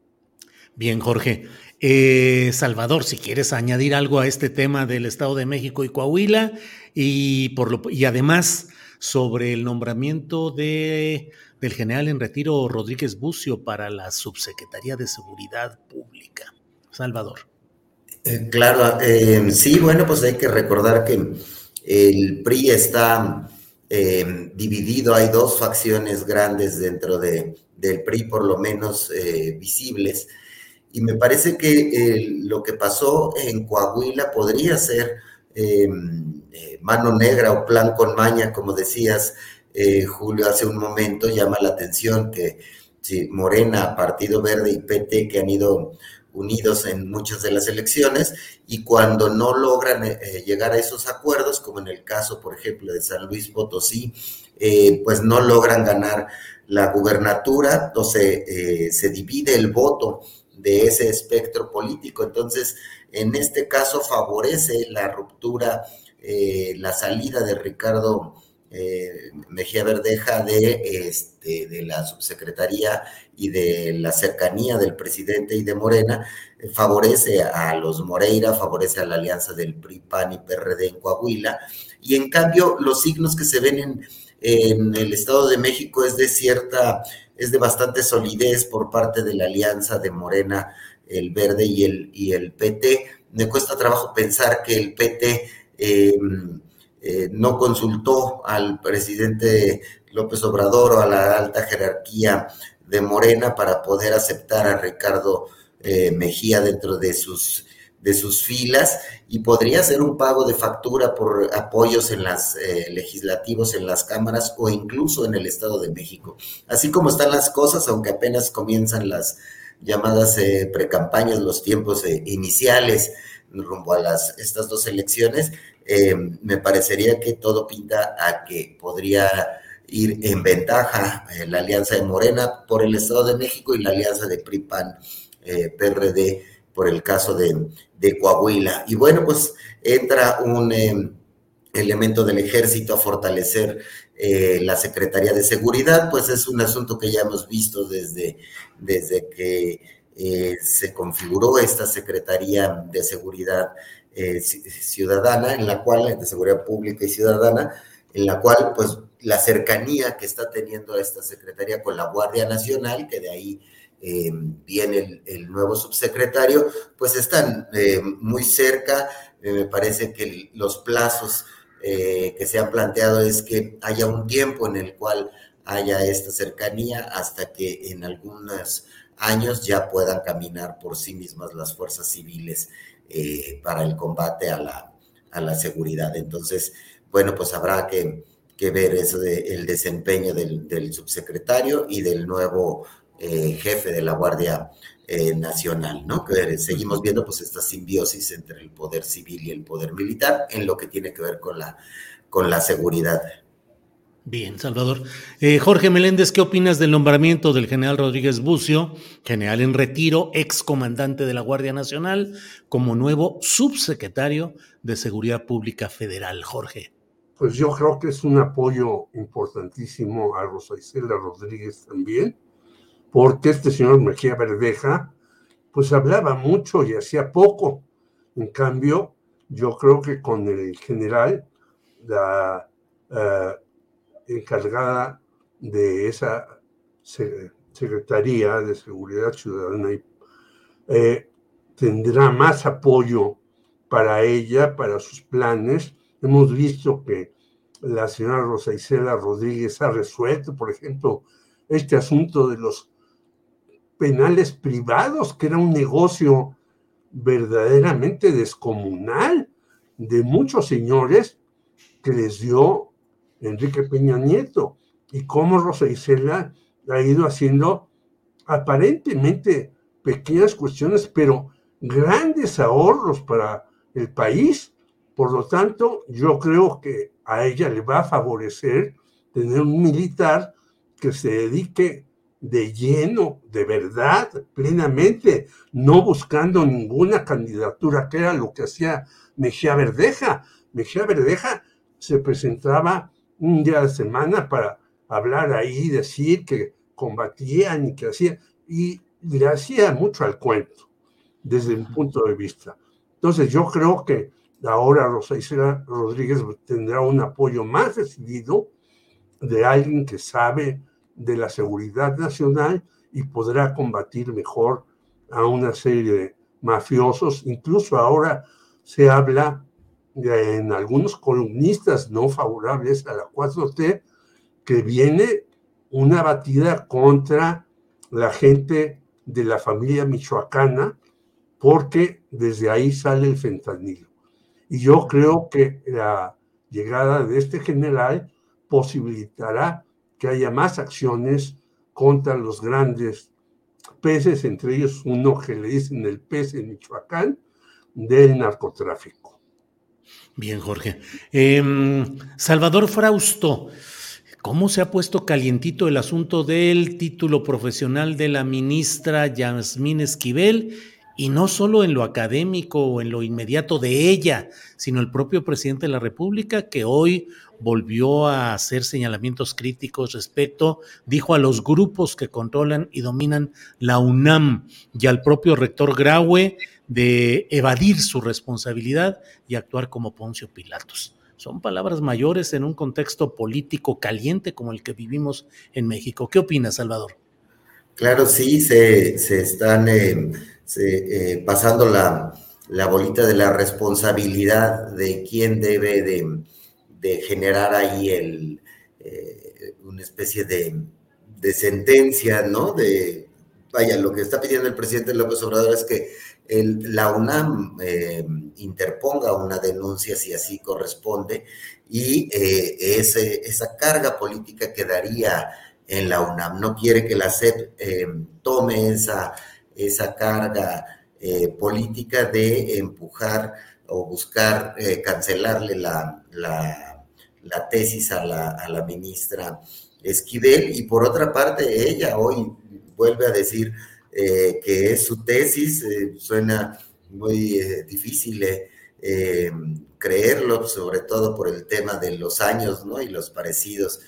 Bien, Jorge. Eh, Salvador, si quieres añadir algo a este tema del Estado de México y Coahuila y, por lo, y además sobre el nombramiento de, del general en retiro Rodríguez Bucio para la Subsecretaría de Seguridad Pública. Salvador. Eh, claro, eh, sí, bueno, pues hay que recordar que el PRI está dividido, hay dos facciones grandes dentro de, del PRI, por lo menos visibles y me parece que eh, lo que pasó en Coahuila podría ser eh, mano negra o plan con maña, como decías, eh, Julio, hace un momento, llama la atención que si Morena, Partido Verde y PT que han ido unidos en muchas de las elecciones y cuando no logran llegar a esos acuerdos, como en el caso, por ejemplo, de San Luis Potosí, pues no logran ganar la gubernatura, entonces se divide el voto de ese espectro político. Entonces, en este caso favorece la ruptura, eh, la salida de Ricardo eh, Mejía Verdeja de, este, de la subsecretaría y de la cercanía del presidente y de Morena, eh, favorece a los Moreira, favorece a la alianza del PRI, PAN y PRD en Coahuila, y en cambio los signos que se ven en, en el Estado de México es de cierta es de bastante solidez por parte de la alianza de Morena, el Verde y el, y el PT. Me cuesta trabajo pensar que el PT em, eh, no consultó al presidente López Obrador o a la alta jerarquía de Morena para poder aceptar a Ricardo eh, Mejía dentro de sus de sus filas y podría ser un pago de factura por apoyos en las eh, legislativos en las cámaras o incluso en el Estado de México. Así como están las cosas, aunque apenas comienzan las llamadas eh, precampañas, los tiempos eh, iniciales rumbo a las estas dos elecciones, me parecería que todo pinta a que podría ir en ventaja la alianza de Morena por el Estado de México y la alianza de PRI-PAN PRD por el caso de, Coahuila. Y bueno, pues entra un elemento del ejército a fortalecer eh, la Secretaría de Seguridad, pues es un asunto que ya hemos visto desde, desde que eh, se configuró esta Secretaría de Seguridad ciudadana, en la cual, de seguridad pública y ciudadana, en la cual, pues, la cercanía que está teniendo esta secretaría con la Guardia Nacional, que de ahí eh, viene el, nuevo subsecretario, pues están eh, muy cerca. Eh, me parece que los plazos que se han planteado es que haya un tiempo en el cual haya esta cercanía hasta que en algunos años ya puedan caminar por sí mismas las fuerzas civiles para el combate a la, a la seguridad. Entonces, bueno, pues habrá que, ver eso del desempeño del, subsecretario y del nuevo eh, jefe de la Guardia eh, Nacional, ¿no? Que seguimos viendo pues esta simbiosis entre el poder civil y el poder militar en lo que tiene que ver con la, con la seguridad. Bien, Salvador. Eh, Jorge Meléndez, ¿qué opinas del nombramiento del general Rodríguez Bucio, general en retiro, ex comandante de la Guardia Nacional, como nuevo subsecretario de Seguridad Pública Federal? Jorge. Pues yo creo que es un apoyo importantísimo a Rosa Isela Rodríguez también, porque este señor Mejía Verdeja, pues hablaba mucho y hacía poco. En cambio, yo creo que con el general, la eh, encargada de esa Secretaría de Seguridad Ciudadana, eh, tendrá más apoyo para ella, para sus planes, Hemos visto que la señora Rosa Isela Rodríguez ha resuelto, por ejemplo, este asunto de los penales privados, que era un negocio verdaderamente descomunal de muchos señores que les dio Enrique Peña Nieto, y cómo Rosa Isela ha ido haciendo aparentemente pequeñas cuestiones, pero grandes ahorros para el país. Por lo tanto, yo creo que a ella le va a favorecer tener un militar que se dedique de lleno, de verdad, plenamente, no buscando ninguna candidatura, que era lo que hacía Mejía Verdeja. Mejía Verdeja se presentaba un día a la semana para hablar ahí, decir que combatían y que hacía, y le hacía mucho al cuento, desde mi punto de vista. Entonces yo creo que ahora Rosa Isela Rodríguez tendrá un apoyo más decidido de alguien que sabe de la seguridad nacional y podrá combatir mejor a una serie de mafiosos. Incluso ahora se habla en algunos columnistas no favorables a la 4T que viene una batida contra la gente de la familia michoacana porque desde ahí sale el fentanilo. Y yo creo que la llegada de este general posibilitará que haya más acciones contra los grandes peces, entre ellos uno que le dicen el pez en Michoacán, del narcotráfico. Bien, Jorge. Em, Salvador Frausto, ¿cómo se ha puesto calientito el asunto del título profesional de la ministra Yasmín Esquivel y no solo en lo académico o en lo inmediato de ella, sino el propio presidente de la República que hoy volvió a hacer señalamientos críticos respecto, dijo a los grupos que controlan y dominan la UNAM y al propio rector Graue de evadir su responsabilidad y actuar como Poncio Pilatos. Son palabras mayores en un contexto político caliente como el que vivimos en México. ¿Qué opinas, Salvador? Claro, sí, se, están eh, eh, pasando la, bolita de la responsabilidad de quién debe de, generar ahí el, eh, una especie de, sentencia, ¿no? De, vaya, lo que está pidiendo el presidente López Obrador es que la UNAM interponga una denuncia si así corresponde y ese, esa carga política quedaría en la UNAM. No quiere que la SEP eh, tome esa, esa carga eh, política de empujar o buscar eh, cancelarle la, la, tesis a la, a la, ministra Esquivel. Y por otra parte, ella hoy vuelve a decir que es su tesis, suena muy difícil creerlo, sobre todo por el tema de los años ¿no? y los parecidos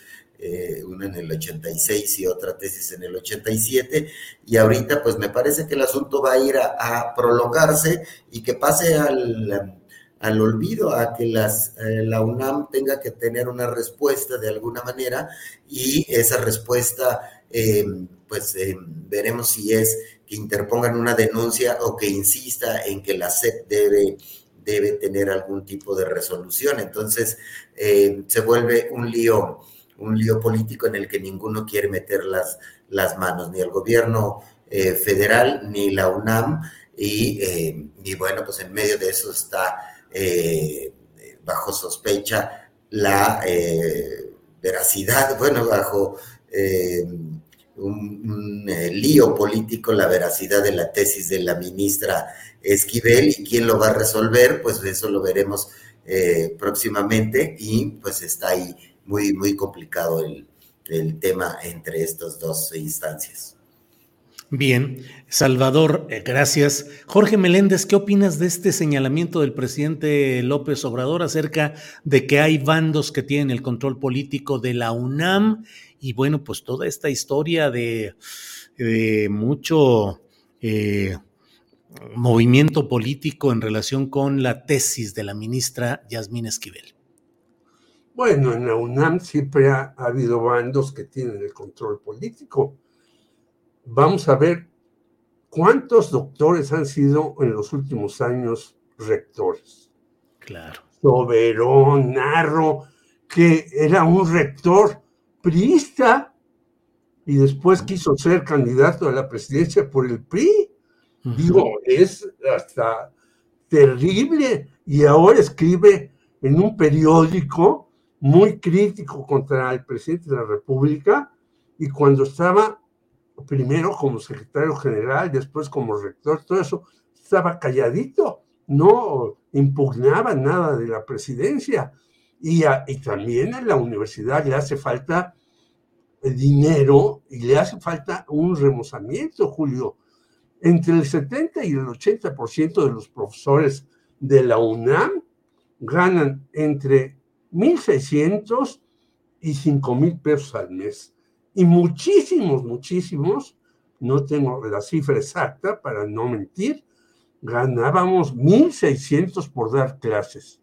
eh, una en el 86 y otra tesis en el 87, y ahorita pues me parece que el asunto va a ir a, prolongarse y que pase al, al olvido, a que eh, la UNAM tenga que tener una respuesta de alguna manera y esa respuesta, eh, pues eh, veremos si es que interpongan una denuncia o que insista en que la SEP debe, debe tener algún tipo de resolución. Entonces se vuelve un lío, un lío político en el que ninguno quiere meter las, las manos, ni el gobierno federal ni la UNAM. Y, y bueno, pues en medio de eso está eh, bajo sospecha la eh, veracidad, <laughs> bueno, bajo eh, un, lío político, la veracidad de la tesis de la ministra Esquivel. Y quién lo va a resolver, pues eso lo veremos próximamente. Y pues está ahí muy, muy complicado el, el tema entre estas dos instancias. Bien, Salvador, eh, gracias. Jorge Meléndez, ¿qué opinas de este señalamiento del presidente López Obrador acerca de que hay bandos que tienen el control político de la UNAM? Y bueno, pues toda esta historia de, mucho eh, movimiento político en relación con la tesis de la ministra Yasmín Esquivel. Bueno, en la UNAM siempre ha habido bandos que tienen el control político vamos a ver cuántos doctores han sido en los últimos años rectores. Claro. Soberón, Narro, que era un rector priista y después quiso ser candidato a la presidencia por el PRI. Digo, es hasta terrible. Y ahora escribe en un periódico muy crítico contra el presidente de la República y cuando estaba primero como secretario general, después como rector, todo eso, estaba calladito, no impugnaba nada de la presidencia. Y, también a la universidad le hace falta dinero y le hace falta un remozamiento, Julio. Entre el 70 y el 80% de los profesores de la UNAM ganan entre 1.600 y 5.000 pesos al mes y muchísimos, muchísimos, no tengo la cifra exacta para no mentir, ganábamos 1.600 por dar clases.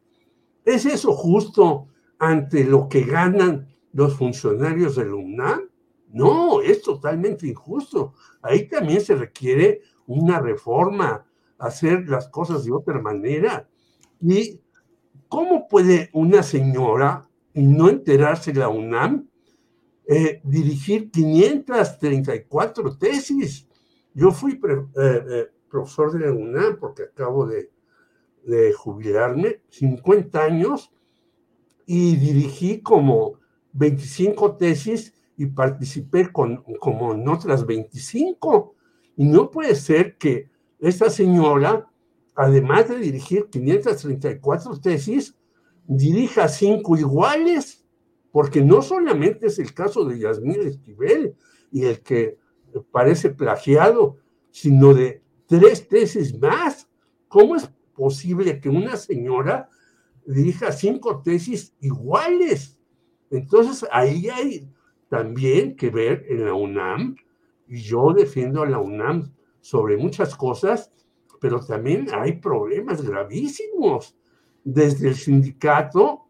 ¿Es eso justo ante lo que ganan los funcionarios del UNAM? No, es totalmente injusto. Ahí también se requiere una reforma, hacer las cosas de otra manera. ¿Y cómo puede una señora no enterarse de la UNAM eh, dirigir 534 tesis. Yo fui eh, eh, profesor de la UNAM porque acabo de, jubilarme, 50 años, y dirigí como 25 tesis y participé con, como en otras 25. Y no puede ser que esta señora, además de dirigir 534 tesis, dirija cinco iguales porque no solamente es el caso de Yasmín Esquivel y el que parece plagiado, sino de tres tesis más. ¿Cómo es posible que una señora dirija cinco tesis iguales? Entonces ahí hay también que ver en la UNAM, y yo defiendo a la UNAM sobre muchas cosas, pero también hay problemas gravísimos. Desde el sindicato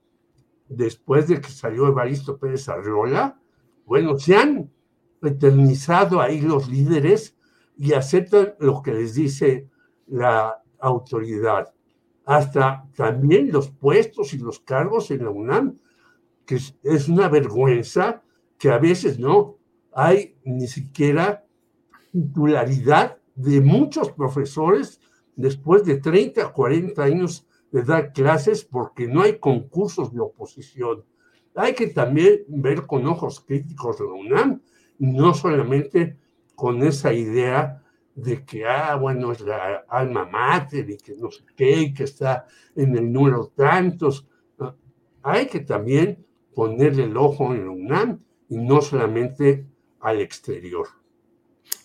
después de que salió Evaristo Pérez Arriola, bueno, se han eternizado ahí los líderes y aceptan lo que les dice la autoridad. Hasta también los puestos y los cargos en la UNAM, que es una vergüenza que a veces no hay ni siquiera titularidad de muchos profesores después de 30, 40 años de dar clases porque no hay concursos de oposición. Hay que también ver con ojos críticos la UNAM, no solamente con esa idea de que, ah, bueno, es la alma mater y que no sé qué, y que está en el número tantos. Hay que también ponerle el ojo en la UNAM y no solamente al exterior.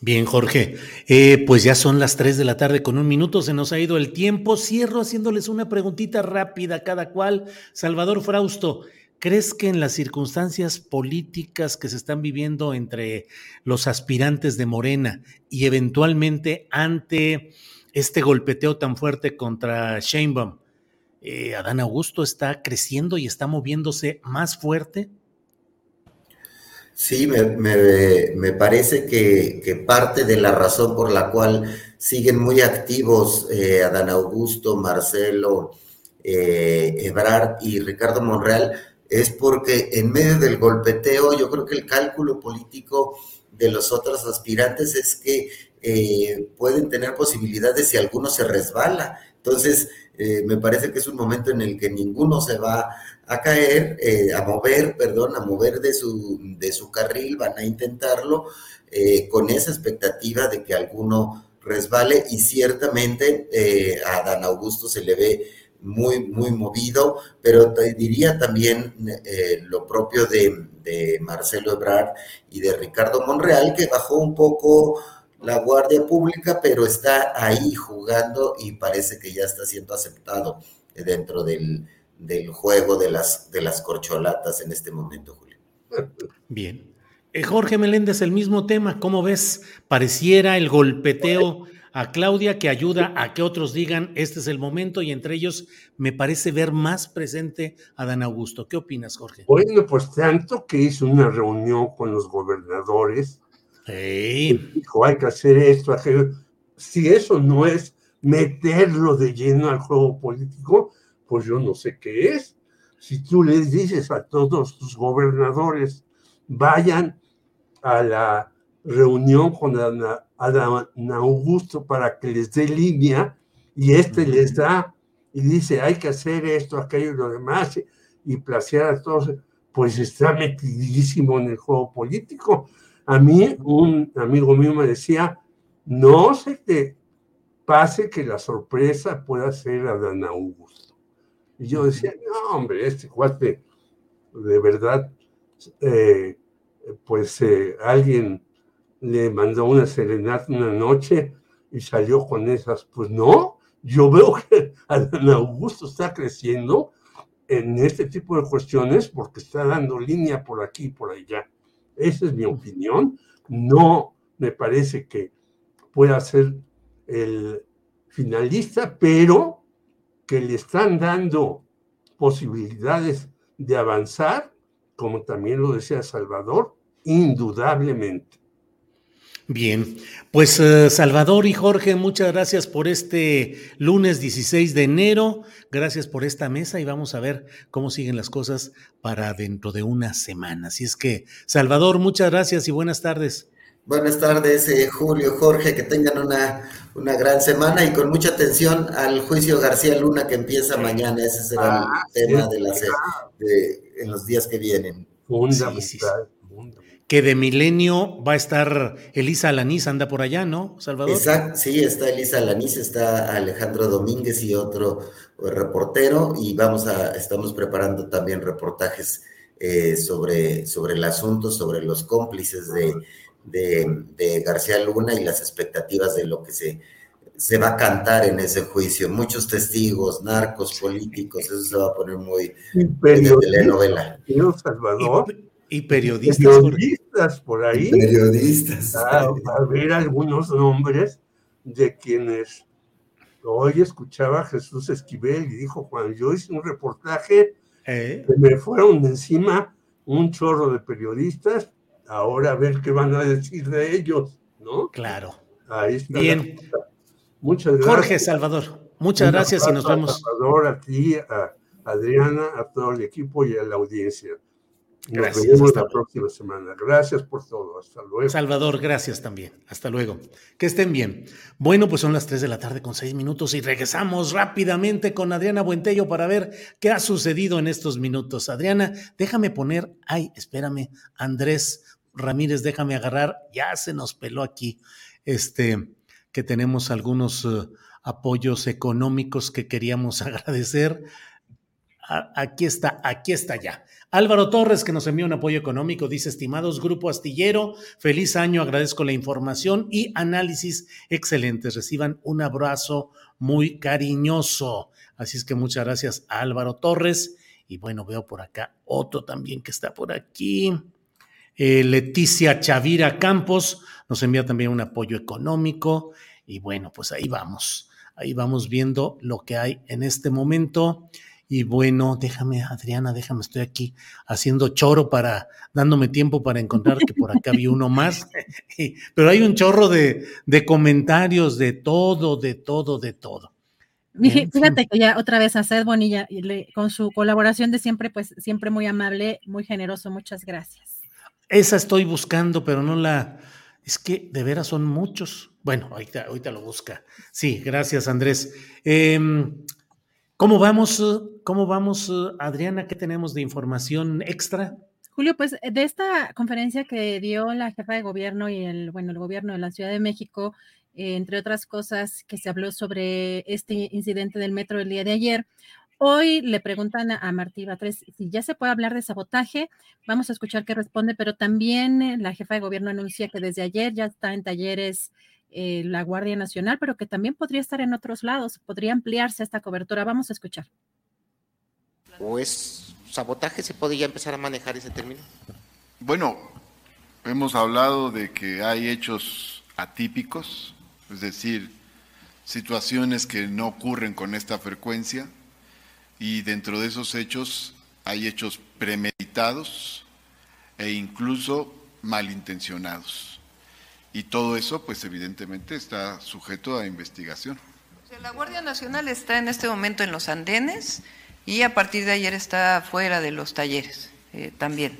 Bien, Jorge. Eh, pues ya son las 3 de la tarde con un minuto, se nos ha ido el tiempo. Cierro haciéndoles una preguntita rápida cada cual. Salvador Frausto, ¿crees que en las circunstancias políticas que se están viviendo entre los aspirantes de Morena y eventualmente ante este golpeteo tan fuerte contra Sheinbaum, eh, Adán Augusto está creciendo y está moviéndose más fuerte. Sí, me, parece que, parte de la razón por la cual siguen muy activos eh, Adán Augusto, Marcelo, eh, Ebrard y Ricardo Monreal es porque en medio del golpeteo yo creo que el cálculo político de los otros aspirantes es que eh, pueden tener posibilidades si alguno se resbala. Entonces, me parece que es un momento en el que ninguno se va a caer, eh, a mover, perdón, a mover de su, de su carril, van a intentarlo con esa expectativa de que alguno resbale y ciertamente a Dan Augusto se le ve muy, muy movido, pero te diría también lo propio de, de Marcelo Ebrard y de Ricardo Monreal, que bajó un poco la guardia pública, pero está ahí jugando y parece que ya está siendo aceptado dentro del, juego de las, de las corcholatas en este momento, Julio. Bien. Eh, Jorge Meléndez, el mismo tema, ¿cómo ves? Pareciera el golpeteo a Claudia que ayuda a que otros digan este es el momento y entre ellos me parece ver más presente a Dan Augusto. ¿Qué opinas, Jorge? Bueno, pues tanto que hizo una reunión con los gobernadores Dijo, hay que hacer esto, aquello. Si eso no es meterlo de lleno al juego político, pues yo no sé qué es. Si tú les dices a todos tus gobernadores, vayan a la reunión con Adán Augusto para que les dé línea y este les da y dice, hay que hacer esto, aquello y lo demás, y placear a todos, pues está metidísimo en el juego político. A mí, un amigo mío me decía, no se te pase que la sorpresa pueda ser a Dan Augusto. Y yo decía, no, hombre, este cuate, de verdad, eh, pues eh, alguien le mandó una serenata una noche y salió con esas. Pues no, yo veo que <laughs> Dan Augusto está creciendo en este tipo de cuestiones porque está dando línea por aquí y por allá. Esa es mi opinión. No me parece que pueda ser el finalista, pero que le están dando posibilidades de avanzar, como también lo decía Salvador, indudablemente. Bien, pues eh, Salvador y Jorge, muchas gracias por este lunes 16 de enero, gracias por esta mesa y vamos a ver cómo siguen las cosas para dentro de una semana. Así es que, Salvador, muchas gracias y buenas tardes. Buenas tardes, eh, Julio, Jorge, que tengan una, una gran semana y con mucha atención al juicio García Luna que empieza mañana. Ese será el ah, tema de, la, de, en los días que vienen. Fundamental que de Milenio va a estar Elisa Alaniz, anda por allá, ¿no, Salvador? Exacto, sí, está Elisa Alaniz, está Alejandro Domínguez y otro eh, reportero, y vamos a, estamos preparando también reportajes eh, sobre, sobre el asunto, sobre los cómplices de, de, García Luna y las expectativas de lo que se, se va a cantar en ese juicio. Muchos testigos, narcos, políticos, eso se va a poner muy, de telenovela. Salvador. Y periodistas. Periodistas por ahí. periodistas. A, ver algunos nombres de quienes hoy escuchaba a Jesús Esquivel y dijo, cuando yo hice un reportaje, ¿Eh? me fueron encima un chorro de periodistas, ahora a ver qué van a decir de ellos, ¿no? Claro. Ahí está. Bien. Muchas gracias. Jorge Salvador, muchas gracias y nos vemos. Salvador, a ti, a Adriana, a todo el equipo y a la audiencia. Gracias. Nos vemos la próxima semana. Gracias por todo. Hasta luego. Salvador, gracias también. Hasta luego. Que estén bien. Bueno, pues son las 3 de la tarde con 6 minutos y regresamos rápidamente con Adriana Buentello para ver qué ha sucedido en estos minutos. Adriana, déjame poner. Ay, espérame. Andrés Ramírez, déjame agarrar. Ya se nos peló aquí. Este, que tenemos algunos eh, apoyos económicos que queríamos <laughs> agradecer. aquí está, aquí está ya. Álvaro Torres, que nos envió un apoyo económico, dice, estimados Grupo Astillero, feliz año, agradezco la información y análisis excelentes. Reciban un abrazo muy cariñoso. Así es que muchas gracias a Álvaro Torres. Y bueno, veo por acá otro también que está por aquí. Eh, Leticia Chavira Campos nos envía también un apoyo económico. Y bueno, pues ahí vamos. ahí vamos viendo lo que hay en este momento. Y bueno, déjame, Adriana, déjame, estoy aquí haciendo choro para, dándome tiempo para encontrar que por acá había uno más. <laughs> Pero hay un chorro de, de comentarios de todo, de todo, de todo. Fíjate que ya otra vez a Seth Bonilla, con su colaboración de siempre, pues siempre muy amable, muy generoso, muchas gracias. Esa estoy buscando, pero no la, es que de veras son muchos. Bueno, ahorita, ahorita lo busca. Sí, gracias Andrés. Em, ¿Cómo vamos, cómo vamos, Adriana? ¿Qué tenemos de información extra? Julio, pues de esta conferencia que dio la jefa de gobierno y el, bueno, el gobierno de la Ciudad de México, eh, entre otras cosas que se habló sobre este incidente del metro el día de ayer, Hoy le preguntan a Martí Batres si ya se puede hablar de sabotaje. Vamos a escuchar qué responde, pero también eh, la jefa de gobierno anuncia que desde ayer ya está en talleres eh, la Guardia Nacional, pero que también podría estar en otros lados, podría ampliarse esta cobertura. Vamos a escuchar. ¿O es sabotaje? ¿Se podría empezar a manejar ese término? Bueno, hemos hablado de que hay hechos atípicos, es decir, situaciones que no ocurren con esta frecuencia y dentro de esos hechos hay hechos premeditados e incluso malintencionados. Y todo eso, pues evidentemente, está sujeto a investigación. La Guardia Nacional está en este momento en los andenes y a partir de ayer está fuera de los talleres eh, también.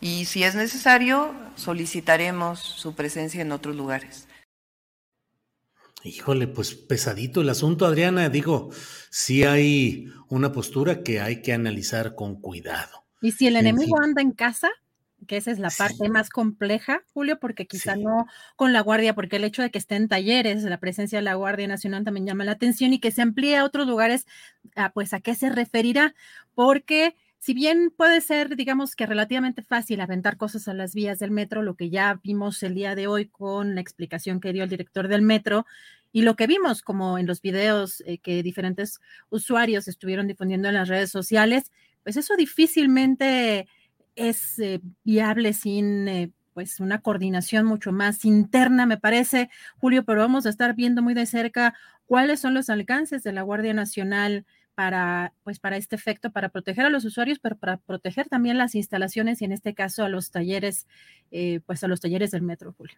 Y si es necesario, solicitaremos su presencia en otros lugares. Híjole, pues pesadito el asunto, Adriana. Digo, sí hay una postura que hay que analizar con cuidado. Y si el enemigo anda en casa, que esa es la parte más compleja, Julio, porque quizá no con la Guardia, porque el hecho de que esté en talleres, la presencia de la Guardia Nacional también llama la atención y que se amplíe a otros lugares, ah, pues a qué se referirá, porque si bien puede ser, digamos que relativamente fácil aventar cosas a las vías del metro, lo que ya vimos el día de hoy con la explicación que dio el director del metro y lo que vimos como en los videos eh, que diferentes usuarios estuvieron difundiendo en las redes sociales, pues eso difícilmente es eh, viable sin eh, pues una coordinación mucho más interna, me parece, Julio, pero vamos a estar viendo muy de cerca cuáles son los alcances de la Guardia Nacional para, pues, para este efecto, para proteger a los usuarios, pero para proteger también las instalaciones y en este caso a los talleres, eh, pues a los talleres del metro, Julio.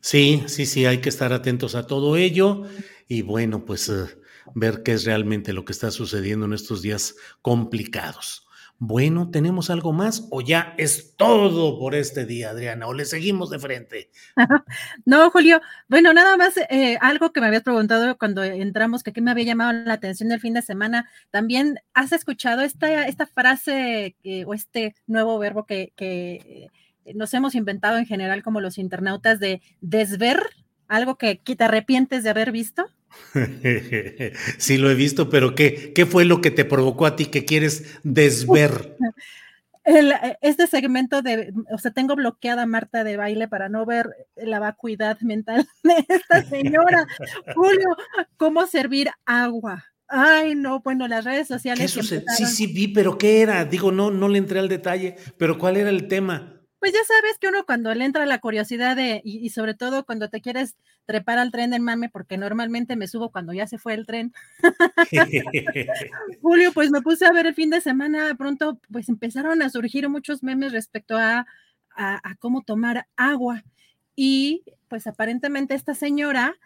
Sí, sí, sí, hay que estar atentos a todo ello y bueno, pues eh, ver qué es realmente lo que está sucediendo en estos días complicados. Bueno, ¿tenemos algo más o ya es todo por este día, Adriana? ¿O le seguimos de frente? <laughs> no, Julio. Bueno, nada más eh, algo que me habías preguntado cuando entramos, que, me había llamado la atención del fin de semana. También has escuchado esta, esta frase o este nuevo verbo que, que nos hemos inventado en general como los internautas de desver, algo que te arrepientes de haber visto. <laughs> sí, lo he visto, pero ¿qué, ¿qué fue lo que te provocó a ti que quieres desver? <laughs> este segmento de, o sea, tengo bloqueada a Marta de baile para no ver la vacuidad mental <laughs> de esta señora. Julio, ¿cómo servir agua? Ay, no, bueno, las redes sociales. Sí, sí, vi, pero ¿qué era? Digo, no, no le entré al detalle, pero ¿cuál era el tema? Pues ya sabes que uno cuando le entra la curiosidad de, y, sobre todo cuando te quieres trepar al tren del mame, porque normalmente me subo cuando ya se fue el tren. <laughs> Julio, pues me puse a ver el fin de semana, pronto pues empezaron a surgir muchos memes respecto a, a, cómo tomar agua. Y pues aparentemente esta señora,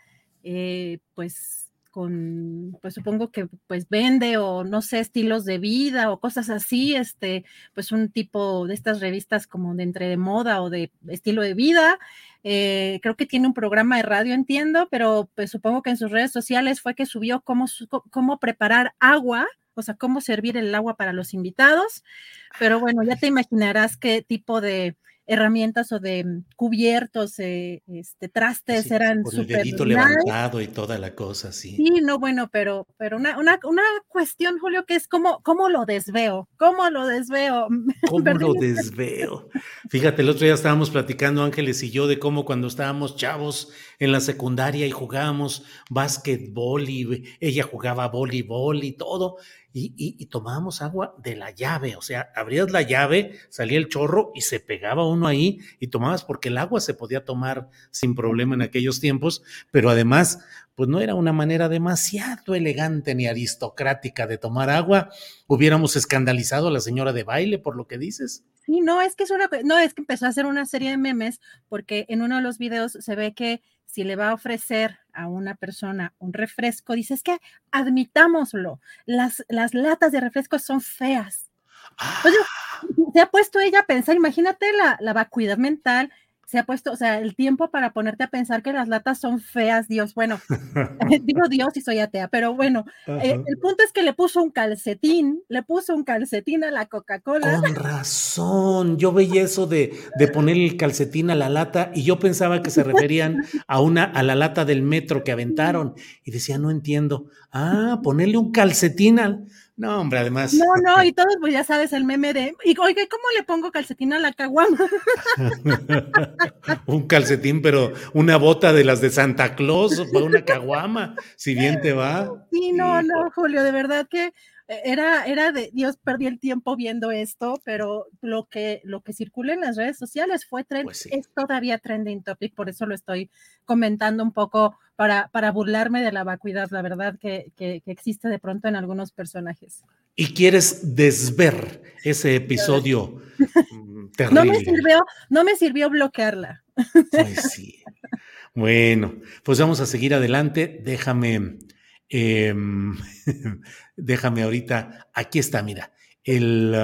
eh, pues con, pues supongo que pues vende o no sé, estilos de vida o cosas así, este, pues un tipo de estas revistas como de entre de moda o de estilo de vida. Eh, creo que tiene un programa de radio, entiendo, pero pues supongo que en sus redes sociales fue que subió cómo, cómo preparar agua, o sea, cómo servir el agua para los invitados. Pero bueno, ya te imaginarás qué tipo de, herramientas o de mm, cubiertos, eh, este, trastes eran súper. el dedito levantado y toda la cosa, sí. Sí, no, bueno, pero, pero una, una, una cuestión, Julio, que es cómo, cómo lo desveo, cómo lo desveo. <laughs> ¿Cómo lo desveo? Fíjate, el otro día estábamos platicando Ángeles y yo de cómo cuando estábamos chavos en la secundaria y jugábamos básquetbol y ella jugaba voleibol y todo y, tomábamos agua de la llave, o sea, abrías la llave, salía el chorro y se pegaba uno ahí y tomabas porque el agua se podía tomar sin problema en aquellos tiempos, pero además, pues no era una manera demasiado elegante ni aristocrática de tomar agua. Hubiéramos escandalizado a la señora de baile por lo que dices. Sí, no, es que es una, no, es que empezó a hacer una serie de memes porque en uno de los videos se ve que si le va a ofrecer a una persona un refresco, dice, es que admitámoslo, las, las latas de refresco son feas. se ha puesto ella a pensar, imagínate la, la vacuidad mental se ha puesto, o sea, el tiempo para ponerte a pensar que las latas son feas, Dios, bueno, <laughs> <laughs> digo Dios y soy atea, pero bueno, eh, el punto es que le puso un calcetín, le puso un calcetín a la Coca-Cola. Con razón, yo veía eso de, de poner el calcetín a la lata y yo pensaba que se referían a una, a la lata del metro que aventaron <laughs> y decía, no entiendo, ah, ponerle un calcetín al... No, hombre, además. No, no, y todos, pues ya sabes, el meme de, y oiga, ¿cómo le pongo calcetín a la caguama? <laughs> un calcetín, pero una bota de las de Santa Claus para una caguama, si bien te va. Sí, no, no, Julio, de verdad que era, era de Dios, perdí el tiempo viendo esto, pero lo que, lo que circula en las redes sociales fue trend, pues es todavía trending topic, por eso lo estoy comentando un poco para, para burlarme de la vacuidad, la verdad que, que, existe de pronto en algunos personajes. Y quieres desver ese episodio terrible. <laughs> No me sirvió, no me sirvió bloquearla. Pues sí. Bueno, pues vamos a seguir adelante. Déjame Em, <laughs> déjame ahorita, aquí está, mira, el,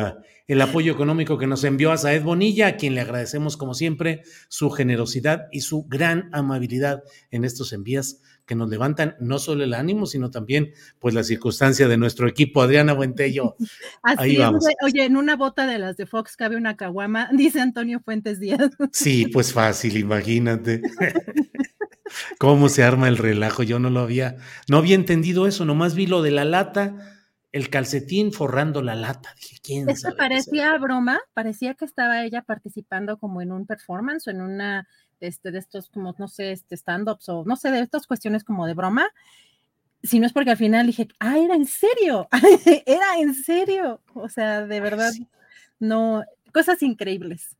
el, apoyo económico que nos envió a Saed Bonilla, a quien le agradecemos como siempre su generosidad y su gran amabilidad en estos envíos que nos levantan no solo el ánimo, sino también pues la circunstancia de nuestro equipo. Adriana Buentello. <laughs> Ahí vamos. Oye, en una bota de las de Fox cabe una caguama, <laughs> dice Antonio Fuentes Díaz. Sí, pues fácil, imagínate. <laughs> cómo se arma el relajo. Yo no lo había, no había entendido eso, nomás vi lo de la lata, el calcetín forrando la lata. Dije, ¿quién Esto parecía broma, parecía que estaba ella participando como en un performance o en una este, de estos, como, no sé, este, stand-ups o no sé, de estas cuestiones como de broma. Si no es porque al final dije, ah, era en serio, <laughs> era en serio. O sea, de verdad, no, cosas increíbles.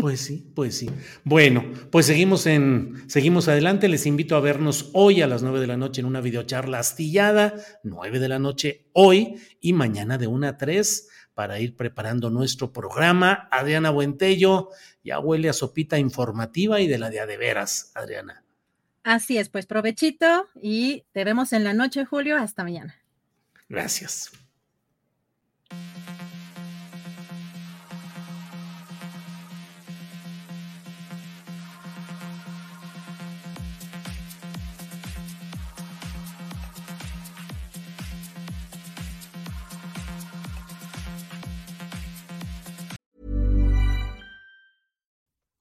Pues sí, pues sí. Bueno, pues seguimos en, seguimos adelante. Les invito a vernos hoy a las nueve de la noche en una videocharla astillada, nueve de la noche hoy y mañana de una a tres para ir preparando nuestro programa. Adriana Buentello, ya huele a sopita informativa y de la de a de veras, Adriana. Así es, pues provechito y te vemos en la noche, Julio. Hasta mañana. Gracias.